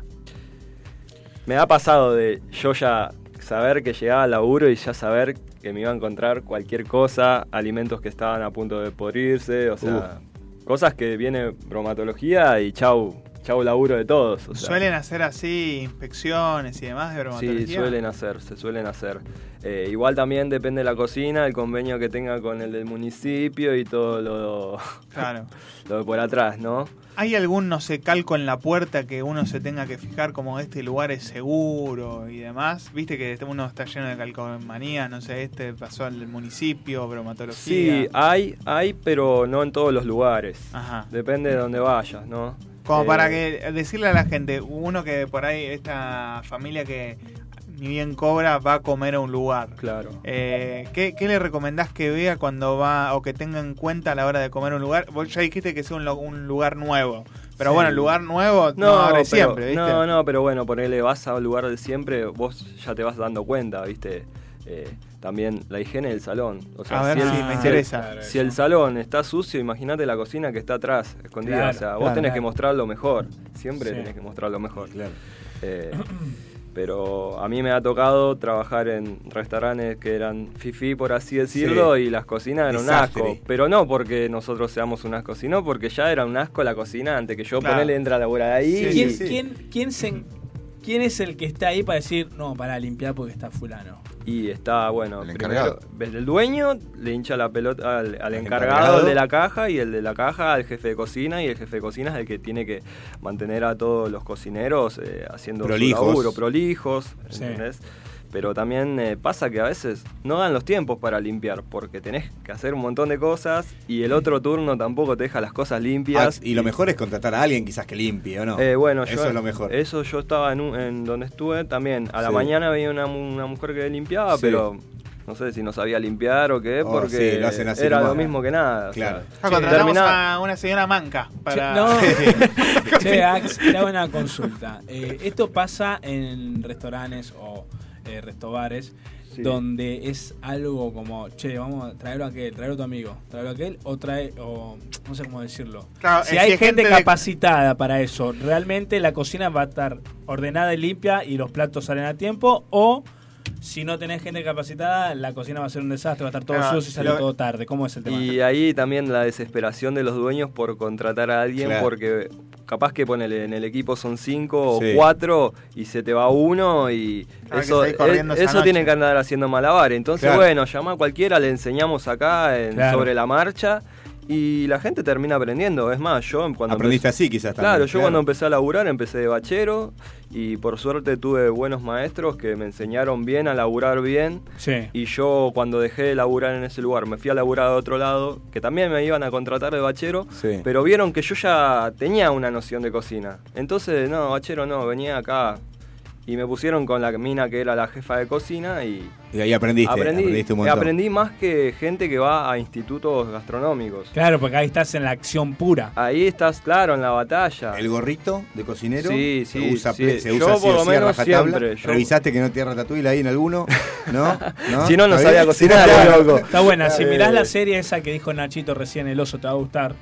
Me ha pasado de yo ya saber que llegaba al laburo y ya saber que me iba a encontrar cualquier cosa, alimentos que estaban a punto de podrirse, o sea, cosas que viene bromatología y chau, chau laburo de todos. o sea. Suelen hacer así inspecciones y demás de bromatología. Sí, suelen hacer, se suelen hacer. Eh, igual también depende de la cocina, el convenio que tenga con el del municipio y todo lo, Claro. lo de por atrás, ¿no? ¿Hay algún, no sé, calco en la puerta que uno se tenga que fijar como este lugar es seguro y demás? Viste que uno está lleno de calcomanía, no sé, este pasó al municipio, bromatología. Sí, hay, hay, pero no en todos los lugares. Ajá. Depende de dónde vayas, ¿no? Como Eh, para que decirle a la gente, uno que por ahí, esta familia que ni bien cobra, va a comer a un lugar. Claro. Eh, ¿qué, qué le recomendás que vea cuando va o que tenga en cuenta a la hora de comer un lugar? Vos ya dijiste que sea un, un lugar nuevo. Pero Sí. bueno, el lugar nuevo no, abre pero- siempre, ¿viste? No, no, pero bueno, ponele, vas a un lugar de siempre, vos ya te vas dando cuenta, ¿viste? Eh, también la higiene del salón. O sea, A ver, si sí, el, me interesa. Si el salón está sucio, imagínate la cocina que está atrás, escondida. Claro, o sea, vos claro. tenés que mostrar lo mejor. Siempre Sí. tenés que mostrar lo mejor. Eh, pero a mí me ha tocado trabajar en restaurantes que eran fifi, por así decirlo, Sí. y las cocinas eran un asco. Pero no porque nosotros seamos un asco, sino porque ya era un asco la cocina antes que yo Claro. ponerle entra a laburar ahí. ¿Quién, y- quién, quién se- quién es el que está ahí para decir, no, para limpiar porque está fulano? Y está, bueno, El encargado. el dueño le hincha la pelota al, al encargado, de la caja y el de la caja al jefe de cocina y el jefe de cocina es el que tiene que mantener a todos los cocineros eh, haciendo Prolijos. su laburo, prolijos, Sí. Pero también eh, pasa que a veces no dan los tiempos para limpiar porque tenés que hacer un montón de cosas y el otro turno tampoco te deja las cosas limpias. Ah, y lo mejor es contratar a alguien quizás que limpie, ¿o no? Eh, bueno, Eso yo- es lo mejor. Eso yo estaba en, un- en donde estuve también. A la Sí. mañana venía una, una mujer que limpiaba, Sí. pero no sé si no sabía limpiar o qué, Oh, porque sí, lo hacen así era nomás. lo mismo que nada. o Claro. sea, Ya contratamos terminaba- a una señora manca para... No. che, Ax, te hago una consulta. Eh, esto pasa en restaurantes o eh, restobares Sí. donde es algo como, che, vamos a traerlo a aquel, traerlo a tu amigo, traerlo a aquel, o trae, o no sé cómo decirlo. Claro, si eh, hay si hay gente, gente de- capacitada para eso, ¿realmente la cocina va a estar ordenada y limpia y los platos salen a tiempo? ¿O si no tenés gente capacitada, la cocina va a ser un desastre, va a estar todo Claro, sucio y sale lo- todo tarde? ¿Cómo es el tema? Y ahí también la desesperación de los dueños por contratar a alguien Claro. porque capaz que ponele en el equipo son cinco Sí. o cuatro y se te va uno y Claro, eso, es- eso tienen que andar haciendo malabares. Entonces, Claro. bueno, llama a cualquiera, le enseñamos acá en- Claro. sobre la marcha y la gente termina aprendiendo. Es más, yo cuando Aprendiste empecé- así quizás Claro, también, yo claro. cuando empecé a laburar empecé de bachero y por suerte tuve buenos maestros que me enseñaron bien a laburar bien. Sí. Y yo cuando dejé de laburar en ese lugar me fui a laburar a otro lado, que también me iban a contratar de bachero, Sí. pero vieron que yo ya tenía una noción de cocina. Entonces, no, bachero no, venía acá. Y me pusieron con la mina que era la jefa de cocina y... Y ahí aprendiste, aprendí, aprendiste un montón. aprendí más que gente que va a institutos gastronómicos. Claro, porque ahí estás en la acción pura. Ahí estás, claro, en la batalla. ¿El gorrito de cocinero? Sí, se sí, usa, sí. se Yo usa así por lo menos siempre, yo- ¿Revisaste que no tiene ratatouille ahí en alguno? ¿No? Si no, no ¿Está sabía cocinar, loco. Está buena, si Eh, mirás la serie esa que dijo Nachito recién, El oso te va a gustar,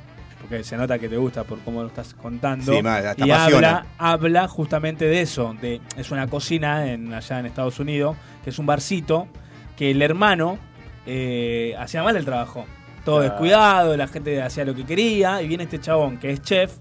porque se nota que te gusta por cómo lo estás contando. Sí, mal, hasta y habla, habla justamente de eso, de es una cocina en, allá en Estados Unidos, que es un barcito, que el hermano eh, hacía mal el trabajo. Todo Claro. descuidado, la gente hacía lo que quería, y viene este chabón que es chef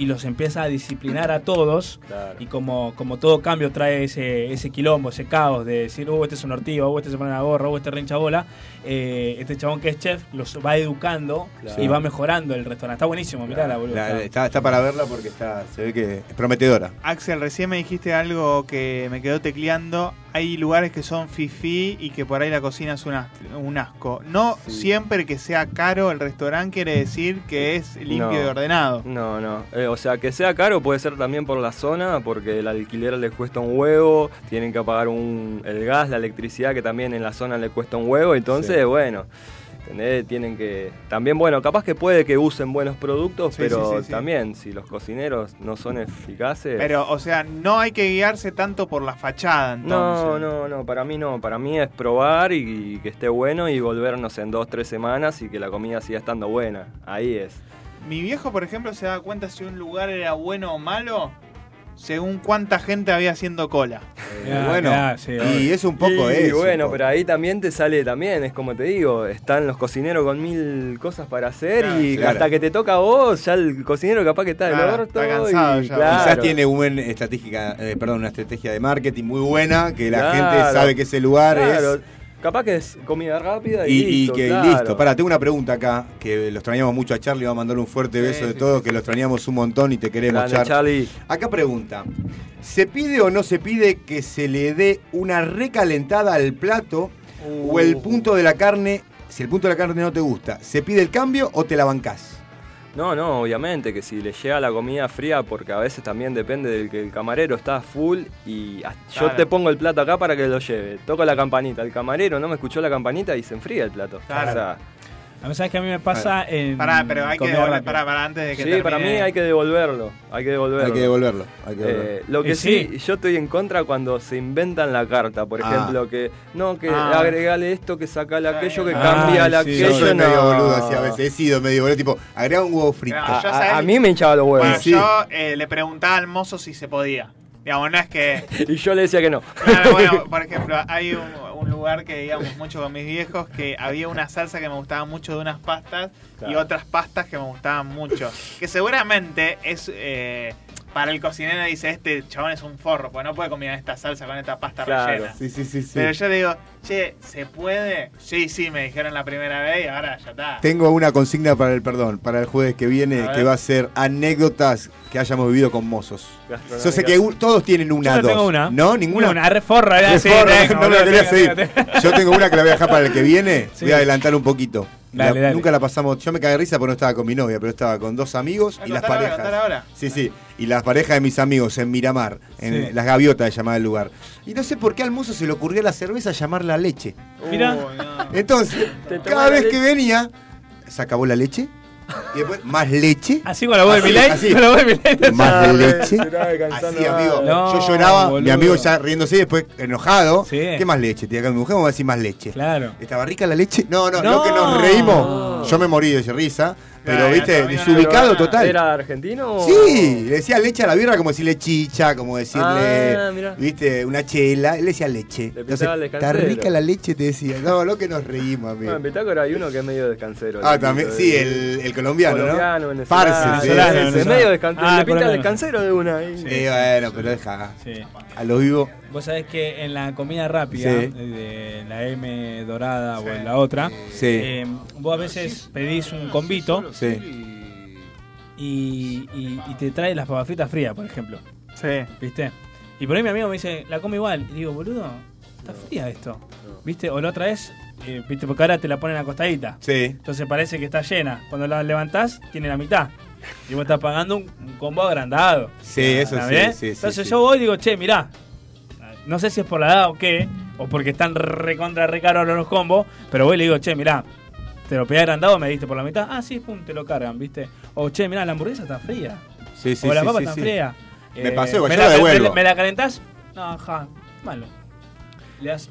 y los empieza a disciplinar a todos. Y como, como todo cambio trae ese, ese quilombo, ese caos de decir, oh, este es un ortigo, oh, este se pone la gorra, oh, este rincha bola. eh, este chabón que es chef los va educando Claro. y va mejorando el restaurante. Está buenísimo, mirá la boludo. La- está, está para verla porque está, se ve que es prometedora. Axel, recién me dijiste algo que me quedó tecleando. Hay lugares que son fifi y que por ahí la cocina es un, as- un asco. No siempre que sea caro el restaurante quiere decir que es limpio No. y ordenado. No, no. Eh, o sea, que sea caro puede ser también por la zona, porque el alquiler les cuesta un huevo, tienen que pagar un, el gas, la electricidad, que también en la zona les cuesta un huevo. Entonces, Sí. bueno, ¿entendés? tienen que. También, bueno, capaz que puede que usen buenos productos, Sí, pero sí, sí, sí. también, si los cocineros no son eficaces. Pero, o sea, no hay que guiarse tanto por la fachada, entonces. No, no, no, para mí no, para mí es probar y, que esté bueno y volvernos en dos, tres semanas y que la comida siga estando buena. Ahí es. Mi viejo, por ejemplo, se da cuenta si un lugar era bueno o malo según cuánta gente había haciendo cola. Eh, bueno, y es un poco Y eso. bueno, pero ahí también te sale también, es como te digo, están los cocineros con mil cosas para hacer Claro, y claro. hasta que te toca a vos, ya el cocinero capaz que está del Claro, orto. está cansado y, ya. claro. Quizás tiene un buen estratégica, eh, perdón, una estrategia de marketing muy buena, que la Claro. gente sabe que ese lugar Claro, es... Capaz que es comida rápida y, Y, y listo, que claro. listo. Para, tengo una pregunta acá, que lo extrañamos mucho a Charlie, vamos a mandar un fuerte beso de todo, que lo extrañamos un montón y te queremos, Char. Charlie. Acá pregunta, ¿se pide o no se pide que se le dé una recalentada al plato o el Uh. punto de la carne, si el punto de la carne no te gusta, ¿se pide el cambio o te la bancás? No, no, obviamente que si le llega la comida fría, porque a veces también depende del que el camarero está full y yo te pongo el plato acá para que lo lleve. Toco la campanita, el camarero no me escuchó la campanita y se enfría el plato. Claro. O sea, A mí, ¿sabes qué a mí me pasa en. Pará, pero hay que comida devolver, rápida? pará, pará, antes de que sí, para mí termine. hay que devolverlo. Hay que devolverlo. Hay que devolverlo. hay que Eh, devolverlo. lo que sí, sí. yo estoy en contra cuando se inventan la carta. Por Ah. ejemplo, que no, que Ah. agregale esto, que sacale aquello, que Ah, cambia sí, aquello. Yo soy medio no. boludo así a veces, he sido medio boludo, tipo, agrega un huevo frito. A, a mí me hinchaba los huevos. Bueno, Sí. yo eh, le preguntaba al mozo si se podía. Digamos, no es que. Y yo le decía que no. Claro, bueno, por ejemplo, hay un, un lugar que íbamos mucho con mis viejos que había una salsa que me gustaba mucho de unas pastas y otras pastas que me gustaban mucho. Que seguramente es. eh, para el cocinero dice, este chabón es un forro, pues no puede combinar esta salsa con esta pasta Claro. rellena. Sí, sí, sí, sí. Pero yo le digo, che, ¿se puede? Sí, sí, me dijeron la primera vez y ahora ya está. Tengo una consigna para el perdón, para el jueves que viene, A que va a ser anécdotas que hayamos vivido con mozos. Yo sé que todos tienen una, Yo dos. tengo una. ¿No? ¿Ninguna? Una reforra, era Re así, forra, tengo, no me la quería seguir. Yo tengo una que la voy a dejar para el que viene. Sí. Voy a adelantar un poquito. Dale, La- dale. Nunca la pasamos. Yo me cagué risa porque no estaba con mi novia, pero estaba con dos amigos Ah, y las ahora, parejas. contala ahora. Sí, sí. Y las parejas de mis amigos en Miramar, en Sí. las gaviotas de llamar el lugar. Y no sé por qué al mozo se le ocurrió la cerveza llamarla leche. Mira. Uy, no. Entonces, Te cada vez que venía, se acabó la leche. Y después, más leche. Así con la voz de Milei. así. Con la voz de Milei. Más leche. Así, amigo. No, yo lloraba, mi amigo ya riéndose y después enojado. Sí. ¿Qué más leche? Tiene acá mi mujer, vamos a decir más leche. Claro. ¿Estaba rica la leche? No, no, No. no, que nos reímos. Yo me morí de risa. Pero, viste, desubicado total. ¿Era argentino? Sí, le decía leche a la birra como decirle chicha, como decirle, Ah, viste, una chela. Él decía leche. Le Entonces, pintaba el está rica la leche, te decía. No, lo que nos reímos, amigo. Bueno, en Bitácora hay uno que es medio descansero. Ah, también, tipo sí, el, el colombiano, colombiano, ¿no? Parce, sí. venezolano, Ese, venezolano. medio descansero. Ah, le pinta descansero de una ahí. Sí, bueno, pero deja. Sí. A lo vivo. Vos sabés que en la comida rápida, Sí. de la M dorada o en la otra, Sí. eh, vos a veces pedís un convito Sí. y, y- y te trae las papas fritas frías, por ejemplo. Sí. ¿Viste? Y por ahí mi amigo me dice, la como igual. Y digo, boludo, está fría esto. ¿Viste? O la otra vez, eh, ¿viste? Porque ahora te la ponen acostadita. Sí. Entonces parece que está llena. Cuando la levantás, tiene la mitad. Y vos estás pagando un, un combo agrandado. Sí, eso ¿Está sí, bien? sí, sí, Entonces sí. yo voy y digo, che, mirá. No sé si es por la edad o qué, o porque están recontra re caros los combos, pero voy y le digo, che, mirá, te lo pedí agrandado, me diste por la mitad. Ah, sí, pum, te lo cargan, ¿viste? O che, mirá, la hamburguesa está fría. Sí, sí, o la sí, papa sí, está sí. fría. Me pasó igual, ¿me yo la, devuelvo. me- ¿Me la calentás? No, ja, malo.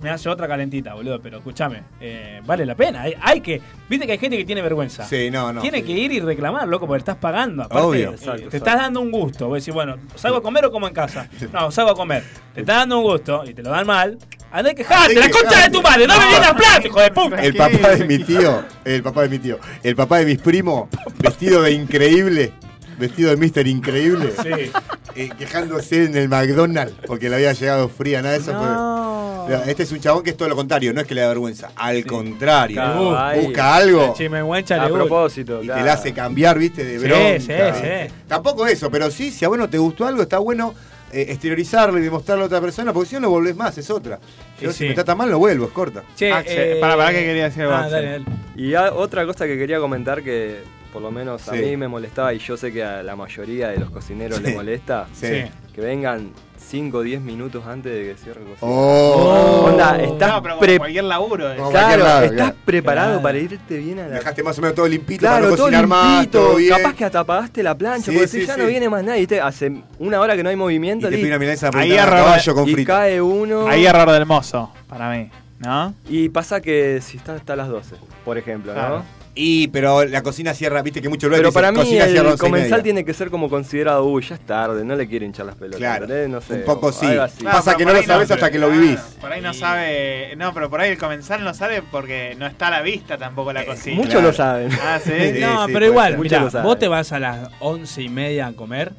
Me hace otra calentita, boludo, pero escúchame, eh, vale la pena. Hay, hay que. Viste que hay gente que tiene vergüenza. Sí, no, no. Tiene que ir y reclamar, loco, porque estás pagando. Aparte, Obvio. eh, Exacto, te exacto. estás dando un gusto. Vos decís, bueno, ¿salgo a comer o como en casa? No, salgo a comer. Te estás dando un gusto y te lo dan mal. Andá y quejate, Andá y la concha de tu madre, no, me vienes a plata, hijo de puta. El papá de mi tío, el papá de mi tío, el papá de mis primos, vestido de increíble, vestido de Mister Increíble, Sí. eh, quejándose en el McDonald's porque le había llegado fría, nada de eso. No. fue- Este es un chabón que es todo lo contrario, no es que le da vergüenza, al contrario, Claro, bu- ahí. busca algo A le propósito, y claro. te la hace cambiar, viste, de Sí, bronca. sí, ¿viste? sí. Tampoco eso, pero sí, si a vos no te gustó algo, está bueno eh, exteriorizarlo y demostrarlo a otra persona, porque si no lo volvés más, es otra. Yo si sí. me trata mal, lo vuelvo, es corta. Che, Axel, eh, para, para que quería decir ah, dale, dale. Y a- otra cosa que quería comentar que por lo menos a Sí. mí me molestaba y yo sé que a la mayoría de los cocineros Sí. les molesta, Sí. que vengan 5 o 10 minutos antes de que cierre el cocina. Oh. Onda, estás No, pero como pre- cualquier laburo. eh. Como Claro, cualquier lado, estás claro. preparado Claro. para irte bien a la Dejaste más o menos todo limpito Claro, para no todo cocinar más, limpito, todo bien. capaz que hasta apagaste la plancha, Sí, porque sí, si ya sí. no viene más nadie, ¿viste? hace una hora que no hay y movimiento, te listo. pide una milanesa Ahí error- caballo con y frito. cae uno. Ahí error del mozo, para mí. ¿No? Y pasa que si está hasta las 12, por ejemplo, Claro. ¿no? Y, pero la cocina cierra, viste que muchos lugares Pero para mí cocina cierra el comensal tiene que ser como considerado, uy, ya es tarde, no le quiero hinchar las pelotas. Claro. No sé, un poco o sí. Pasa que no lo sabes hasta que lo vivís. Por ahí no sabe. No, pero por ahí el comensal no sabe porque no está a la vista tampoco la cocina. Muchos claro. lo saben. Ah, sí. Sí, no, sí, pero igual, mirá, vos te vas a las once y media a comer,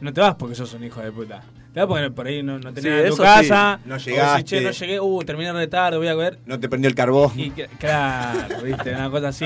no te vas porque sos un hijo de puta. Vas porque por ahí no, no tenés Sí, tu casa, sí. No llegaste. decís, che, no llegué, uh, terminé re tarde, voy a comer. No te prendió el carbón. Y claro, viste, una cosa así.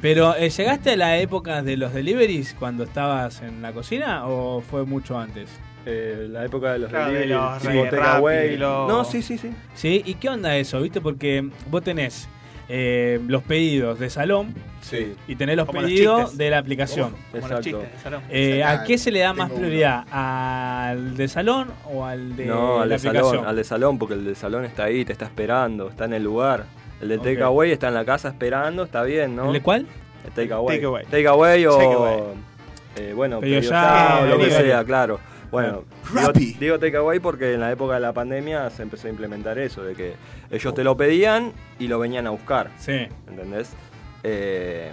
Pero, eh, ¿llegaste a la época de los deliveries cuando estabas en la cocina o fue mucho antes? Eh, la época de los Claro, de delivery, los. Rappi, los- No, sí, sí, sí. ¿Sí? ¿Y qué onda eso, viste? Porque vos tenés eh, los pedidos de salón Sí. y tenés los Como pedidos de la aplicación. Como los Exacto. chistes de salón. Eh, ¿A qué se le da más prioridad? ¿Al de salón o al de no, al la de aplicación? salón, al de salón, porque el de salón está ahí, te está esperando, está en el lugar. El de Ok. takeaway está en la casa esperando, está bien, ¿no? ¿El de cuál? El takeaway. Takeaway. Takeaway o. Takeaway. eh, bueno, pedido ya, ya, o lo que sea, claro. Bueno, digo, digo takeaway porque en la época de la pandemia se empezó a implementar eso, de que ellos te lo pedían y lo venían a buscar. Sí. ¿Entendés? Eh,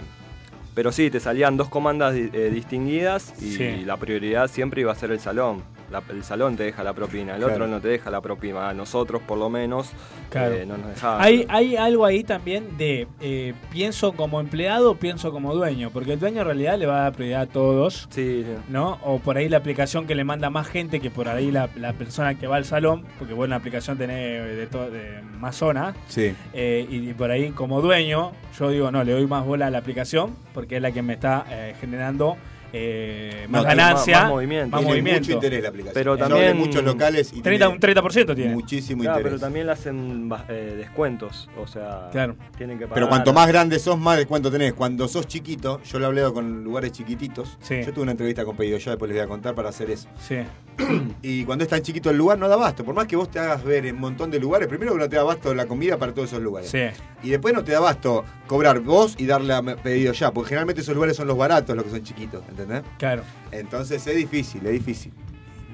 pero sí, te salían dos comandas eh, distinguidas y Sí. la prioridad siempre iba a ser el salón. La- el salón te deja la propina, el Claro. otro no te deja la propina. A nosotros, por lo menos, Claro. eh, no nos dejaba. Hay, hay algo ahí también de eh, pienso como empleado, pienso como dueño, porque el dueño en realidad le va a dar prioridad a todos, Sí, sí. ¿no? O por ahí la aplicación que le manda más gente que por ahí la, la persona que va al salón, porque bueno, la aplicación tiene de, to- de más zonas, Sí. eh, y por ahí como dueño, yo digo, no, le doy más bola a la aplicación, porque es la que me está eh, generando eh, más No, ganancia, más- más movimiento. más Tiene movimiento. mucho interés la aplicación. Pero también- en muchos locales y 30, tiene un 30% tiene. muchísimo Claro, interés. pero también le hacen eh, descuentos. O sea, Claro. tienen que pagar. Pero cuanto más grande sos, más descuento tenés. Cuando sos chiquito, yo lo he hablado con lugares chiquititos. Sí. Yo tuve una entrevista con Pedido Ya, después les voy a contar para hacer eso. Sí. Y cuando es tan chiquito el lugar, no da abasto. Por más que vos te hagas ver en un montón de lugares, primero que no te da abasto la comida para todos esos lugares. Sí. Y después no te da abasto cobrar vos y darle a Pedido Ya. Porque generalmente esos lugares son los baratos, los que son chiquitos, ¿entendés? Claro. Entonces es difícil, es difícil.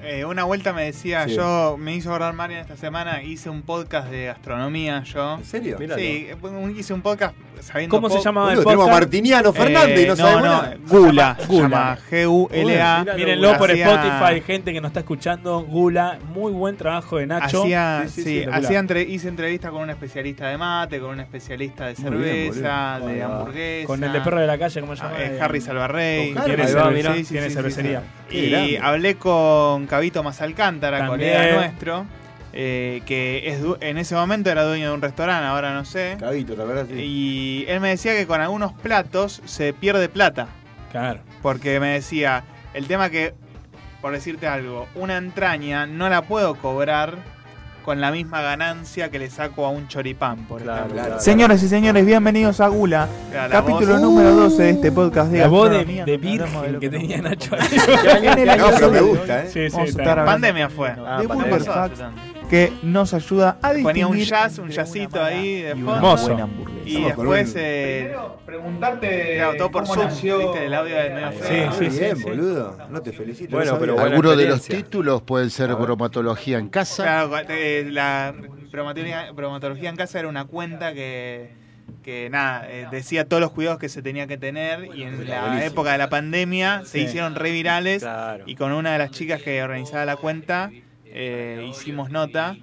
Eh, una vuelta me decía, Sí. yo me hizo acordar Marian esta semana, hice un podcast de gastronomía yo. ¿En serio? Sí, un- hice un podcast sabiendo ¿Cómo se llamaba el Boludo, tenemos a podcast? Martiniano Fernández y no, Eh, sabemos no, nada. Gula, llama llama G-U-L-A. Míralo, Mírenlo por Hacía- Spotify, gente que nos está escuchando. Gula, muy buen trabajo de Nacho. Hacía, Sí, sí, sí, sí, espectacular. hacía entre- hice entrevistas con un especialista de mate, con un especialista de bien, cerveza, boludo. de hamburguesa. Con el de perro de la calle, ¿cómo se llama? Ah, eh, Harry Salvarrey. Tiene, cervecería. Y hablé con Cabito Mazalcántara, También. colega nuestro, eh, que es du- en ese momento era dueño de un restaurante, ahora no sé. Cabito, ¿te acuerdas? Sí. Y él me decía que con algunos platos se pierde plata. Claro. Porque me decía, el tema que, por decirte algo, una entraña no la puedo cobrar con la misma ganancia que le saco a un choripán, por Claro, ejemplo. claro. Señoras y señores, bienvenidos a Gula, capítulo voz- número 12 de este podcast de La voz de, de virgen que tenía. Nacho. No, pero me gusta, ¿eh? Sí, sí, Vamos a está estar bien. Pandemia fue. Ah, de pandemia. Que nos ayuda a distinguir Ponía un jazz, un jazzito ahí de fondo. Hermoso. Y Estamos después, eh, preguntarte claro, todo por cómo Zoom, nació- viste, el audio del medio Sí, feo. Muy sí, bien, sí. boludo. No te felicito. Bueno, no pero Algunos de los títulos pueden ser bromatología en casa. Claro, eh, la bromatología, bromatología en casa era una cuenta que, que nada, eh, decía todos los cuidados que se tenía que tener y en la buenísimo. época de la pandemia se Sí. hicieron re virales Claro. y con una de las chicas que organizaba la cuenta eh, hicimos nota.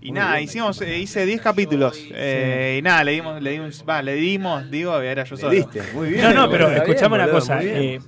Y nada, hicimos, eh, hice 10 capítulos. eh, Y nada, le dimos, le dimos, va, le dimos, digo, era yo Le solo. diste, muy bien. No, no, pero escuchame una boludo, cosa. eh,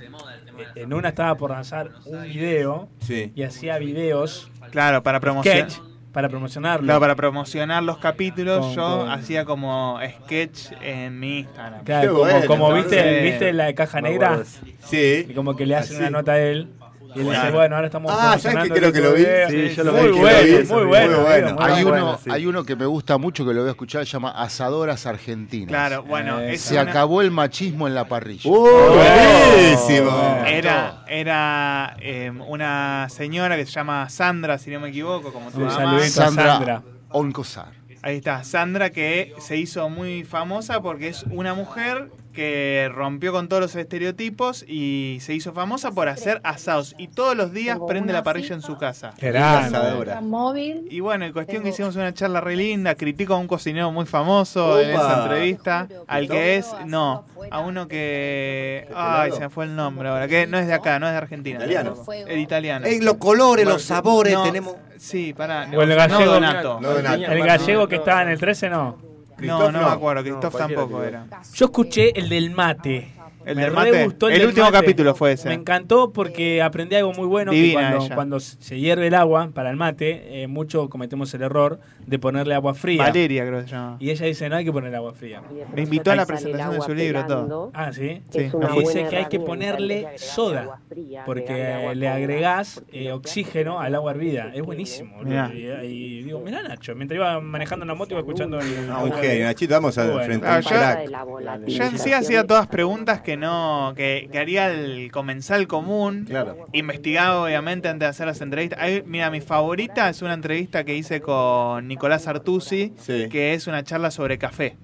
en una estaba por lanzar un video Sí. y hacía videos Claro, para promocionar. sketch para promocionarlo. Claro, para promocionar los capítulos, Con- yo con- hacía como sketch en mi Instagram. Claro, como, como viste, Sí. viste la de caja negra. Sí. Y como que le hacen Así. una nota a él. Y él dice, bueno, ahora estamos Ah, ¿sabes qué creo que lo vi? Sí, yo lo muy vi, bueno, que lo vi, muy bueno. muy bueno. Hay bueno. uno, hay uno que me gusta mucho que lo voy a escuchar, se llama Asadoras Argentinas. Claro, bueno, Eh, se una- acabó el machismo en la parrilla. buenísimo. Era, era eh, una señora que se llama Sandra, si no me equivoco, como Un mamá. saludito a Sandra Sandra. Oncosar. Ahí está, Sandra que se hizo muy famosa porque es una mujer que rompió con todos los estereotipos y se hizo famosa por hacer asados. Y todos los días prende la parrilla en su casa. Asadora. móvil. Y bueno, en cuestión que hicimos una charla re linda, critico a un cocinero muy famoso en esa entrevista, al que es, no, a uno que, ay, se me fue el nombre ahora, que no es de acá, no es de Argentina. Italiano. El italiano. Ey, los colores, los sabores, No, tenemos. Sí, pará. O el gallego, no Donato. No, Donato. el gallego que estaba en el 13, no. No, no me acuerdo, No, Christoph tampoco era. Yo escuché el del mate. El Me mate. gustó El del último mate. capítulo fue ese. Me encantó porque aprendí algo muy bueno. Divina que cuando, se hierve el agua para el mate, eh, mucho cometemos el error de ponerle agua fría. Valeria creo que se llama. Y ella dice, no hay que poner agua fría. Me invitó a la presentación de su libro, todo. Ah, ¿sí? Sí. Y dice que hay que ponerle soda. Porque le agregás eh, oxígeno al agua hervida. Es buenísimo. boludo. Mirá. Y, y digo, mirá Nacho, mientras iba manejando una moto iba escuchando el... Ah, genio, Nachito, vamos Ah, de la Yo en sí hacía todas preguntas que no, que, que haría el comensal común. Claro. Investigaba obviamente antes de hacer las entrevistas. Ahí, mira, mi favorita es una entrevista que hice con Nicolás Artusi, Sí. que es una charla sobre café.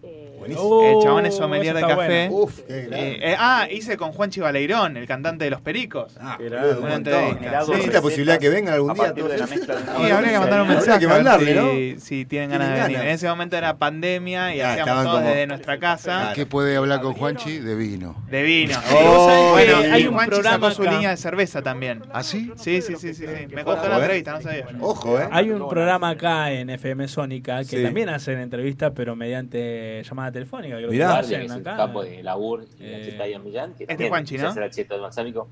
Buenísimo. el chabón es Oh, sommelier de café. Uf, qué grande. Eh, eh, ah, hice con Juan Chivaleirón, el cantante de Los Pericos. Ah, Qué boludo, un montón. ¿Sí? Sí. ¿Existe la posibilidad que venga algún A día? partir de la mezcla de una Sí, habría que mandar un Habría mensaje. que mandarle, si, ¿no? si tienen Tienen ganas de venir. En ese momento era pandemia y Ah, hacíamos todos como- desde nuestra casa. ¿Qué puede hablar con Juanchi? De vino. De vino. Oh, bueno, hay un Juanchi programa sacó su línea de cerveza también. ¿Ah, sí? Sí, sí, sí, sí. sí. Me contó Ojo, la eh. entrevista, no sabía. Ojo, ¿eh? Hay un programa acá en FM Sónica que también hacen entrevistas, pero mediante llamada telefónica. Creo que Mirá. es el acá. capo de Labur y la Eh, cheta de Millán, que este también Juanchi, se ¿no? hace la cheta del balsámico,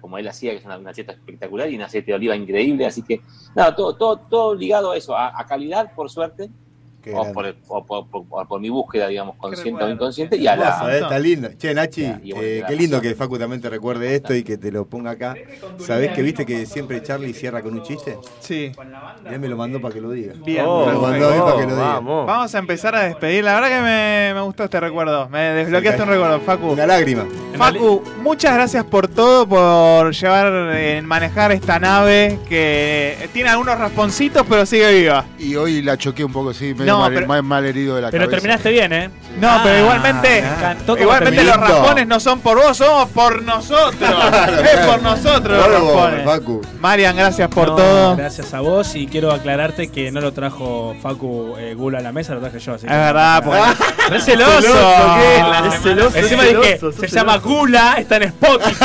como él hacía, que es una, una cheta espectacular y un aceite de oliva increíble, así que, nada, todo, todo, todo ligado a eso, a, a calidad, por suerte, o por, el- o por, por- por mi búsqueda, digamos, consciente o inconsciente, y a la... ¿eh? Está lindo. Che, Nachi, Ya, bueno, eh, qué lindo que Facu también te recuerde esto y que te lo ponga acá. ¿Sabés que viste que siempre Charlie cierra con un chiste? Sí. Y él me lo mandó para que lo diga. Bien. Oh, me lo mandó a mí para que lo diga. vamos. Vamos a empezar a despedir. La verdad que me, me gustó este recuerdo. Me desbloqueaste un recuerdo, Facu. Una lágrima. Facu, muchas gracias por todo, por llevar, eh, manejar esta nave que tiene algunos rasponcitos, pero sigue viva. Y hoy la choqué un poco, sí, No, mal, pero- mal herido de la Pero cabeza. terminaste bien, ¿eh? No, Ah, pero igualmente, me encantó cómo igualmente los raspones no son por vos, somos por nosotros. es por nosotros los raspones. Facu. Marian, gracias por No, todo. Gracias a vos y quiero aclararte que no lo trajo Facu eh, Gula a la mesa, lo traje yo. Así Es que- verdad, porque re celoso. Celoso, Es celoso, Encima es dije, se llama Gula, está en Spotify.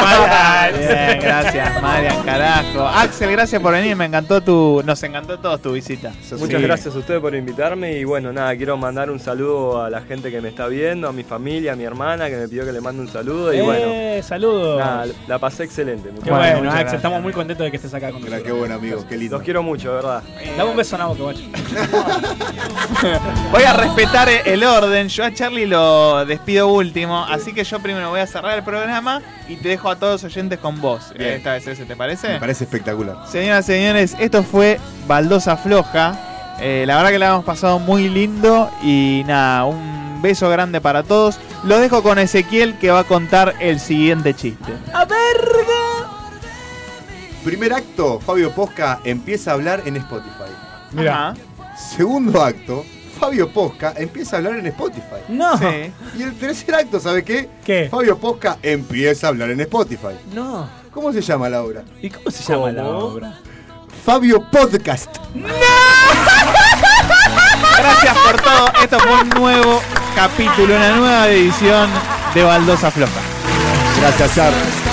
Bien, gracias, Marian, carajo. Axel, gracias por venir, me encantó tu, nos encantó todos tu visita. Muchas gracias a ustedes por invitarme y bueno, nada, quiero mandar un saludo a la gente que me está viendo, a mi familia, a mi hermana que me pidió que le mande un saludo y bueno, Eh, saludos. nada, la pasé excelente. Qué Bueno, bueno, muchas Axel, gracias. estamos muy contentos de que estés acá con Qué nosotros. buen amigo, qué lindo. Los quiero mucho, de verdad. Dame un beso boca, guacho. Voy a respetar el orden. Yo a Charlie lo despido último. Así que yo primero voy a cerrar el programa y te dejo a todos los oyentes con vos. Bien. Esta vez ese, ¿te parece? Me parece espectacular. Señoras y señores, esto fue Baldosa Floja. Eh, la verdad que la hemos pasado muy lindo. Y nada, un beso grande para todos. Los dejo con Ezequiel que va a contar el siguiente chiste. ¡A verga! Primer acto, Fabio Posca empieza a hablar en Spotify. Mira. Ajá. Segundo acto, Fabio Posca empieza a hablar en Spotify. No. Sí. Y el tercer acto, ¿sabe qué? ¿Qué? Fabio Posca empieza a hablar en Spotify. No. ¿Cómo se llama la obra? ¿Y cómo se llama la obra? Fabio Podcast. Gracias por todo. Esto fue un nuevo capítulo, una nueva edición de Baldosa Floja. Gracias, Char.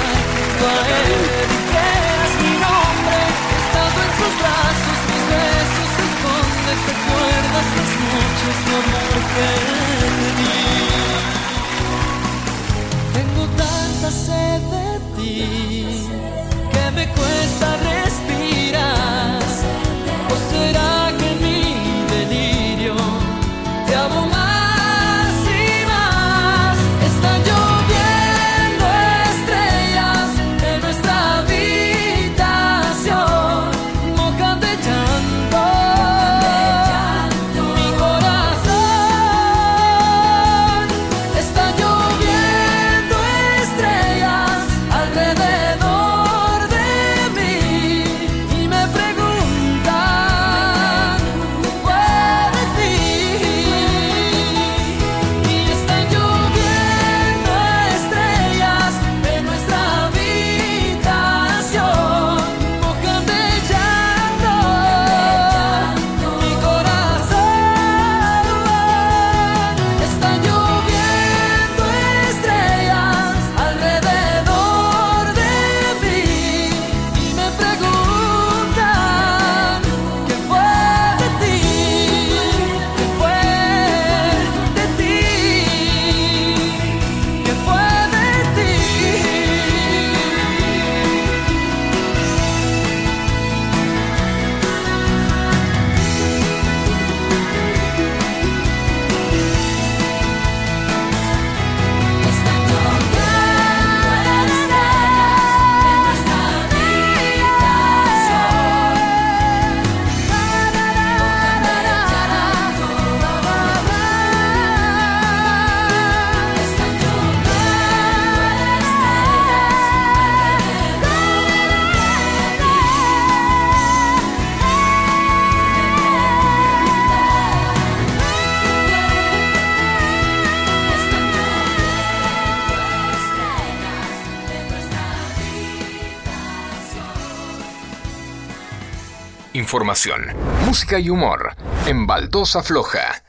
Información, música y humor en Baldosa Floja